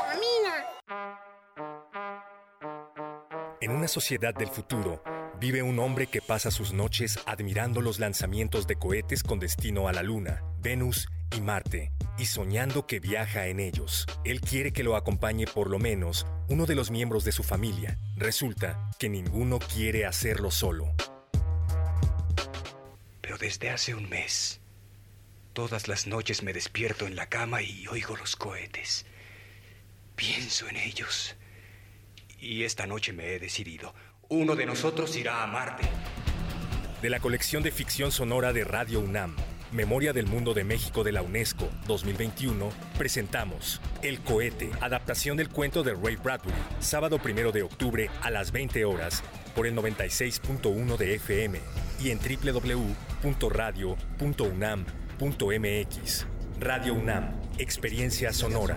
Vitamina. En una sociedad del futuro, vive un hombre que pasa sus noches admirando los lanzamientos de cohetes con destino a la Luna, Venus y Marte, y soñando que viaja en ellos. Él quiere que lo acompañe por lo menos uno de los miembros de su familia. Resulta que ninguno quiere hacerlo solo. Pero desde hace un mes, todas las noches me despierto en la cama y oigo los cohetes. Pienso en ellos. Y esta noche me he decidido. Uno de nosotros irá a Marte. De la colección de ficción sonora de Radio UNAM, Memoria del Mundo de México de la UNESCO 2021, presentamos El Cohete, adaptación del cuento de Ray Bradbury, sábado primero de octubre a las 20 horas por el 96.1 de FM y en www.radio.unam.mx. Radio UNAM, experiencia sonora.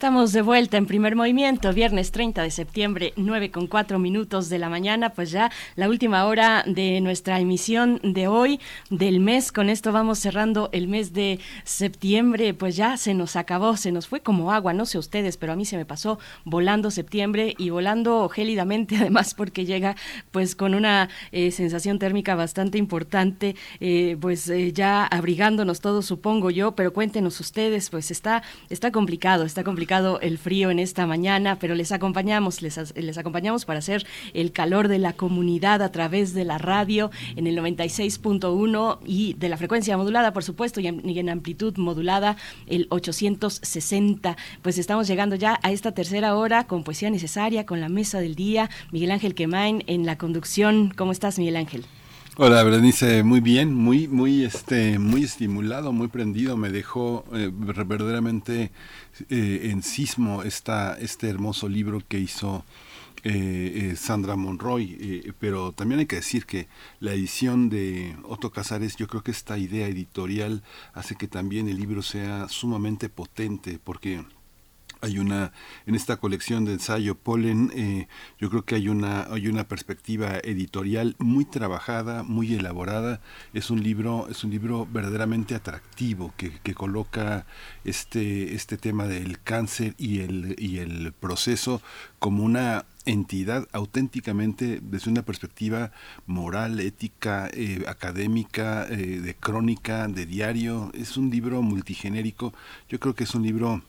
Estamos de vuelta en primer movimiento, viernes 30 de septiembre, 9 con 4 minutos de la mañana, pues ya la última hora de nuestra emisión de hoy, del mes. Con esto vamos cerrando el mes de septiembre, pues ya se nos acabó, se nos fue como agua, no sé ustedes, pero a mí se me pasó volando septiembre y volando gélidamente, además, porque llega pues con una eh, sensación térmica bastante importante, eh, pues eh, ya abrigándonos todos, supongo yo, pero cuéntenos ustedes, pues está, está complicado, está complicado el frío en esta mañana, pero les acompañamos, les, les acompañamos para hacer el calor de la comunidad a través de la radio en el 96.1 y de la frecuencia modulada, por supuesto, y en, y en amplitud modulada el 860. Pues estamos llegando ya a esta tercera hora con poesía necesaria, con la mesa del día. Miguel Ángel Quemain en la conducción. ¿Cómo estás, Miguel Ángel? Hola, Berenice, muy bien, muy, muy, este, muy estimulado, muy prendido. Me dejó eh, verdaderamente eh, en sismo esta, este hermoso libro que hizo eh, eh, Sandra Monroy, eh, pero también hay que decir que la edición de Otto Casares, yo creo que esta idea editorial hace que también el libro sea sumamente potente, porque hay una en esta colección de ensayo Polen eh, yo creo que hay una hay una perspectiva editorial muy trabajada muy elaborada es un libro es un libro verdaderamente atractivo que, que coloca este este tema del cáncer y el y el proceso como una entidad auténticamente desde una perspectiva moral, ética, eh, académica, eh, de crónica, de diario. Es un libro multigenérico. Yo creo que es un libro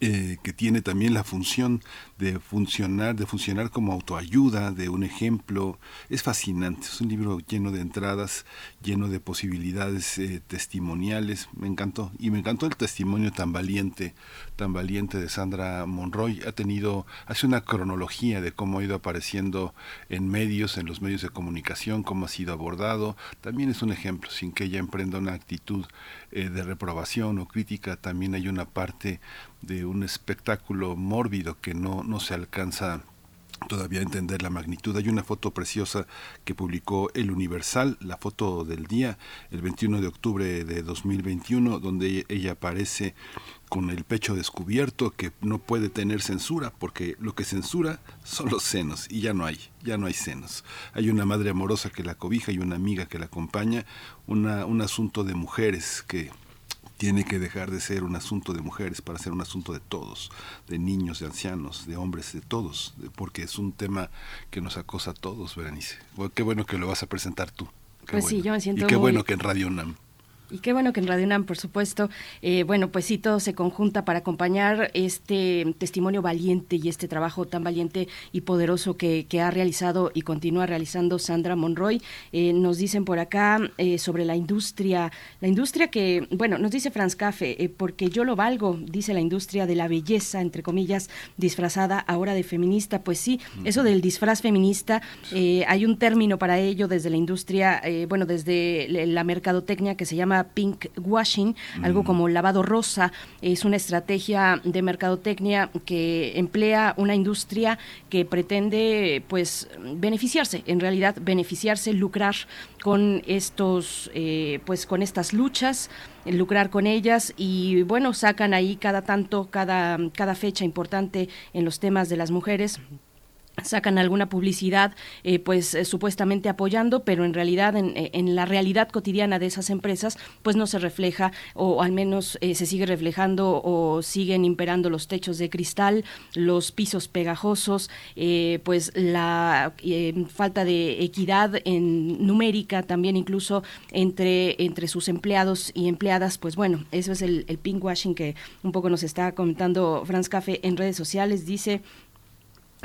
eh, que tiene también la función de funcionar, de funcionar como autoayuda, de un ejemplo. Es fascinante, es un libro lleno de entradas, lleno de posibilidades eh, testimoniales. Me encantó. Y me encantó el testimonio tan valiente, tan valiente de Sandra Monroy. Ha tenido, hace una cronología de cómo ha ido apareciendo en medios, en los medios de comunicación, cómo ha sido abordado. También es un ejemplo, sin que ella emprenda una actitud eh, de reprobación o crítica, también hay una parte de un espectáculo mórbido que no, no se alcanza todavía entender la magnitud. Hay una foto preciosa que publicó El Universal, la foto del día, el 21 de octubre de 2021, donde ella aparece con el pecho descubierto, que no puede tener censura, porque lo que censura son los senos, y ya no hay, ya no hay senos. Hay una madre amorosa que la cobija y una amiga que la acompaña, un asunto de mujeres que tiene que dejar de ser un asunto de mujeres para ser un asunto de todos, de niños, de ancianos, de hombres, de todos, porque es un tema que nos acosa a todos, Berenice. Bueno, Qué bueno que lo vas a presentar tú. Qué Pues sí, bueno. yo me siento Y qué muy- bueno que en Radio UNAM. Y qué bueno que en Radio UNAM, por supuesto, eh, bueno, pues sí, todo se conjunta para acompañar este testimonio valiente y este trabajo tan valiente y poderoso que, que ha realizado y continúa realizando Sandra Monroy. Eh, nos dicen por acá eh, sobre la industria, la industria que, bueno, nos dice Franz Café, eh, porque yo lo valgo, dice la industria de la belleza, entre comillas, disfrazada ahora de feminista. Pues sí, eso del disfraz feminista, hay un término para ello desde la industria, bueno, desde la mercadotecnia que se llama pink washing, algo Mm. como lavado rosa. Es una estrategia de mercadotecnia que emplea una industria que pretende, pues, beneficiarse, en realidad beneficiarse, lucrar con estos, eh, pues, con estas luchas lucrar con ellas y bueno sacan ahí cada tanto cada cada fecha importante en los temas de las mujeres sacan alguna publicidad eh, pues eh, supuestamente apoyando pero en realidad en, eh, en la realidad cotidiana de esas empresas pues no se refleja o al menos eh, se sigue reflejando o siguen imperando los techos de cristal los pisos pegajosos pues la falta de equidad en numérica también incluso entre entre sus empleados y empleadas pues bueno eso es el, el pinkwashing que un poco nos está comentando Franz Café en redes sociales. Dice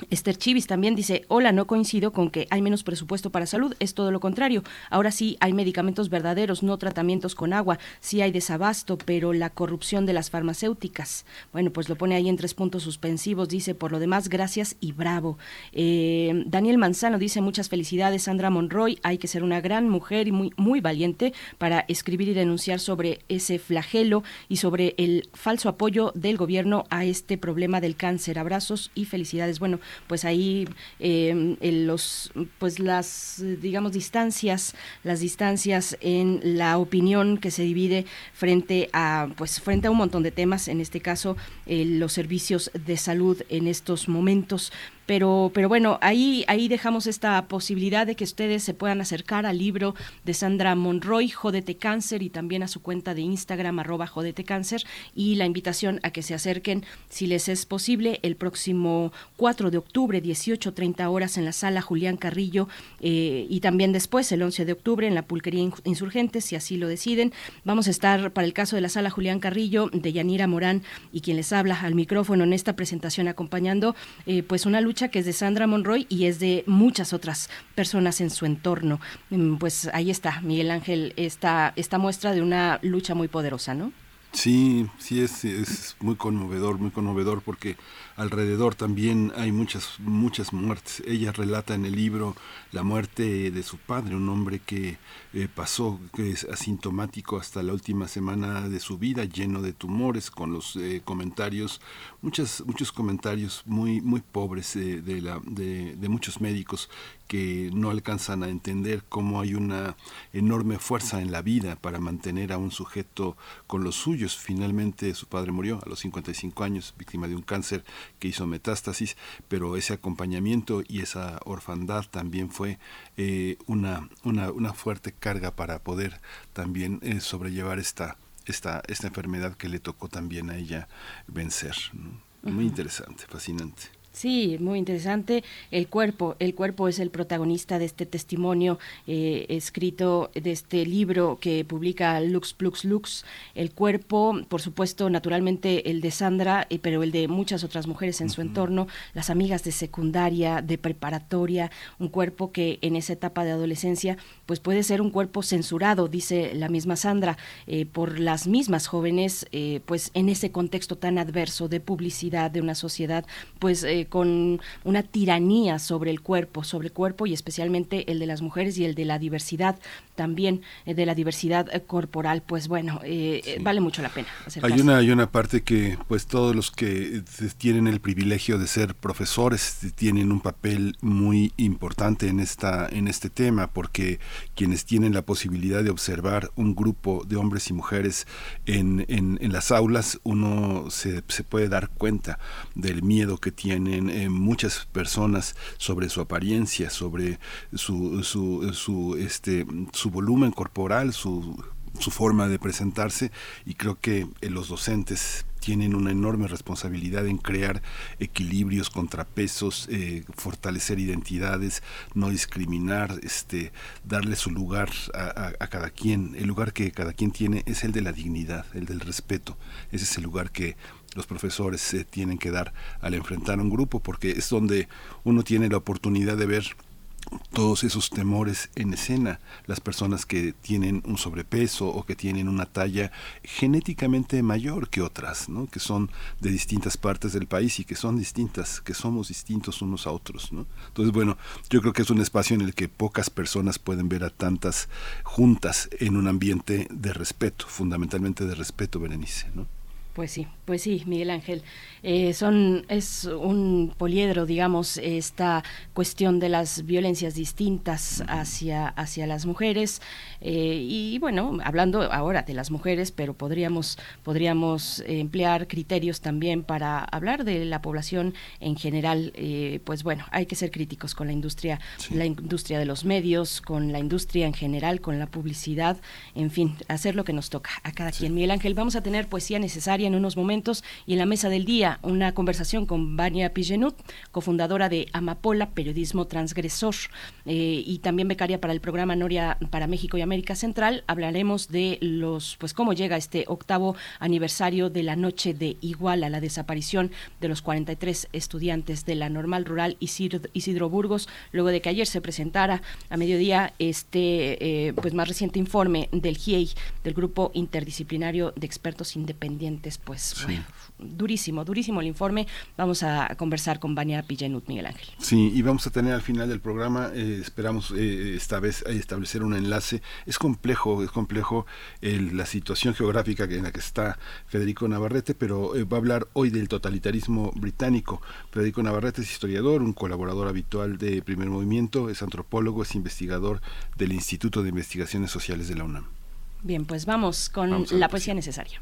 Esther Chivis también dice, hola, no coincido con que hay menos presupuesto para salud, es todo lo contrario. Ahora sí hay medicamentos verdaderos, no tratamientos con agua, sí hay desabasto, pero la corrupción de las farmacéuticas. Bueno, pues lo pone ahí en tres puntos suspensivos, dice, por lo demás, gracias y bravo. Eh, Daniel Manzano dice, muchas felicidades, Sandra Monroy, hay que ser una gran mujer y muy, muy valiente para escribir y denunciar sobre ese flagelo y sobre el falso apoyo del gobierno a este problema del cáncer. Abrazos y felicidades. Bueno, pues ahí en los pues las digamos distancias las distancias en la opinión que se divide frente a pues frente a un montón de temas en este caso eh, los servicios de salud en estos momentos pero, pero bueno, ahí, ahí dejamos esta posibilidad de que ustedes se puedan acercar al libro de Sandra Monroy, Jodete Cáncer, y también a su cuenta de Instagram, arroba Jodete Cáncer, y la invitación a que se acerquen, si les es posible, el próximo 4 de octubre, 18.30 horas en la sala Julián Carrillo, eh, y también después, el 11 de octubre, en la Pulquería In- Insurgentes, si así lo deciden. Vamos a estar, para el caso de la sala Julián Carrillo, de Yanira Morán, y quien les habla al micrófono en esta presentación acompañando, eh, pues una lucha que es de Sandra Monroy y es de muchas otras personas en su entorno. Mm, Pues ahí está, Miguel Ángel, esta, esta muestra de una lucha muy poderosa, ¿no? Sí, sí es, es muy conmovedor, muy conmovedor porque alrededor también hay muchas, muchas muertes. Ella relata en el libro la muerte de su padre, un hombre que eh, pasó, que es asintomático hasta la última semana de su vida, lleno de tumores, con los eh, comentarios, muchas, muchos comentarios muy, muy pobres de, de muchos médicos que no alcanzan a entender cómo hay una enorme fuerza en la vida para mantener a un sujeto con los suyos. Finalmente su padre murió a los 55 años, víctima de un cáncer que hizo metástasis, pero ese acompañamiento y esa orfandad también fue eh, una, una, una fuerte carga para poder también eh, sobrellevar esta, esta, esta enfermedad que le tocó también a ella vencer. ¿no? Muy interesante, fascinante. Sí, muy interesante. El cuerpo, el cuerpo es el protagonista de este testimonio eh, escrito de este libro que publica Lux Plux Lux. El cuerpo, por supuesto, naturalmente el de Sandra, eh, pero el de muchas otras mujeres en su entorno, las amigas de secundaria, de preparatoria, un cuerpo que en esa etapa de adolescencia, pues puede ser un cuerpo censurado, dice la misma Sandra, eh, por las mismas jóvenes, eh, pues en ese contexto tan adverso de publicidad de una sociedad, pues eh, con una tiranía sobre el cuerpo, sobre el cuerpo y especialmente el de las mujeres y el de la diversidad también eh, de la diversidad eh, corporal, pues bueno, eh, eh, vale mucho la pena. acercarse. Hay una, hay una parte que pues todos los que tienen el privilegio de ser profesores tienen un papel muy importante en esta en este tema porque quienes tienen la posibilidad de observar un grupo de hombres y mujeres en, en, en las aulas uno se, se puede dar cuenta del miedo que tienen eh, muchas personas sobre su apariencia sobre su su, su este su volumen corporal su su forma de presentarse y creo que eh, los docentes tienen una enorme responsabilidad en crear equilibrios, contrapesos, eh, fortalecer identidades, no discriminar, este, darle su lugar a, a- a cada quien. El lugar que cada quien tiene es el de la dignidad, el del respeto. Ese es el lugar que los profesores eh, tienen que dar al enfrentar un grupo, porque es donde uno tiene la oportunidad de ver todos esos temores en escena, las personas que tienen un sobrepeso o que tienen una talla genéticamente mayor que otras, ¿no? que son de distintas partes del país y que son distintas, que somos distintos unos a otros. ¿no? Entonces, bueno, yo creo que es un espacio en el que pocas personas pueden ver a tantas juntas en un ambiente de respeto, fundamentalmente de respeto, Berenice. ¿no? Pues sí, pues sí, Miguel Ángel. Eh, son, es un poliedro, digamos, esta cuestión de las violencias distintas hacia, hacia las mujeres. eh, y bueno, hablando ahora de las mujeres, pero podríamos, podríamos emplear criterios también para hablar de la población en general. Eh, pues bueno, hay que ser críticos con la industria, la industria de los medios, con la industria en general, con la publicidad, en fin, hacer lo que nos toca a cada quien. Miguel Ángel, vamos a tener poesía necesaria en unos momentos. Y en la mesa del día una conversación con Vania Pigenut, cofundadora de Amapola, Periodismo Transgresor. Eh, y también becaria para el programa Noria para México y América Central. Hablaremos de los, pues cómo llega este octavo aniversario de la noche de Iguala, la desaparición de los 43 estudiantes de la normal rural Isidro, Burgos, luego de que ayer se presentara a mediodía este eh, pues más reciente informe del GIEI, del Grupo Interdisciplinario de Expertos Independientes, pues bueno, durísimo, durísimo el informe. Vamos a conversar con Vania Pillenut, Miguel Ángel. Sí, y vamos a tener al final del programa, eh, esperamos eh, esta vez eh, establecer un enlace. Es complejo, es complejo el- la situación geográfica en la que está Federico Navarrete, pero eh, va a hablar hoy del totalitarismo británico. Federico Navarrete es historiador, un colaborador habitual de Primer Movimiento, es antropólogo, es investigador del Instituto de Investigaciones Sociales de la UNAM. Bien, pues vamos con Vamos la la poesía necesaria.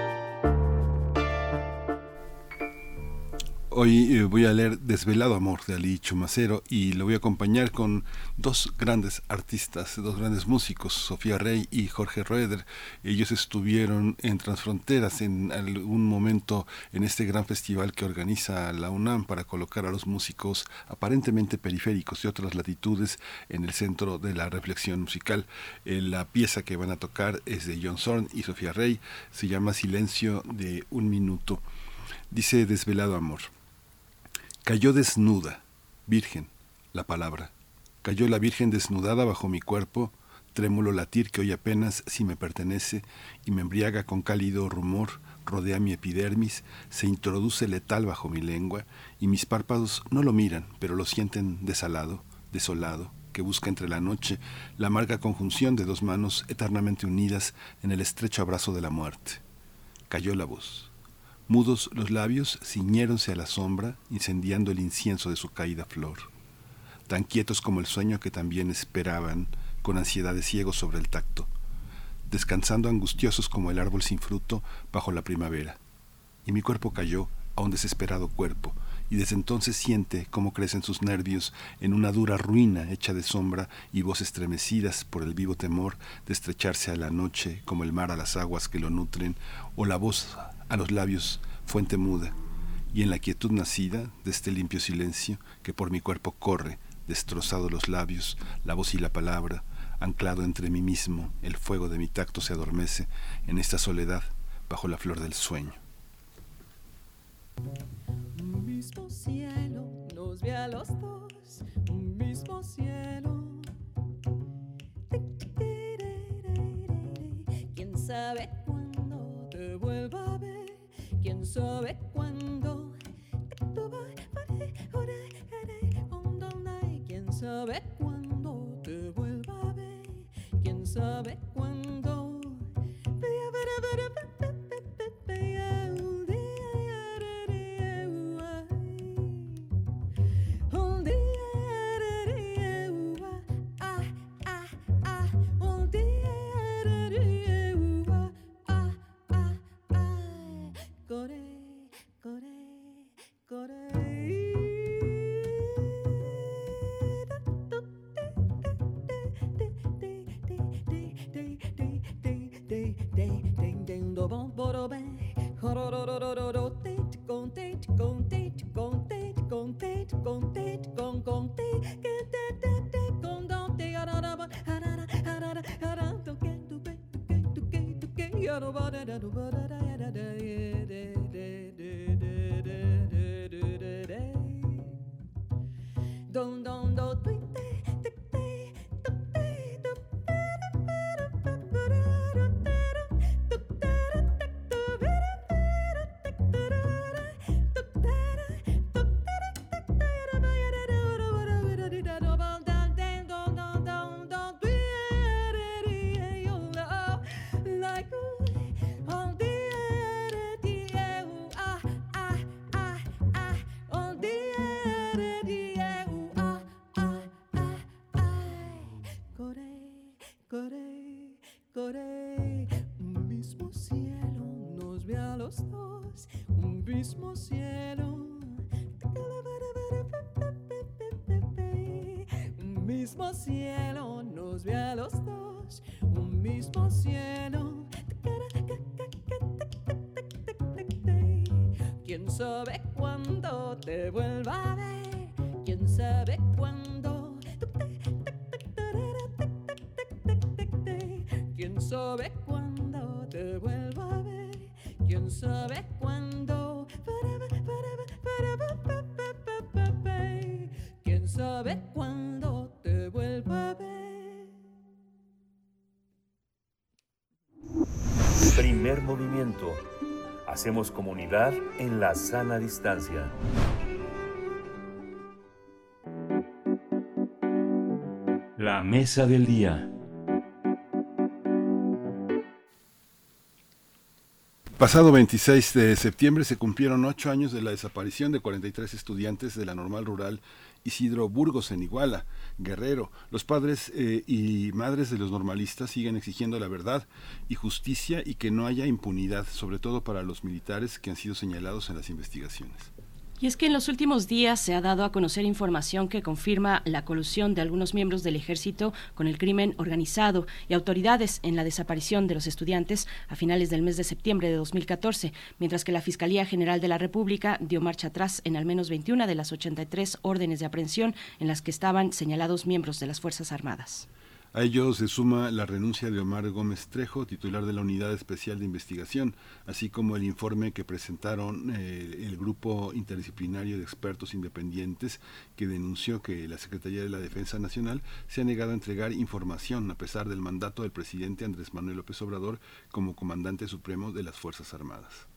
Hoy eh, voy a leer Desvelado Amor de Ali Chumacero y lo voy a acompañar con dos grandes artistas, dos grandes músicos, Sofía Rey y Jorge Roeder. Ellos estuvieron en Transfronteras en algún momento en este gran festival que organiza la UNAM para colocar a los músicos aparentemente periféricos de otras latitudes en el centro de la reflexión musical. Eh, la pieza que van a tocar es de John Zorn y Sofía Rey, se llama Silencio de un minuto. Dice Desvelado Amor. Cayó desnuda, virgen, la palabra. Cayó la virgen desnudada bajo mi cuerpo, trémulo latir que hoy apenas si me pertenece y me embriaga con cálido rumor, rodea mi epidermis, se introduce letal bajo mi lengua y mis párpados no lo miran, pero lo sienten desalado, desolado, que busca entre la noche la amarga conjunción de dos manos eternamente unidas en el estrecho abrazo de la muerte. Cayó la voz. Mudos los labios ciñéronse a la sombra, incendiando el incienso de su caída flor. Tan quietos como el sueño que también esperaban, con ansiedad de ciego sobre el tacto, descansando angustiosos como el árbol sin fruto bajo la primavera. Y mi cuerpo cayó a un desesperado cuerpo, y desde entonces siente cómo crecen sus nervios en una dura ruina hecha de sombra y voces estremecidas por el vivo temor de estrecharse a la noche como el mar a las aguas que lo nutren, o la voz a los labios fuente muda, y en la quietud nacida de este limpio silencio que por mi cuerpo corre, destrozado los labios, la voz y la palabra, anclado entre mí mismo, el fuego de mi tacto se adormece en esta soledad bajo la flor del sueño. Un mismo cielo nos ve a los dos, un mismo cielo. Quién sabe sabe cuándo. ¿Quién sabe cuándo te vuelva a ver? ¿Quién sabe sabe cuándo te vuelva a ver? ¿Quién sabe Hacemos comunidad en la sana distancia. La mesa del día. Pasado 26 de septiembre se cumplieron ocho años de la desaparición de 43 estudiantes de la normal rural Isidro Burgos en Iguala, Guerrero. Los padres eh, y madres de los normalistas siguen exigiendo la verdad y justicia y que no haya impunidad, sobre todo para los militares que han sido señalados en las investigaciones. Y es que en los últimos días se ha dado a conocer información que confirma la colusión de algunos miembros del ejército con el crimen organizado y autoridades en la desaparición de los estudiantes a finales del mes de septiembre de 2014, mientras que la Fiscalía General de la República dio marcha atrás en al menos 21 de las 83 órdenes de aprehensión en las que estaban señalados miembros de las Fuerzas Armadas. A ello se suma la renuncia de Omar Gómez Trejo, titular de la Unidad Especial de Investigación, así como el informe que presentaron eh, el grupo interdisciplinario de expertos independientes que denunció que la Secretaría de la Defensa Nacional se ha negado a entregar información a pesar del mandato del presidente Andrés Manuel López Obrador como comandante supremo de las Fuerzas Armadas.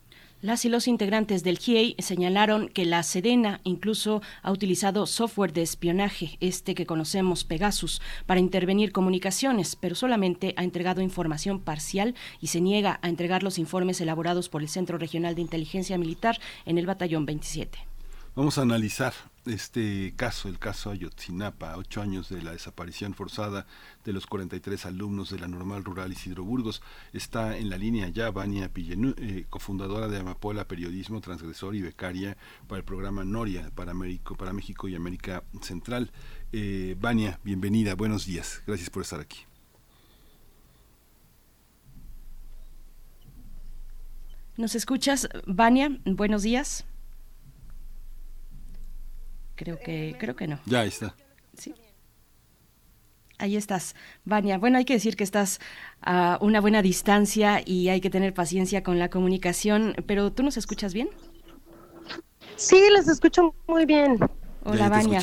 Las y los integrantes del GIEI señalaron que la Sedena incluso ha utilizado software de espionaje, este que conocemos Pegasus, para intervenir comunicaciones, pero solamente ha entregado información parcial y se niega a entregar los informes elaborados por el Centro Regional de Inteligencia Militar en el Batallón 27. Vamos a analizar este caso, el caso Ayotzinapa, ocho años de la desaparición forzada de los 43 alumnos de la normal rural Isidro Burgos. Está en la línea ya Vania Pillenú, eh, cofundadora de Amapola Periodismo Transgresor y becaria para el programa Noria para, Américo, para México y América Central. Eh, Vania, bienvenida, buenos días, gracias por estar aquí. ¿Nos escuchas, Vania? Buenos días. Creo que, creo que no. Ya ahí está. Sí. Ahí estás, Vania. Bueno, hay que decir que estás a una buena distancia y hay que tener paciencia con la comunicación, pero ¿tú nos escuchas bien? Sí, les escucho muy bien. Hola, Vania.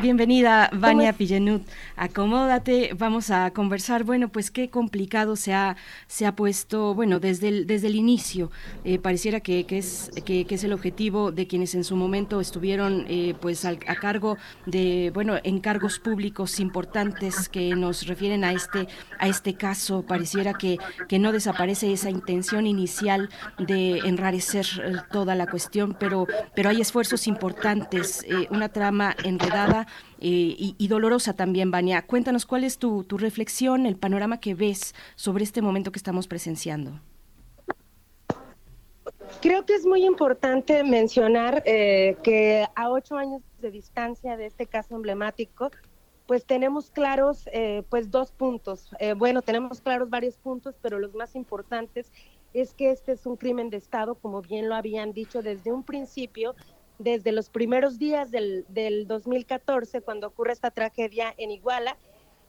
Bienvenida, Vania Pillenut. Acomódate, vamos a conversar. Bueno, pues qué complicado se ha, se ha puesto, bueno, desde el, desde el inicio. Eh, pareciera que, que es, que, es el objetivo de quienes en su momento estuvieron eh, pues a cargo de, bueno, encargos públicos importantes que nos refieren a este, a este caso. Pareciera que, que no desaparece esa intención inicial de enrarecer eh, toda la cuestión, pero, pero hay esfuerzos importantes, una trama enredada y, y dolorosa también, Cuéntanos cuál es tu, tu reflexión, el panorama que ves sobre este momento que estamos presenciando. Creo que es muy importante mencionar eh, que a ocho años de distancia de este caso emblemático, pues tenemos claros eh, pues dos puntos. Eh, bueno, tenemos claros varios puntos, pero los más importantes es que este es un crimen de Estado, como bien lo habían dicho desde un principio, desde los primeros días del, del 2014, cuando ocurre esta tragedia en Iguala.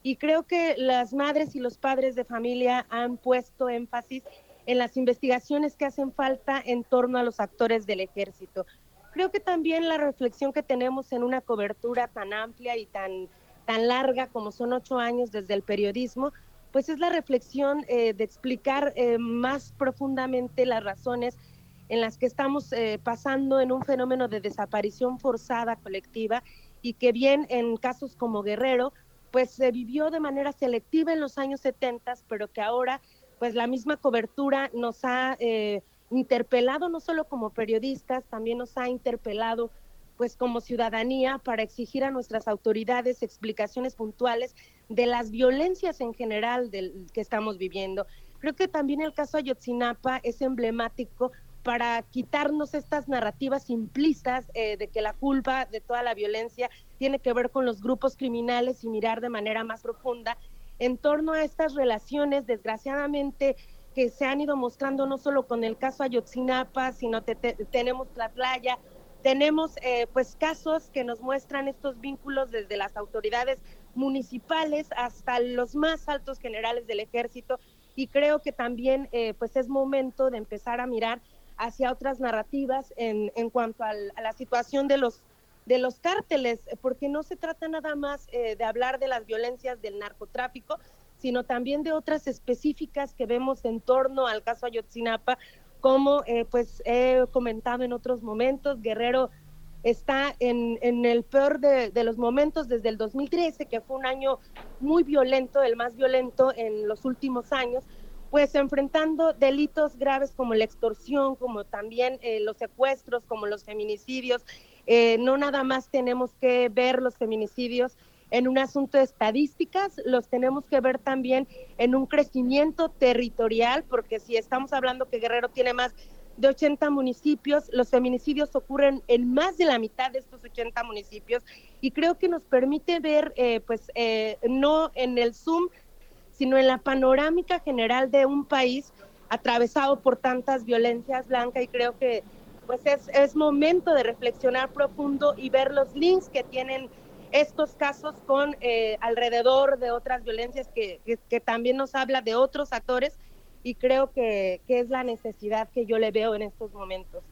Y creo que las madres y los padres de familia han puesto énfasis en las investigaciones que hacen falta en torno a los actores del ejército. Creo que también la reflexión que tenemos en una cobertura tan amplia y tan, tan larga como son ocho años desde el periodismo, pues es la reflexión eh, de explicar eh, más profundamente las razones en las que estamos eh, pasando en un fenómeno de desaparición forzada colectiva y que bien en casos como Guerrero, pues se vivió de manera selectiva en los años 70, pero que ahora pues la misma cobertura nos ha eh, interpelado no solo como periodistas, también nos ha interpelado pues como ciudadanía para exigir a nuestras autoridades explicaciones puntuales de las violencias en general del, que estamos viviendo. Creo que también el caso Ayotzinapa es emblemático para quitarnos estas narrativas simplistas eh, de que la culpa de toda la violencia tiene que ver con los grupos criminales y mirar de manera más profunda en torno a estas relaciones, desgraciadamente, que se han ido mostrando no solo con el caso Ayotzinapa, sino te- te- tenemos la playa, tenemos eh, pues casos que nos muestran estos vínculos desde las autoridades municipales hasta los más altos generales del ejército. Y creo que también eh, pues es momento de empezar a mirar hacia otras narrativas en, en cuanto a la situación de los de los cárteles, porque no se trata nada más eh, de hablar de las violencias del narcotráfico, sino también de otras específicas que vemos en torno al caso Ayotzinapa, como eh, pues he comentado en otros momentos, Guerrero está en, en el peor de, de los momentos desde el 2013, que fue un año muy violento, el más violento en los últimos años, pues enfrentando delitos graves como la extorsión, como también eh, los secuestros, como los feminicidios. Eh, no nada más tenemos que ver los feminicidios en un asunto de estadísticas, los tenemos que ver también en un crecimiento territorial, porque si estamos hablando que Guerrero tiene más de 80 municipios, los feminicidios ocurren en más de la mitad de estos 80 municipios y creo que nos permite ver, eh, pues, eh, no en el Zoom, sino en la panorámica general de un país atravesado por tantas violencias blancas y creo que pues es, es momento de reflexionar profundo y ver los links que tienen estos casos con eh, alrededor de otras violencias que, que, también nos habla de otros actores y creo que, que es la necesidad que yo le veo en estos momentos.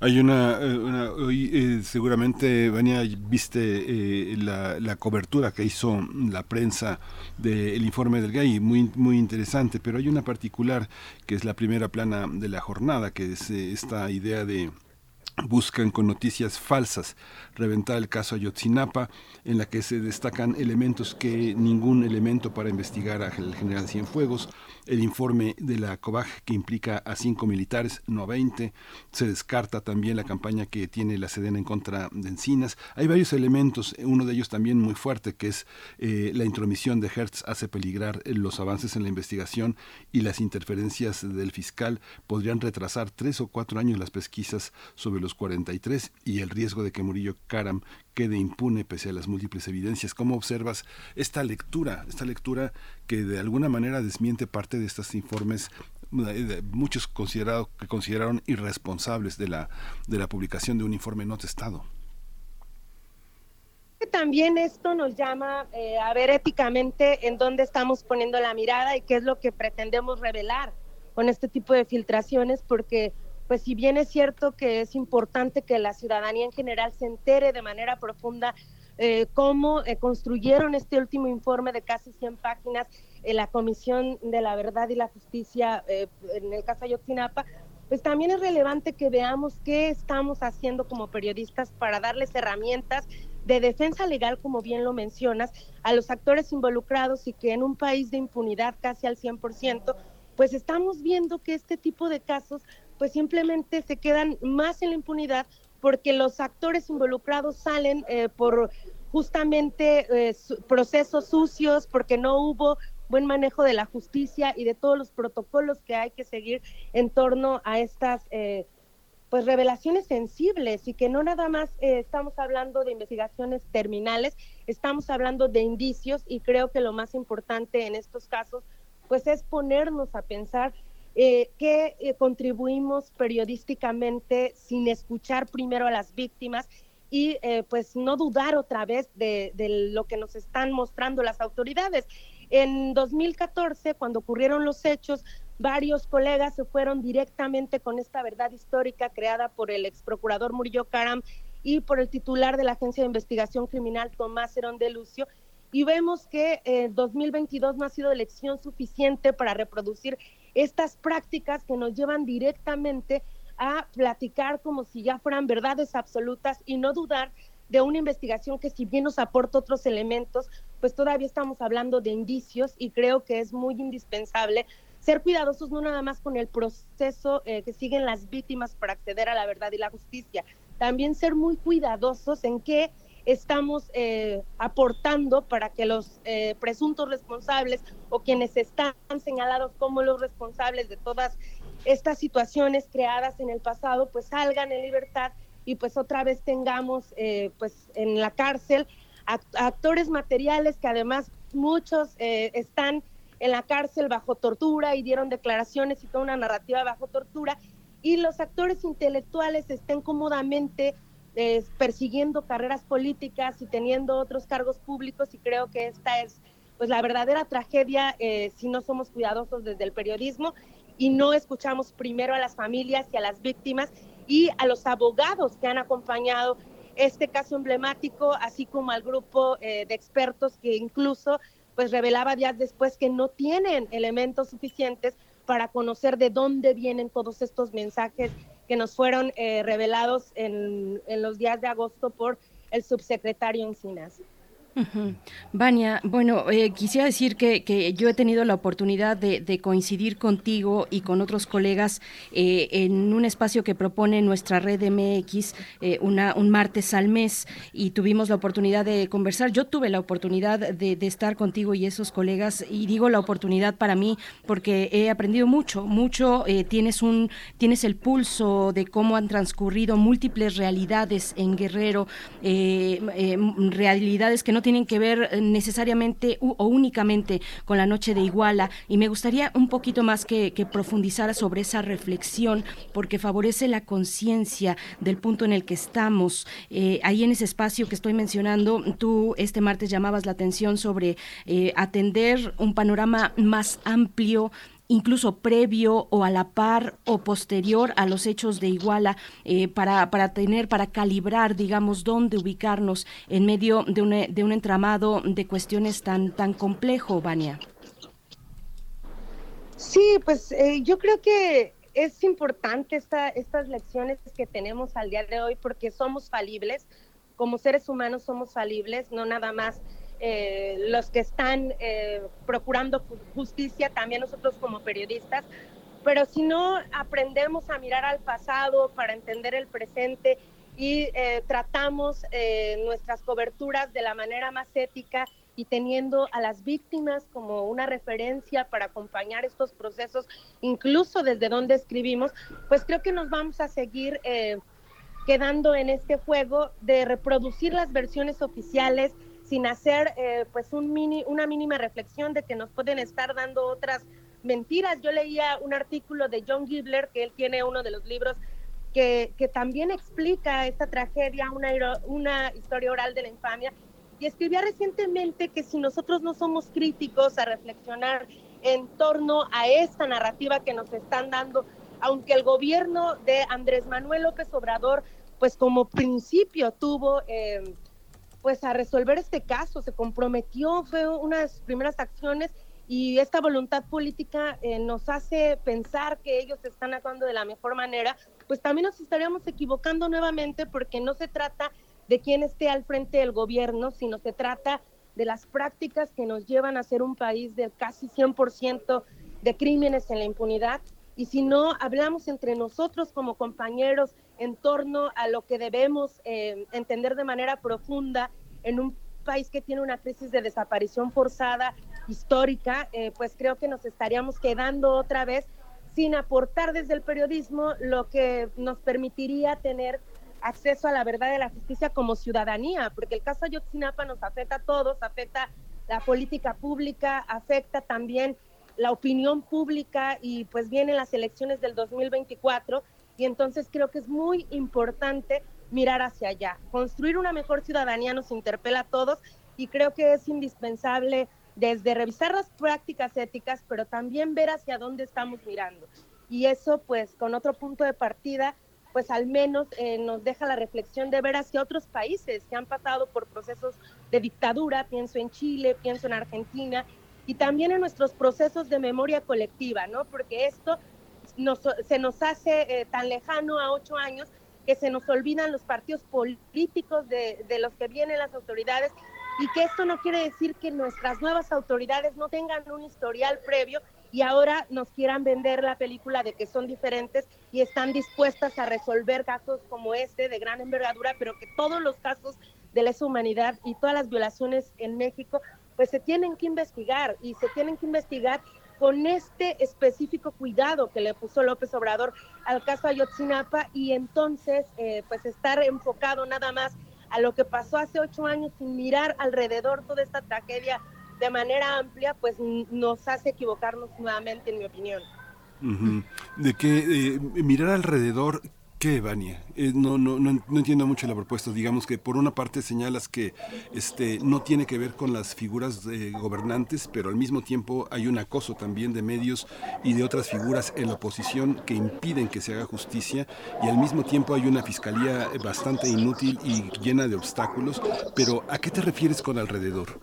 Hay una, eh, una- hoy eh, seguramente, Vania, viste eh, la, la cobertura que hizo la prensa del informe del GAI, muy, muy interesante, pero hay una particular que es la primera plana de la jornada, que es eh, esta idea de buscan con noticias falsas reventar el caso Ayotzinapa, en la que se destacan elementos que ningún elemento para investigar al general Cienfuegos, el informe de la COBAG que implica a cinco militares, no a 20, se descarta también la campaña que tiene la Sedena en contra de Encinas. Hay varios elementos, uno de ellos también muy fuerte, que es eh, la intromisión de Hertz hace peligrar eh, los avances en la investigación y las interferencias del fiscal podrían retrasar tres o cuatro años las pesquisas sobre los 43 y el riesgo de que Murillo Karam quede impune pese a las múltiples evidencias. ¿Cómo observas esta lectura, esta lectura que de alguna manera desmiente parte de estos informes eh, muchos considerado, que consideraron irresponsables de la, de la publicación de un informe no testado? que también esto nos llama eh, a ver éticamente en dónde estamos poniendo la mirada y qué es lo que pretendemos revelar con este tipo de filtraciones, porque pues si bien es cierto que es importante que la ciudadanía en general se entere de manera profunda eh, cómo eh, construyeron este último informe de casi 100 páginas en la Comisión de la Verdad y la Justicia eh, en el caso Ayotzinapa, pues también es relevante que veamos qué estamos haciendo como periodistas para darles herramientas de defensa legal, como bien lo mencionas, a los actores involucrados y que en un país de impunidad casi al 100%, pues estamos viendo que este tipo de casos pues simplemente se quedan más en la impunidad porque los actores involucrados salen eh, por justamente eh, procesos sucios, porque no hubo buen manejo de la justicia y de todos los protocolos que hay que seguir en torno a estas eh, pues revelaciones sensibles. Y que no nada más estamos hablando de investigaciones terminales, estamos hablando de indicios y creo que lo más importante en estos casos pues es ponernos a pensar eh, que eh, contribuimos periodísticamente sin escuchar primero a las víctimas y eh, pues no dudar otra vez de, lo que nos están mostrando las autoridades. En 2014, cuando ocurrieron los hechos, varios colegas se fueron directamente con esta verdad histórica creada por el ex procurador Murillo Caram y por el titular de la Agencia de Investigación Criminal, Tomás Herón de Lucio, y vemos que eh, 2022 no ha sido elección suficiente para reproducir estas prácticas que nos llevan directamente a platicar como si ya fueran verdades absolutas y no dudar de una investigación que si bien nos aporta otros elementos, pues todavía estamos hablando de indicios y creo que es muy indispensable ser cuidadosos no nada más con el proceso eh, que siguen las víctimas para acceder a la verdad y la justicia, también ser muy cuidadosos en qué estamos eh, aportando para que los eh, presuntos responsables o quienes están señalados como los responsables de todas estas situaciones creadas en el pasado, pues salgan en libertad y pues otra vez tengamos eh, pues en la cárcel act- actores materiales que además muchos eh, están en la cárcel bajo tortura y dieron declaraciones y toda una narrativa bajo tortura y los actores intelectuales estén cómodamente eh, persiguiendo carreras políticas y teniendo otros cargos públicos y creo que esta es pues la verdadera tragedia eh, si no somos cuidadosos desde el periodismo y no escuchamos primero a las familias y a las víctimas y a los abogados que han acompañado este caso emblemático, así como al grupo eh, de expertos que incluso pues revelaba días después que no tienen elementos suficientes para conocer de dónde vienen todos estos mensajes que nos fueron eh, revelados en, en los días de agosto por el subsecretario Encinas. Vania, bueno, eh, quisiera decir que, que yo he tenido la oportunidad de, coincidir contigo y con otros colegas eh, en un espacio que propone nuestra red MX eh, un martes al mes y tuvimos la oportunidad de conversar. Yo tuve la oportunidad de, de estar contigo y esos colegas y digo la oportunidad para mí porque he aprendido mucho, mucho. eh, tienes un, tienes el pulso de cómo han transcurrido múltiples realidades en Guerrero, realidades que no tienen que ver eh, necesariamente o únicamente con la noche de Iguala y me gustaría un poquito más que, que profundizara sobre esa reflexión porque favorece la conciencia del punto en el que estamos. Eh, ahí en ese espacio que estoy mencionando, tú este martes llamabas la atención sobre eh, atender un panorama más amplio incluso previo o a la par o posterior a los hechos de Iguala eh, para, para tener, para calibrar, digamos, dónde ubicarnos en medio de un, de un entramado de cuestiones tan, tan complejo, Vania. Sí, pues eh, yo creo que es importante esta, estas lecciones que tenemos al día de hoy porque somos falibles, como seres humanos somos falibles, no nada más eh, los que están eh, procurando ju- justicia, también nosotros como periodistas, pero si no aprendemos a mirar al pasado para entender el presente y eh, tratamos eh, nuestras coberturas de la manera más ética y teniendo a las víctimas como una referencia para acompañar estos procesos, incluso desde donde escribimos, pues creo que nos vamos a seguir eh, quedando en este juego de reproducir las versiones oficiales sin hacer eh, pues una mínima reflexión de que nos pueden estar dando otras mentiras. Yo leía un artículo de John Gibler, que él tiene uno de los libros que, que también explica esta tragedia, una, una historia oral de la infamia, y escribía recientemente que si nosotros no somos críticos a reflexionar en torno a esta narrativa que nos están dando aunque el gobierno de Andrés Manuel López Obrador, pues como principio tuvo... eh, pues a resolver este caso, se comprometió, fue una de sus primeras acciones y esta voluntad política eh, nos hace pensar que ellos están actuando de la mejor manera, pues también nos estaríamos equivocando nuevamente porque no se trata de quién esté al frente del gobierno, sino se trata de las prácticas que nos llevan a ser un país de casi 100% de crímenes en la impunidad. Y si no hablamos entre nosotros como compañeros en torno a lo que debemos eh, entender de manera profunda en un país que tiene una crisis de desaparición forzada histórica, eh, pues creo que nos estaríamos quedando otra vez sin aportar desde el periodismo lo que nos permitiría tener acceso a la verdad de la justicia como ciudadanía, porque el caso Ayotzinapa nos afecta a todos, afecta la política pública, afecta también la opinión pública y pues vienen las elecciones del 2024 y entonces creo que es muy importante mirar hacia allá. Construir una mejor ciudadanía nos interpela a todos y creo que es indispensable desde revisar las prácticas éticas, pero también ver hacia dónde estamos mirando. Y eso pues con otro punto de partida, pues al menos eh, nos deja la reflexión de ver hacia otros países que han pasado por procesos de dictadura, pienso en Chile, pienso en Argentina, y también en nuestros procesos de memoria colectiva, ¿no? Porque esto nos- se nos hace eh, tan lejano a ocho años que se nos olvidan los partidos políticos de, de los que vienen las autoridades y que esto no quiere decir que nuestras nuevas autoridades no tengan un historial previo y ahora nos quieran vender la película de que son diferentes y están dispuestas a resolver casos como este de gran envergadura, pero que todos los casos de lesa humanidad y todas las violaciones en México pues se tienen que investigar y se tienen que investigar con este específico cuidado que le puso López Obrador al caso Ayotzinapa y entonces eh, pues estar enfocado nada más a lo que pasó hace ocho años sin mirar alrededor toda esta tragedia de manera amplia, pues nos hace equivocarnos nuevamente, en mi opinión. De que eh, mirar alrededor, ¿qué, Vania? Eh, no, no, no, no entiendo mucho la propuesta. Digamos que por una parte señalas que este, no tiene que ver con las figuras gobernantes, pero al mismo tiempo hay un acoso también de medios y de otras figuras en la oposición que impiden que se haga justicia y al mismo tiempo hay una fiscalía bastante inútil y llena de obstáculos. Pero ¿a qué te refieres con alrededor?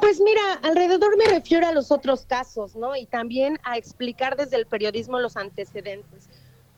Pues mira, alrededor me refiero a los otros casos, ¿no? Y también a explicar desde el periodismo los antecedentes.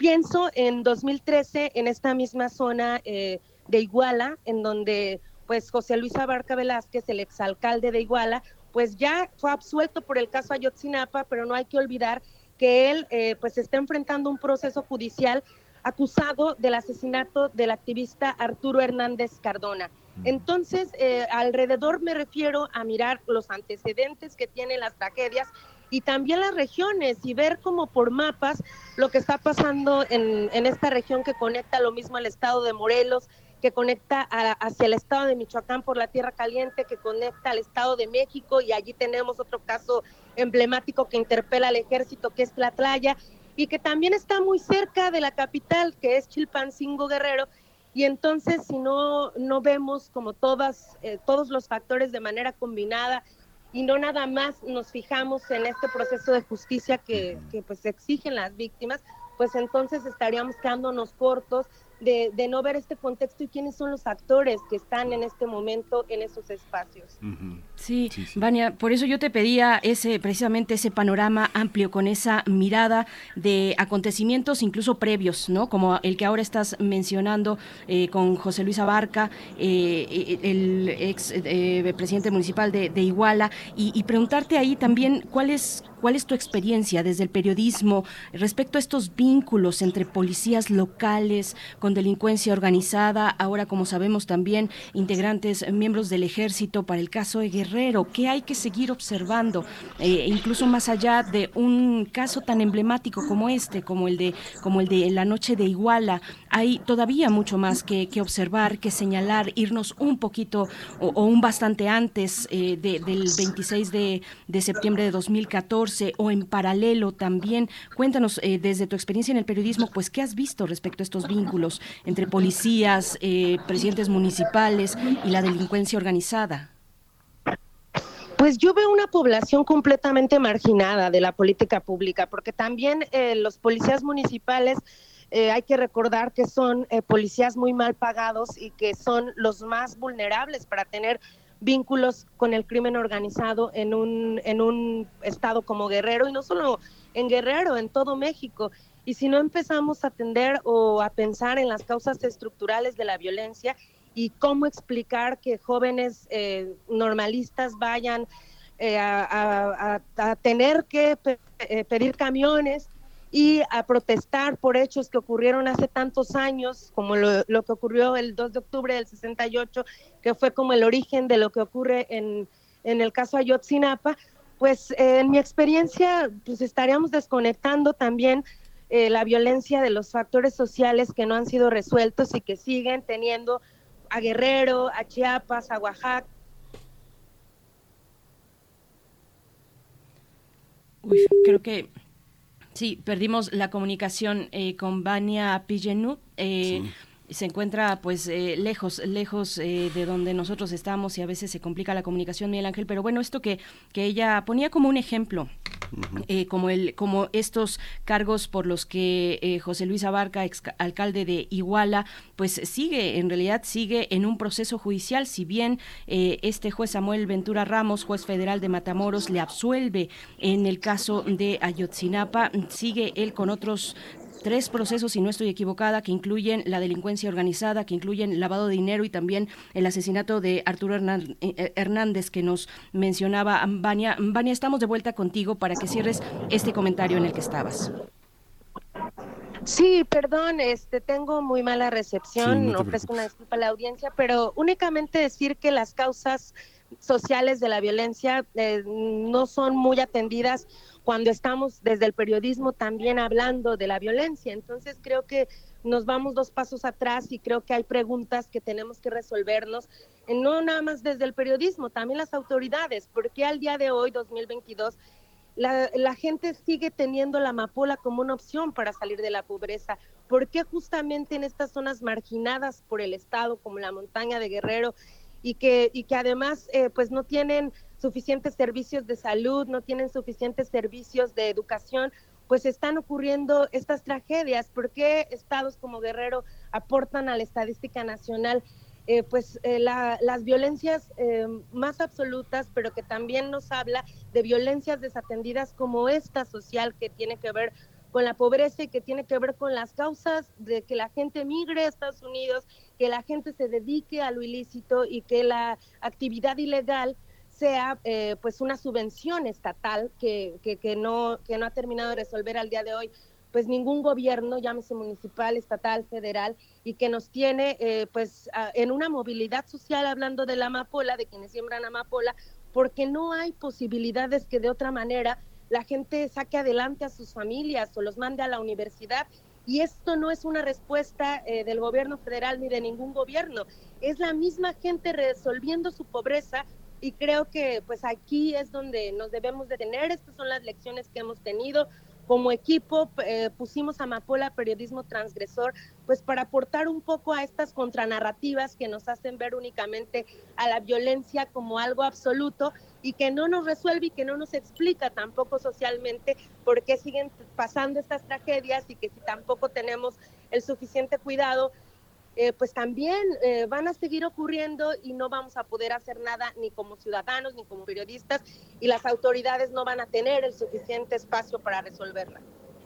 Pienso en 2013, en esta misma zona eh, de Iguala, en donde pues José Luis Abarca Velázquez, el exalcalde de Iguala, pues ya fue absuelto por el caso Ayotzinapa, pero no hay que olvidar que él eh, pues está enfrentando un proceso judicial acusado del asesinato del activista Arturo Hernández Cardona. Entonces, eh, alrededor me refiero a mirar los antecedentes que tienen las tragedias y también las regiones y ver como por mapas lo que está pasando en, en esta región que conecta lo mismo al estado de Morelos, que conecta a- hacia el estado de Michoacán por la Tierra Caliente, que conecta al estado de México y allí tenemos otro caso emblemático que interpela al ejército, que es Tlatlaya, y que también está muy cerca de la capital, que es Chilpancingo Guerrero, y entonces si no, no vemos como todas, eh, todos los factores de manera combinada y no nada más nos fijamos en este proceso de justicia que, que pues exigen las víctimas, pues entonces estaríamos quedándonos cortos de, de no ver este contexto y quiénes son los actores que están en este momento en esos espacios. Sí, Vania, por eso yo te pedía ese precisamente ese panorama amplio con esa mirada de acontecimientos incluso previos, ¿no? Como el que ahora estás mencionando eh, con José Luis Abarca, eh, el ex eh, presidente municipal de, de Iguala, y, y preguntarte ahí también cuál es cuál es tu experiencia desde el periodismo respecto a estos vínculos entre policías locales con delincuencia organizada, ahora como sabemos también integrantes miembros del ejército para el caso de Guerrero, ¿qué hay que seguir observando? Eh, incluso más allá de un caso tan emblemático como este, como el de, como el de la noche de Iguala, hay todavía mucho más que, observar, que señalar, irnos un poquito o, un bastante antes eh, de- del 26 de, de septiembre de 2014 o en paralelo también. Cuéntanos eh, desde tu experiencia en el periodismo, pues qué has visto respecto a estos vínculos entre policías, presidentes municipales y la delincuencia organizada. Pues yo veo una población completamente marginada de la política pública, porque también eh, los policías municipales eh, hay que recordar que son eh, policías muy mal pagados y que son los más vulnerables para tener vínculos con el crimen organizado en un, en un estado como Guerrero y no solo en Guerrero, en todo México. Y si no empezamos a atender o a pensar en las causas estructurales de la violencia y cómo explicar que jóvenes eh, normalistas vayan eh, a, tener que eh, pedir camiones y a protestar por hechos que ocurrieron hace tantos años, como lo, lo que ocurrió el 2 de octubre del 68, que fue como el origen de lo que ocurre en, en el caso Ayotzinapa, pues eh, en mi experiencia, pues estaríamos desconectando también eh, la violencia de los factores sociales que no han sido resueltos y que siguen teniendo a Guerrero, a Chiapas, a Oaxaca. Uy, creo que sí, perdimos la comunicación eh, con Vania Pigenut. eh, Se encuentra pues eh, lejos, lejos eh, de donde nosotros estamos y a veces se complica la comunicación, Miguel Ángel. Pero bueno, esto que, que ella ponía como un ejemplo, eh, como el como estos cargos por los que eh, José Luis Abarca, ex alcalde de Iguala, pues sigue, en realidad sigue en un proceso judicial, si bien eh, este juez Samuel Ventura Ramos, juez federal de Matamoros, le absuelve en el caso de Ayotzinapa, sigue él con otros tres procesos, si no estoy equivocada, que incluyen la delincuencia organizada, que incluyen lavado de dinero y también el asesinato de Arturo Hernan- eh, Hernández que nos mencionaba Vania. Vania, estamos de vuelta contigo para que cierres este comentario en el que estabas. Sí, perdón, este tengo muy mala recepción, Sí, no te ofrezco una disculpa a la audiencia, pero únicamente decir que las causas sociales de la violencia eh, no son muy atendidas cuando estamos desde el periodismo también hablando de la violencia. Entonces creo que nos vamos dos pasos atrás y creo que hay preguntas que tenemos que resolvernos, eh, no nada más desde el periodismo, también las autoridades, porque al día de hoy, 2022, la, la gente sigue teniendo la amapola como una opción para salir de la pobreza. ¿Por qué justamente en estas zonas marginadas por el Estado, como la montaña de Guerrero, y que, y que además eh, pues no tienen suficientes servicios de salud, no tienen suficientes servicios de educación, pues están ocurriendo estas tragedias. ¿Por qué estados como Guerrero aportan a la estadística nacional? eh, pues eh, la- las violencias eh, más absolutas, pero que también nos habla de violencias desatendidas como esta social que tiene que ver con la pobreza y que tiene que ver con las causas de que la gente migre a Estados Unidos, que la gente se dedique a lo ilícito y que la actividad ilegal sea eh, pues una subvención estatal que, que, no, que no ha terminado de resolver al día de hoy pues ningún gobierno, llámese municipal, estatal, federal, y que nos tiene eh, pues en una movilidad social hablando de la amapola, de quienes siembran amapola, porque no hay posibilidades que de otra manera la gente saque adelante a sus familias o los mande a la universidad. Y esto no es una respuesta eh, del gobierno federal ni de ningún gobierno, es la misma gente resolviendo su pobreza y creo que pues aquí es donde nos debemos detener, estas son las lecciones que hemos tenido, como equipo eh, pusimos Amapola Periodismo Transgresor, pues para aportar un poco a estas contranarrativas que nos hacen ver únicamente a la violencia como algo absoluto y que no nos resuelve y que no nos explica tampoco socialmente por qué siguen pasando estas tragedias y que si tampoco tenemos el suficiente cuidado, eh, pues también eh, van a seguir ocurriendo y no vamos a poder hacer nada ni como ciudadanos ni como periodistas y las autoridades no van a tener el suficiente espacio para resolverla.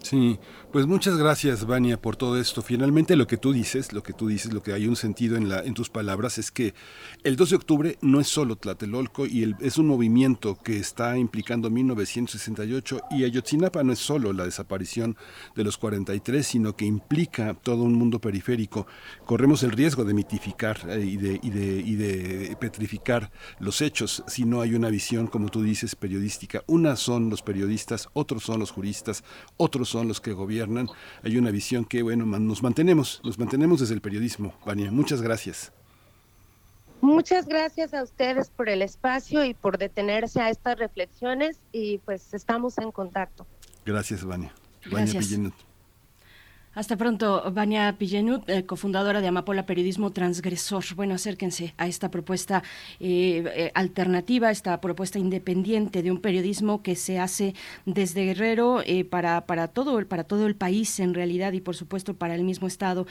Sí, pues muchas gracias, Vania, por todo esto. Finalmente lo que tú dices, lo que tú dices, lo que hay un sentido en, la, en tus palabras es que el 2 de octubre no es solo Tlatelolco y el- es un movimiento que está implicando 1968 y Ayotzinapa no es solo la desaparición de los 43, sino que implica todo un mundo periférico. Corremos el riesgo de mitificar eh, y, de, y, de, y de petrificar los hechos si no hay una visión, como tú dices, periodística. Una son los periodistas, otros son los juristas, otros son los que gobiernan. Hay una visión que, bueno, nos mantenemos, nos mantenemos desde el periodismo. Vania, muchas gracias. Muchas gracias a ustedes por el espacio y por detenerse a estas reflexiones y pues estamos en contacto. Gracias, Vania. Gracias. Vania. Hasta pronto, Vania Pillenut, eh, cofundadora de Amapola Periodismo Transgresor. Bueno, acérquense a esta propuesta eh, eh, alternativa, esta propuesta independiente de un periodismo que se hace desde Guerrero para, para, todo, el- para todo el país en realidad y por supuesto para el mismo Estado.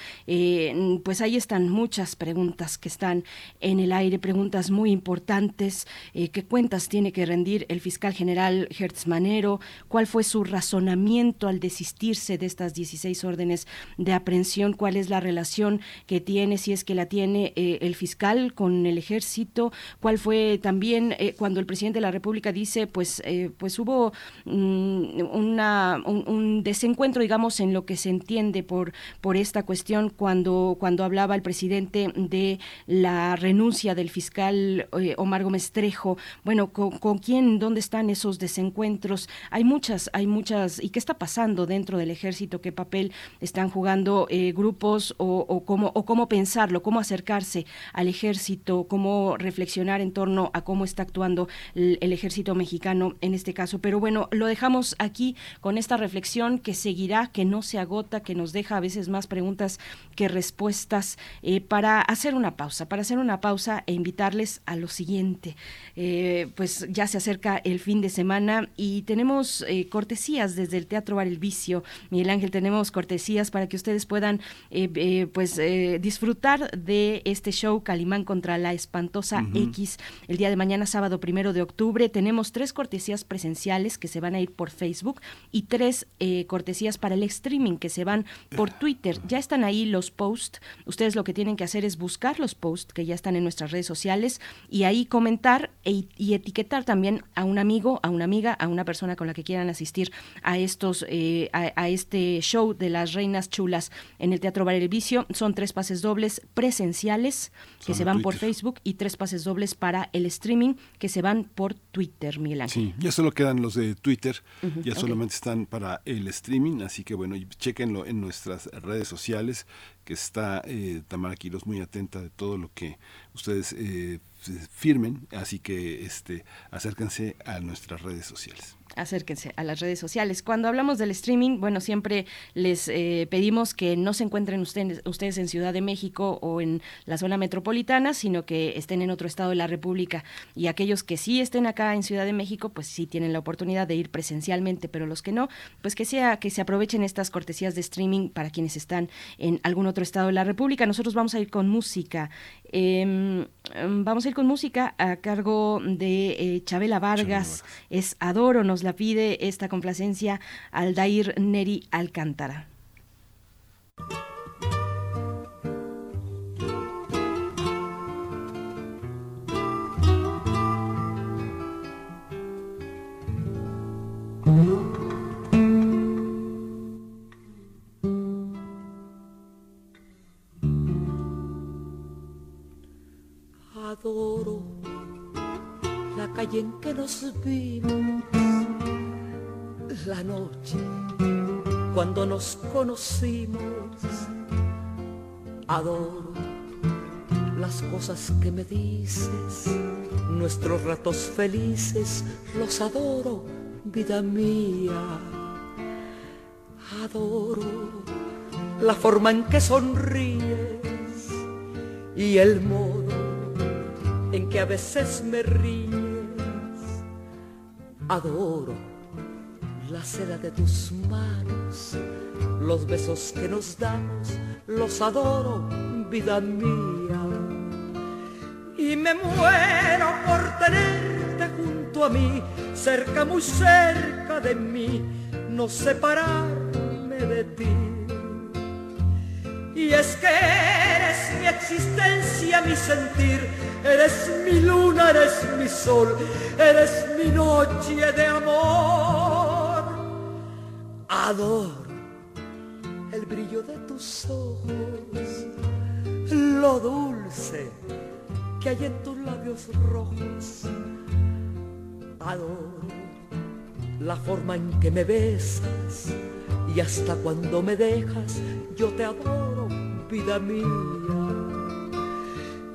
Pues ahí están muchas preguntas que están en el aire, preguntas muy importantes. ¿Qué cuentas tiene que rendir el fiscal general Hertz Manero? ¿Cuál fue su razonamiento al desistirse de estas 16 órdenes de aprehensión? ¿Cuál es la relación que tiene, si es que la tiene eh, el fiscal con el ejército? ¿Cuál fue también eh, cuando el presidente de la República dice, pues, eh, pues hubo mm, una, un, desencuentro, digamos, en lo que se entiende por, por esta cuestión cuando, cuando hablaba el presidente de la renuncia del fiscal Omar Gómez Trejo? Bueno, ¿con, con quién, dónde están esos desencuentros? Hay muchas, hay muchas, ¿y qué está pasando dentro del ejército? ¿Qué papel están jugando eh, grupos o, cómo, o cómo pensarlo, cómo acercarse al ejército, cómo reflexionar en torno a cómo está actuando el, ejército mexicano en este caso? Pero bueno, lo dejamos aquí con esta reflexión que seguirá, que no se agota, que nos deja a veces más preguntas que respuestas eh, para hacer una pausa, para hacer una pausa e invitarles a lo siguiente. Eh, pues ya se acerca el fin de semana y tenemos cortesías desde el Teatro Bar El Vicio. Miguel Ángel, tenemos cortesías para que ustedes puedan eh, eh, pues eh, disfrutar de este show Calimán contra la Espantosa. X el día de mañana, sábado primero de octubre. Tenemos tres cortesías presenciales que se van a ir por Facebook y tres cortesías para el streaming que se van por Twitter. Ya están ahí los posts. Ustedes lo que tienen que hacer es buscar los posts que ya están en nuestras redes sociales y ahí comentar e- y etiquetar también a un amigo, a una amiga, a una persona con la que quieran asistir a estos, a, a este show de las reinas chulas en el Teatro Bar El Vicio. Son tres pases dobles presenciales que Son se van por. Facebook y tres pases dobles para el streaming que se van por Twitter, Miguel Ángel. Sí, ya solo quedan los de Twitter, ya solamente están para el streaming, así que bueno, chequenlo en nuestras redes sociales, que está eh, Tamara Quiroz muy atenta de todo lo que ustedes eh, firmen, así que este acérquense a nuestras redes sociales. acérquense a las redes sociales. Cuando hablamos del streaming, bueno, siempre les eh, pedimos que no se encuentren ustedes, ustedes en Ciudad de México o en la zona metropolitana, sino que estén en otro estado de la República. Y aquellos que sí estén acá en Ciudad de México, pues sí tienen la oportunidad de ir presencialmente, pero los que no, pues que sea que se aprovechen estas cortesías de streaming para quienes están en algún otro estado de la República. Nosotros vamos a ir con música. Em, vamos a ir con música a cargo de eh, Chabela Vargas. Es Adoro, nos la pide esta complacencia Aldair Neri Alcántara. En que nos vimos, la noche cuando nos conocimos. Adoro las cosas que me dices, nuestros ratos felices, los adoro, vida mía. Adoro la forma en que sonríes y el modo en que a veces me ríes. Adoro la seda de tus manos, los besos que nos damos, los adoro, vida mía. Y me muero por tenerte junto a mí, cerca, muy cerca de mí, no separarme de ti. Y es que eres mi existencia, mi sentir, eres mi luna, eres mi sol, eres mi noche de amor. Adoro el brillo de tus ojos, lo dulce que hay en tus labios rojos. Adoro la forma en que me besas y hasta cuando me dejas yo te adoro, vida mía.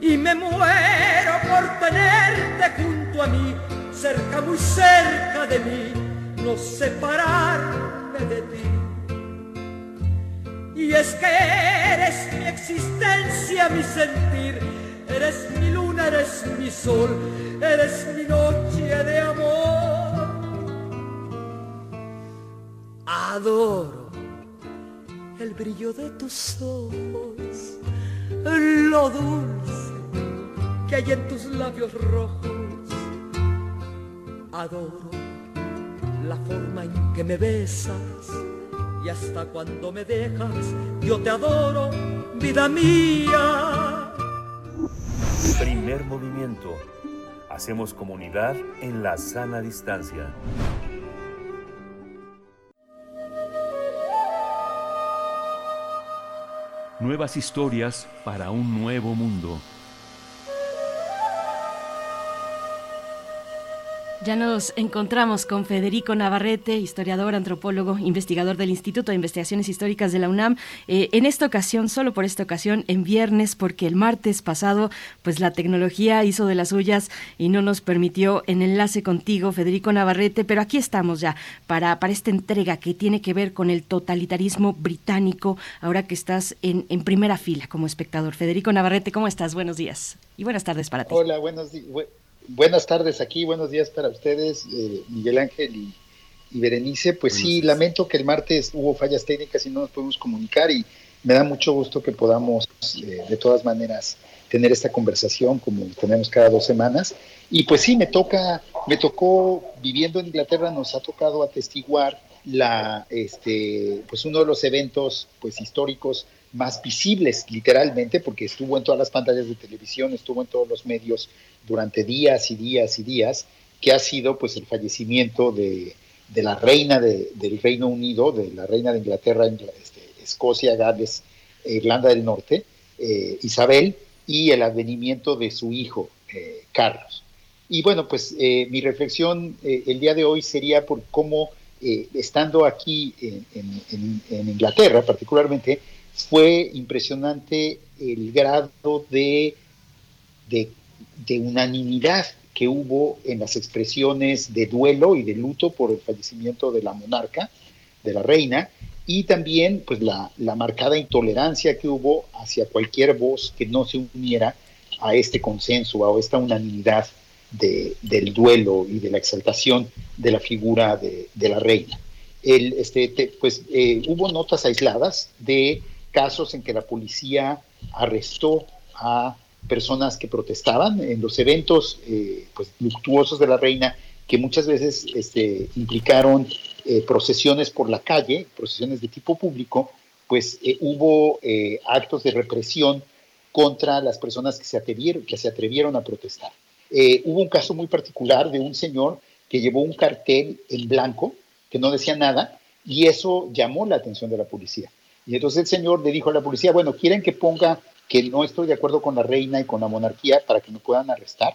Y me muero por tenerte junto a mí, cerca, muy cerca de mí, no separarme de ti. Y es que eres mi existencia, mi sentir, eres mi luna, eres mi sol, eres mi noche de amor. Adoro el brillo de tus ojos, lo dulce que hay en tus labios rojos. Adoro la forma en que me besas y hasta cuando me dejas, yo te adoro, vida mía. Primer movimiento. Hacemos comunidad en la sana distancia. Nuevas historias para un nuevo mundo. Ya nos encontramos con Federico Navarrete, historiador, antropólogo, investigador del Instituto de Investigaciones Históricas de la UNAM. Eh, en esta ocasión, solo por esta ocasión, en viernes, porque el martes pasado, pues la tecnología hizo de las suyas y no nos permitió en enlace contigo, Federico Navarrete, pero aquí estamos ya para, para esta entrega que tiene que ver con el totalitarismo británico, ahora que estás en, en primera fila como espectador. Federico Navarrete, ¿cómo estás? Buenos días y buenas tardes para ti. Hola, buenos días. Buenas tardes aquí, buenos días para ustedes, eh, Miguel Ángel y, y Berenice. Pues sí, lamento que el martes hubo fallas técnicas y no nos pudimos comunicar y me da mucho gusto que podamos eh, de todas maneras tener esta conversación como tenemos cada dos semanas. Y pues sí, me toca, me tocó, viviendo en Inglaterra, nos ha tocado atestiguar la, este, pues uno de los eventos pues históricos más visibles, literalmente, porque estuvo en todas las pantallas de televisión, estuvo en todos los medios durante días y días y días, que ha sido pues el fallecimiento de, de la reina de, del Reino Unido, de la reina de Inglaterra, este, Escocia, Gales, e Irlanda del Norte, eh, Isabel, y el advenimiento de su hijo, eh, Carlos. Y bueno, pues eh, mi reflexión el día de hoy sería por cómo, estando aquí en, en- en Inglaterra particularmente, fue impresionante el grado de, de, de unanimidad que hubo en las expresiones de duelo y de luto por el fallecimiento de la monarca, de la reina, y también pues la, la marcada intolerancia que hubo hacia cualquier voz que no se uniera a este consenso, a esta unanimidad de- del duelo y de la exaltación de la figura de, de la reina. El, este, te- pues eh, hubo notas aisladas de casos en que la policía arrestó a personas que protestaban en los eventos eh, pues, luctuosos de la reina que muchas veces este, implicaron eh, procesiones por la calle, procesiones de tipo público, pues eh, hubo actos de represión contra las personas que se atrevieron, que se atrevieron a protestar. Hubo un caso muy particular de un señor que llevó un cartel en blanco que no decía nada y eso llamó la atención de la policía. Y entonces el señor le dijo a la policía, bueno, ¿quieren que ponga que no estoy de acuerdo con la reina y con la monarquía para que me puedan arrestar?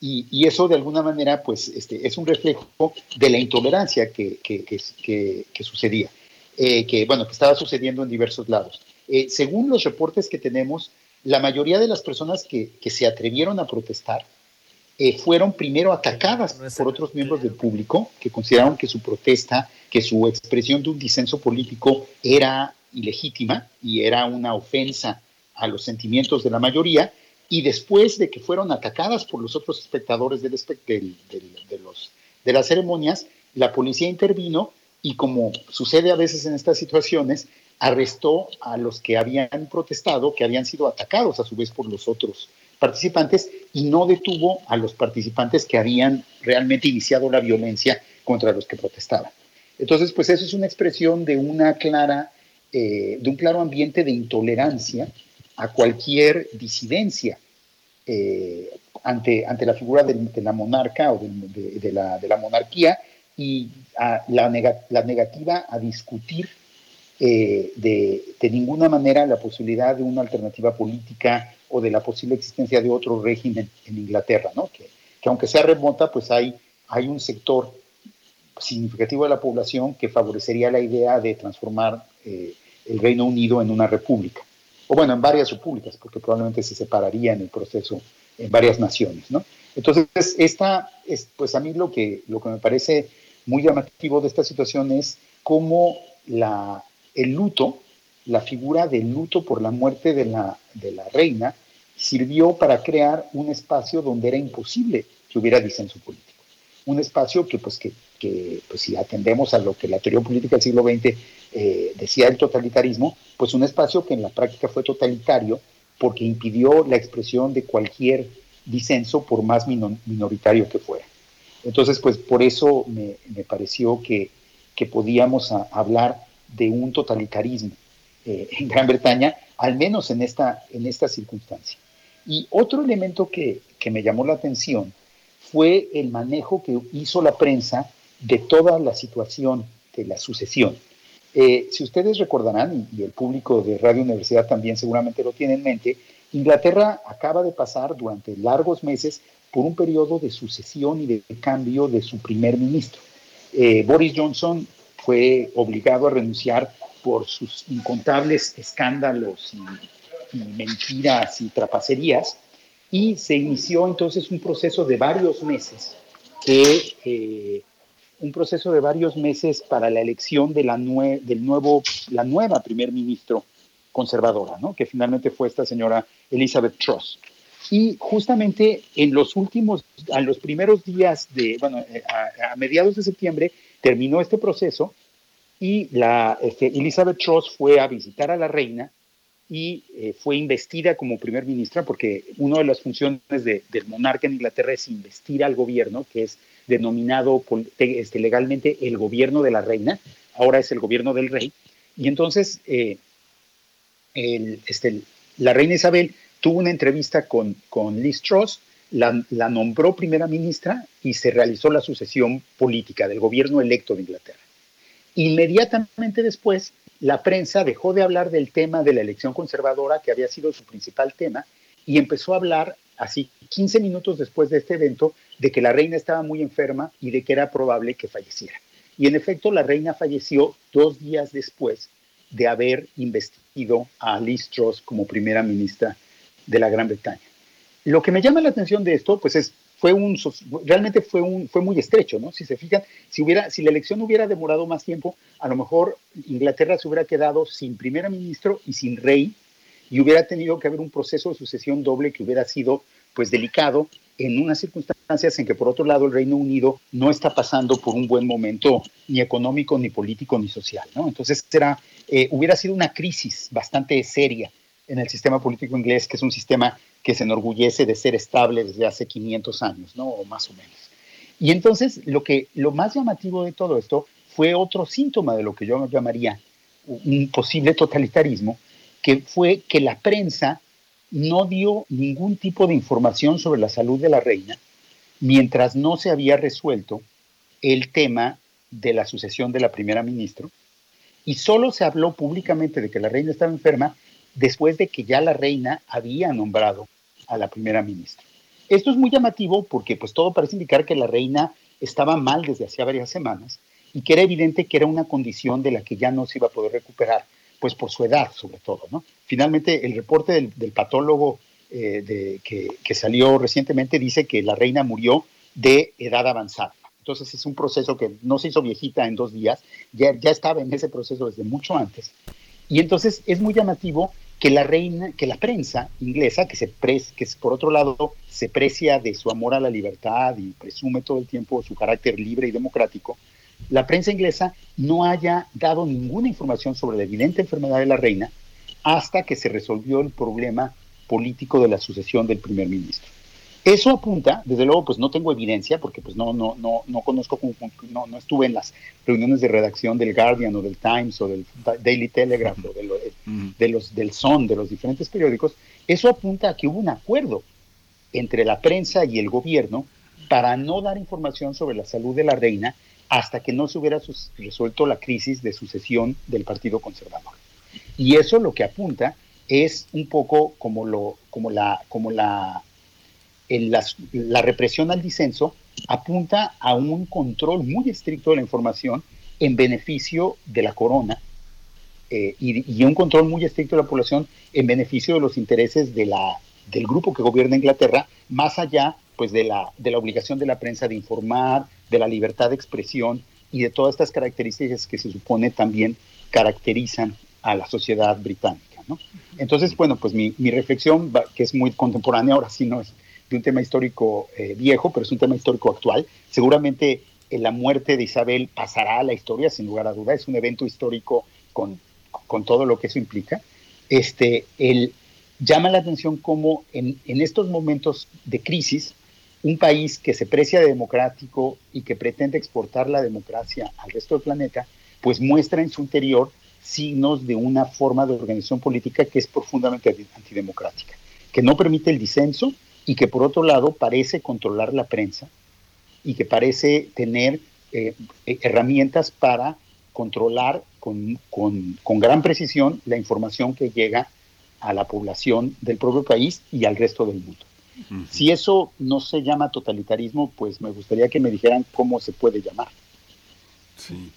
Y, y eso de alguna manera pues este, es un reflejo de la intolerancia que, que, que, que- sucedía, eh, que bueno, que estaba sucediendo en diversos lados. Eh, según los reportes que tenemos, la mayoría de las personas que, que se atrevieron a protestar eh, fueron primero atacadas por otros miembros del público que consideraron que su protesta, que su expresión de un disenso político era ilegítima y era una ofensa a los sentimientos de la mayoría, y después de que fueron atacadas por los otros espectadores del del- de, los, de las ceremonias, la policía intervino y como sucede a veces en estas situaciones, arrestó a los que habían protestado, que habían sido atacados a su vez por los otros participantes y no detuvo a los participantes que habían realmente iniciado la violencia contra los que protestaban. Entonces, pues eso es una expresión de una clara, eh, de un claro ambiente de intolerancia a cualquier disidencia eh, ante, ante la figura de, la monarca o de, la, de la monarquía y a la, la negativa a discutir eh, de, de ninguna manera la posibilidad de una alternativa política o de la posible existencia de otro régimen en Inglaterra, ¿no? que, que aunque sea remota, pues hay, hay un sector significativo de la población que favorecería la idea de transformar eh, el Reino Unido en una república, o bueno, en varias repúblicas, porque probablemente se separaría en el proceso en varias naciones, ¿no? Entonces, esta es, pues a mí lo que, lo que me parece muy llamativo de esta situación es cómo la, el luto la figura del luto por la muerte de la, de la reina sirvió para crear un espacio donde era imposible que hubiera disenso político. Un espacio que, pues, que, que pues, si atendemos a lo que la teoría política del siglo XX eh, decía el totalitarismo, pues un espacio que en la práctica fue totalitario porque impidió la expresión de cualquier disenso por más mino- minoritario que fuera. Entonces, pues por eso me, pareció que, podíamos hablar de un totalitarismo eh, en Gran Bretaña, al menos en esta, en esta circunstancia. Y otro elemento que, que me llamó la atención fue el manejo que hizo la prensa de toda la situación de la sucesión. Eh, si ustedes recordarán, y, el público de Radio Universidad también seguramente lo tiene en mente, Inglaterra acaba de pasar durante largos meses por un periodo de sucesión y de cambio de su primer ministro. Eh, Boris Johnson fue obligado a renunciar por sus incontables escándalos y, y mentiras y trapacerías, y se inició entonces un proceso de varios meses que eh, un proceso de varios meses para la elección del nuevo, la nueva primer ministro conservadora, ¿no? que finalmente fue esta señora Elizabeth Truss. Y justamente en los últimos, a los primeros días de, bueno, eh, a, mediados de septiembre terminó este proceso y la, este, Elizabeth Truss fue a visitar a la reina y eh, fue investida como primer ministra porque una de las funciones de- del monarca en Inglaterra es investir al gobierno, que es denominado este, legalmente el gobierno de la reina, ahora es el gobierno del rey. Y entonces eh, este, la reina Isabel tuvo una entrevista con, con Liz Truss, la, la nombró primera ministra y se realizó la sucesión política del gobierno electo de Inglaterra. Inmediatamente después, la prensa dejó de hablar del tema de la elección conservadora, que había sido su principal tema, y empezó a hablar, así 15 minutos después de este evento, de que la reina estaba muy enferma y de que era probable que falleciera. Y en efecto, la reina falleció dos días después de haber investido a Liz Truss como primera ministra de la Gran Bretaña. Lo que me llama la atención de esto, pues es, fue un, realmente fue, un, fue muy estrecho, ¿no? Si se fijan, si, hubiera, si la elección hubiera demorado más tiempo, a lo mejor Inglaterra se hubiera quedado sin primera ministro y sin rey, y hubiera tenido que haber un proceso de sucesión doble que hubiera sido, pues, delicado en unas circunstancias en que, por otro lado, el Reino Unido no está pasando por un buen momento ni económico, ni político, ni social, ¿no? Entonces, eh, hubiera sido una crisis bastante seria en el sistema político inglés, que es un sistema que se enorgullece de ser estable desde hace 500 años, ¿no? O más o menos. Y entonces, lo, que, lo más llamativo de todo esto fue otro síntoma de lo que yo llamaría un posible totalitarismo, que fue que la prensa no dio ningún tipo de información sobre la salud de la reina mientras no se había resuelto el tema de la sucesión de la primera ministra y solo se habló públicamente de que la reina estaba enferma después de que ya la reina había nombrado a la primera ministra. Esto es muy llamativo porque pues todo parece indicar que la reina estaba mal desde hacía varias semanas y que era evidente que era una condición de la que ya no se iba a poder recuperar, pues por su edad sobre todo, ¿no? Finalmente el reporte del, del patólogo eh, de, que, que salió recientemente dice que la reina murió de edad avanzada. Entonces es un proceso que no se hizo viejita en dos días, ya, ya estaba en ese proceso desde mucho antes. Y entonces es muy llamativo que la reina, que la prensa inglesa, que se pres, que por otro lado se precia de su amor a la libertad y presume todo el tiempo su carácter libre y democrático, la prensa inglesa no haya dado ninguna información sobre la evidente enfermedad de la reina hasta que se resolvió el problema político de la sucesión del primer ministro. Eso apunta, desde luego, pues no tengo evidencia, porque pues no, no, no, no conozco, no, no estuve en las reuniones de redacción del Guardian o del Times o del Daily Telegraph o de, lo, de los, del Son, de los diferentes periódicos. Eso apunta a que hubo un acuerdo entre la prensa y el gobierno para no dar información sobre la salud de la reina hasta que no se hubiera resuelto la crisis de sucesión del Partido Conservador. Y eso lo que apunta es un poco como, lo, como la, como la la, represión al disenso apunta a un control muy estricto de la información en beneficio de la corona eh, y, y, un control muy estricto de la población en beneficio de los intereses de la, del grupo que gobierna Inglaterra, más allá pues, de, la, de la obligación de la prensa de informar, de la libertad de expresión y de todas estas características que se supone también caracterizan a la sociedad británica. Entonces, bueno, pues mi, mi reflexión, que es muy contemporánea, ahora sí no es de un tema histórico eh, viejo, pero es un tema histórico actual. Seguramente eh, la muerte de Isabel pasará a la historia, sin lugar a duda, es un evento histórico con, con todo lo que eso implica. Este, el, llama la atención cómo en, en estos momentos de crisis, un país que se precia de democrático y que pretende exportar la democracia al resto del planeta, pues muestra en su interior signos de una forma de organización política que es profundamente anti- antidemocrática, que no permite el disenso y que por otro lado parece controlar la prensa y que parece tener eh, eh, herramientas para controlar con, con- con gran precisión la información que llega a la población del propio país y al resto del mundo. Si eso no se llama totalitarismo, pues me gustaría que me dijeran cómo se puede llamar. Sí.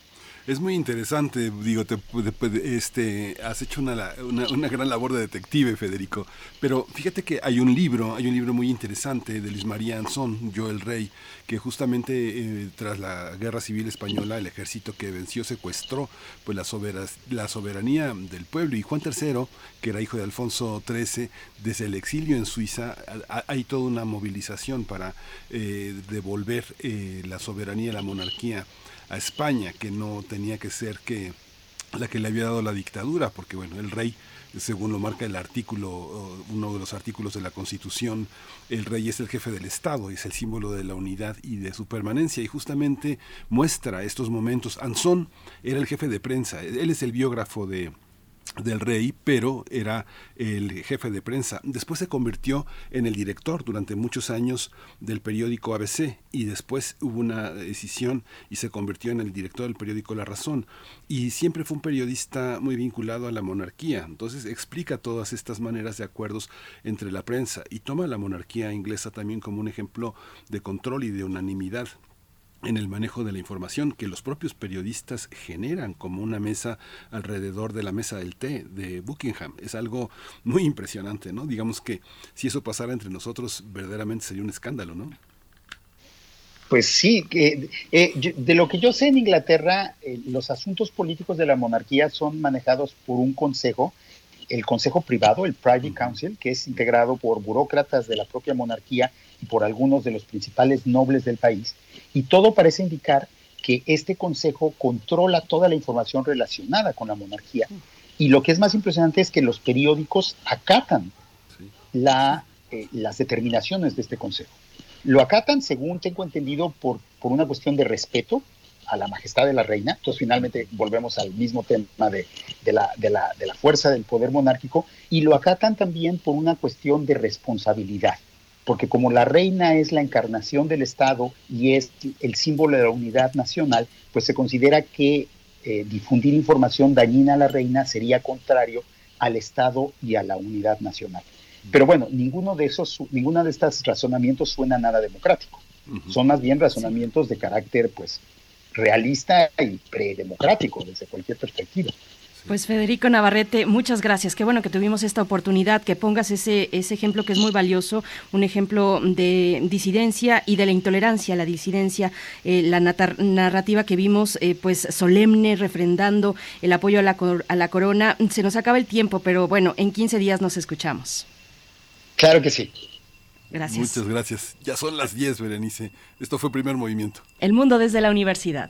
Es muy interesante, digo, te, te- te- este, has hecho una, una, una gran labor de detective, Federico, pero fíjate que hay un libro, hay un libro muy interesante de Luis María Anzón, Yo el Rey, que justamente eh, tras la Guerra Civil Española, el ejército que venció secuestró pues, la, la soberanía del pueblo. Y Juan III, que era hijo de Alfonso XIII, desde el exilio en Suiza, ha- ha- hay toda una movilización para eh, devolver eh, la soberanía, la monarquía a España, que no tenía que ser que la que le había dado la dictadura, porque bueno, el rey, según lo marca el artículo, uno de los artículos de la Constitución, el rey es el jefe del Estado, es el símbolo de la unidad y de su permanencia, y justamente muestra estos momentos. Anzón era el jefe de prensa, él es el biógrafo de del rey, pero era el jefe de prensa. Después se convirtió en el director durante muchos años del periódico ABC y después hubo una decisión y se convirtió en el director del periódico La Razón. Y siempre fue un periodista muy vinculado a la monarquía. Entonces explica todas estas maneras de acuerdos entre la prensa y toma la monarquía inglesa también como un ejemplo de control y de unanimidad en el manejo de la información que los propios periodistas generan como una mesa alrededor de la mesa del té de Buckingham. Es algo muy impresionante, ¿no? Digamos que si eso pasara entre nosotros, verdaderamente sería un escándalo, ¿no? Pues sí, eh, de lo que yo sé en Inglaterra, eh, los asuntos políticos de la monarquía son manejados por un consejo, el consejo privado, el Private Council, que es integrado por burócratas de la propia monarquía y por algunos de los principales nobles del país. Y todo parece indicar que este consejo controla toda la información relacionada con la monarquía. Y lo que es más impresionante es que los periódicos acatan la, eh, las determinaciones de este consejo. Lo acatan, según tengo entendido, por, por una cuestión de respeto a la majestad de la reina. Entonces, finalmente, volvemos al mismo tema de, de la, de la- de la fuerza del poder monárquico. Y lo acatan también por una cuestión de responsabilidad. Porque como la reina es la encarnación del Estado y es el símbolo de la unidad nacional, pues se considera que eh, difundir información dañina a la reina sería contrario al Estado y a la unidad nacional. Pero bueno, ninguno de esos, ninguna de estos razonamientos suena nada democrático. Son más bien razonamientos de carácter, pues, realista y predemocrático desde cualquier perspectiva. Pues Federico Navarrete, muchas gracias. Qué bueno que tuvimos esta oportunidad, que pongas ese, ese ejemplo que es muy valioso, un ejemplo de disidencia y de la intolerancia, la disidencia, eh, la natar- narrativa que vimos, eh, pues solemne, refrendando el apoyo a la, cor- a la corona. Se nos acaba el tiempo, pero bueno, en 15 días nos escuchamos. Claro que sí. Gracias. Muchas gracias. Ya son las 10, Berenice. Esto fue primer movimiento. El mundo desde la universidad.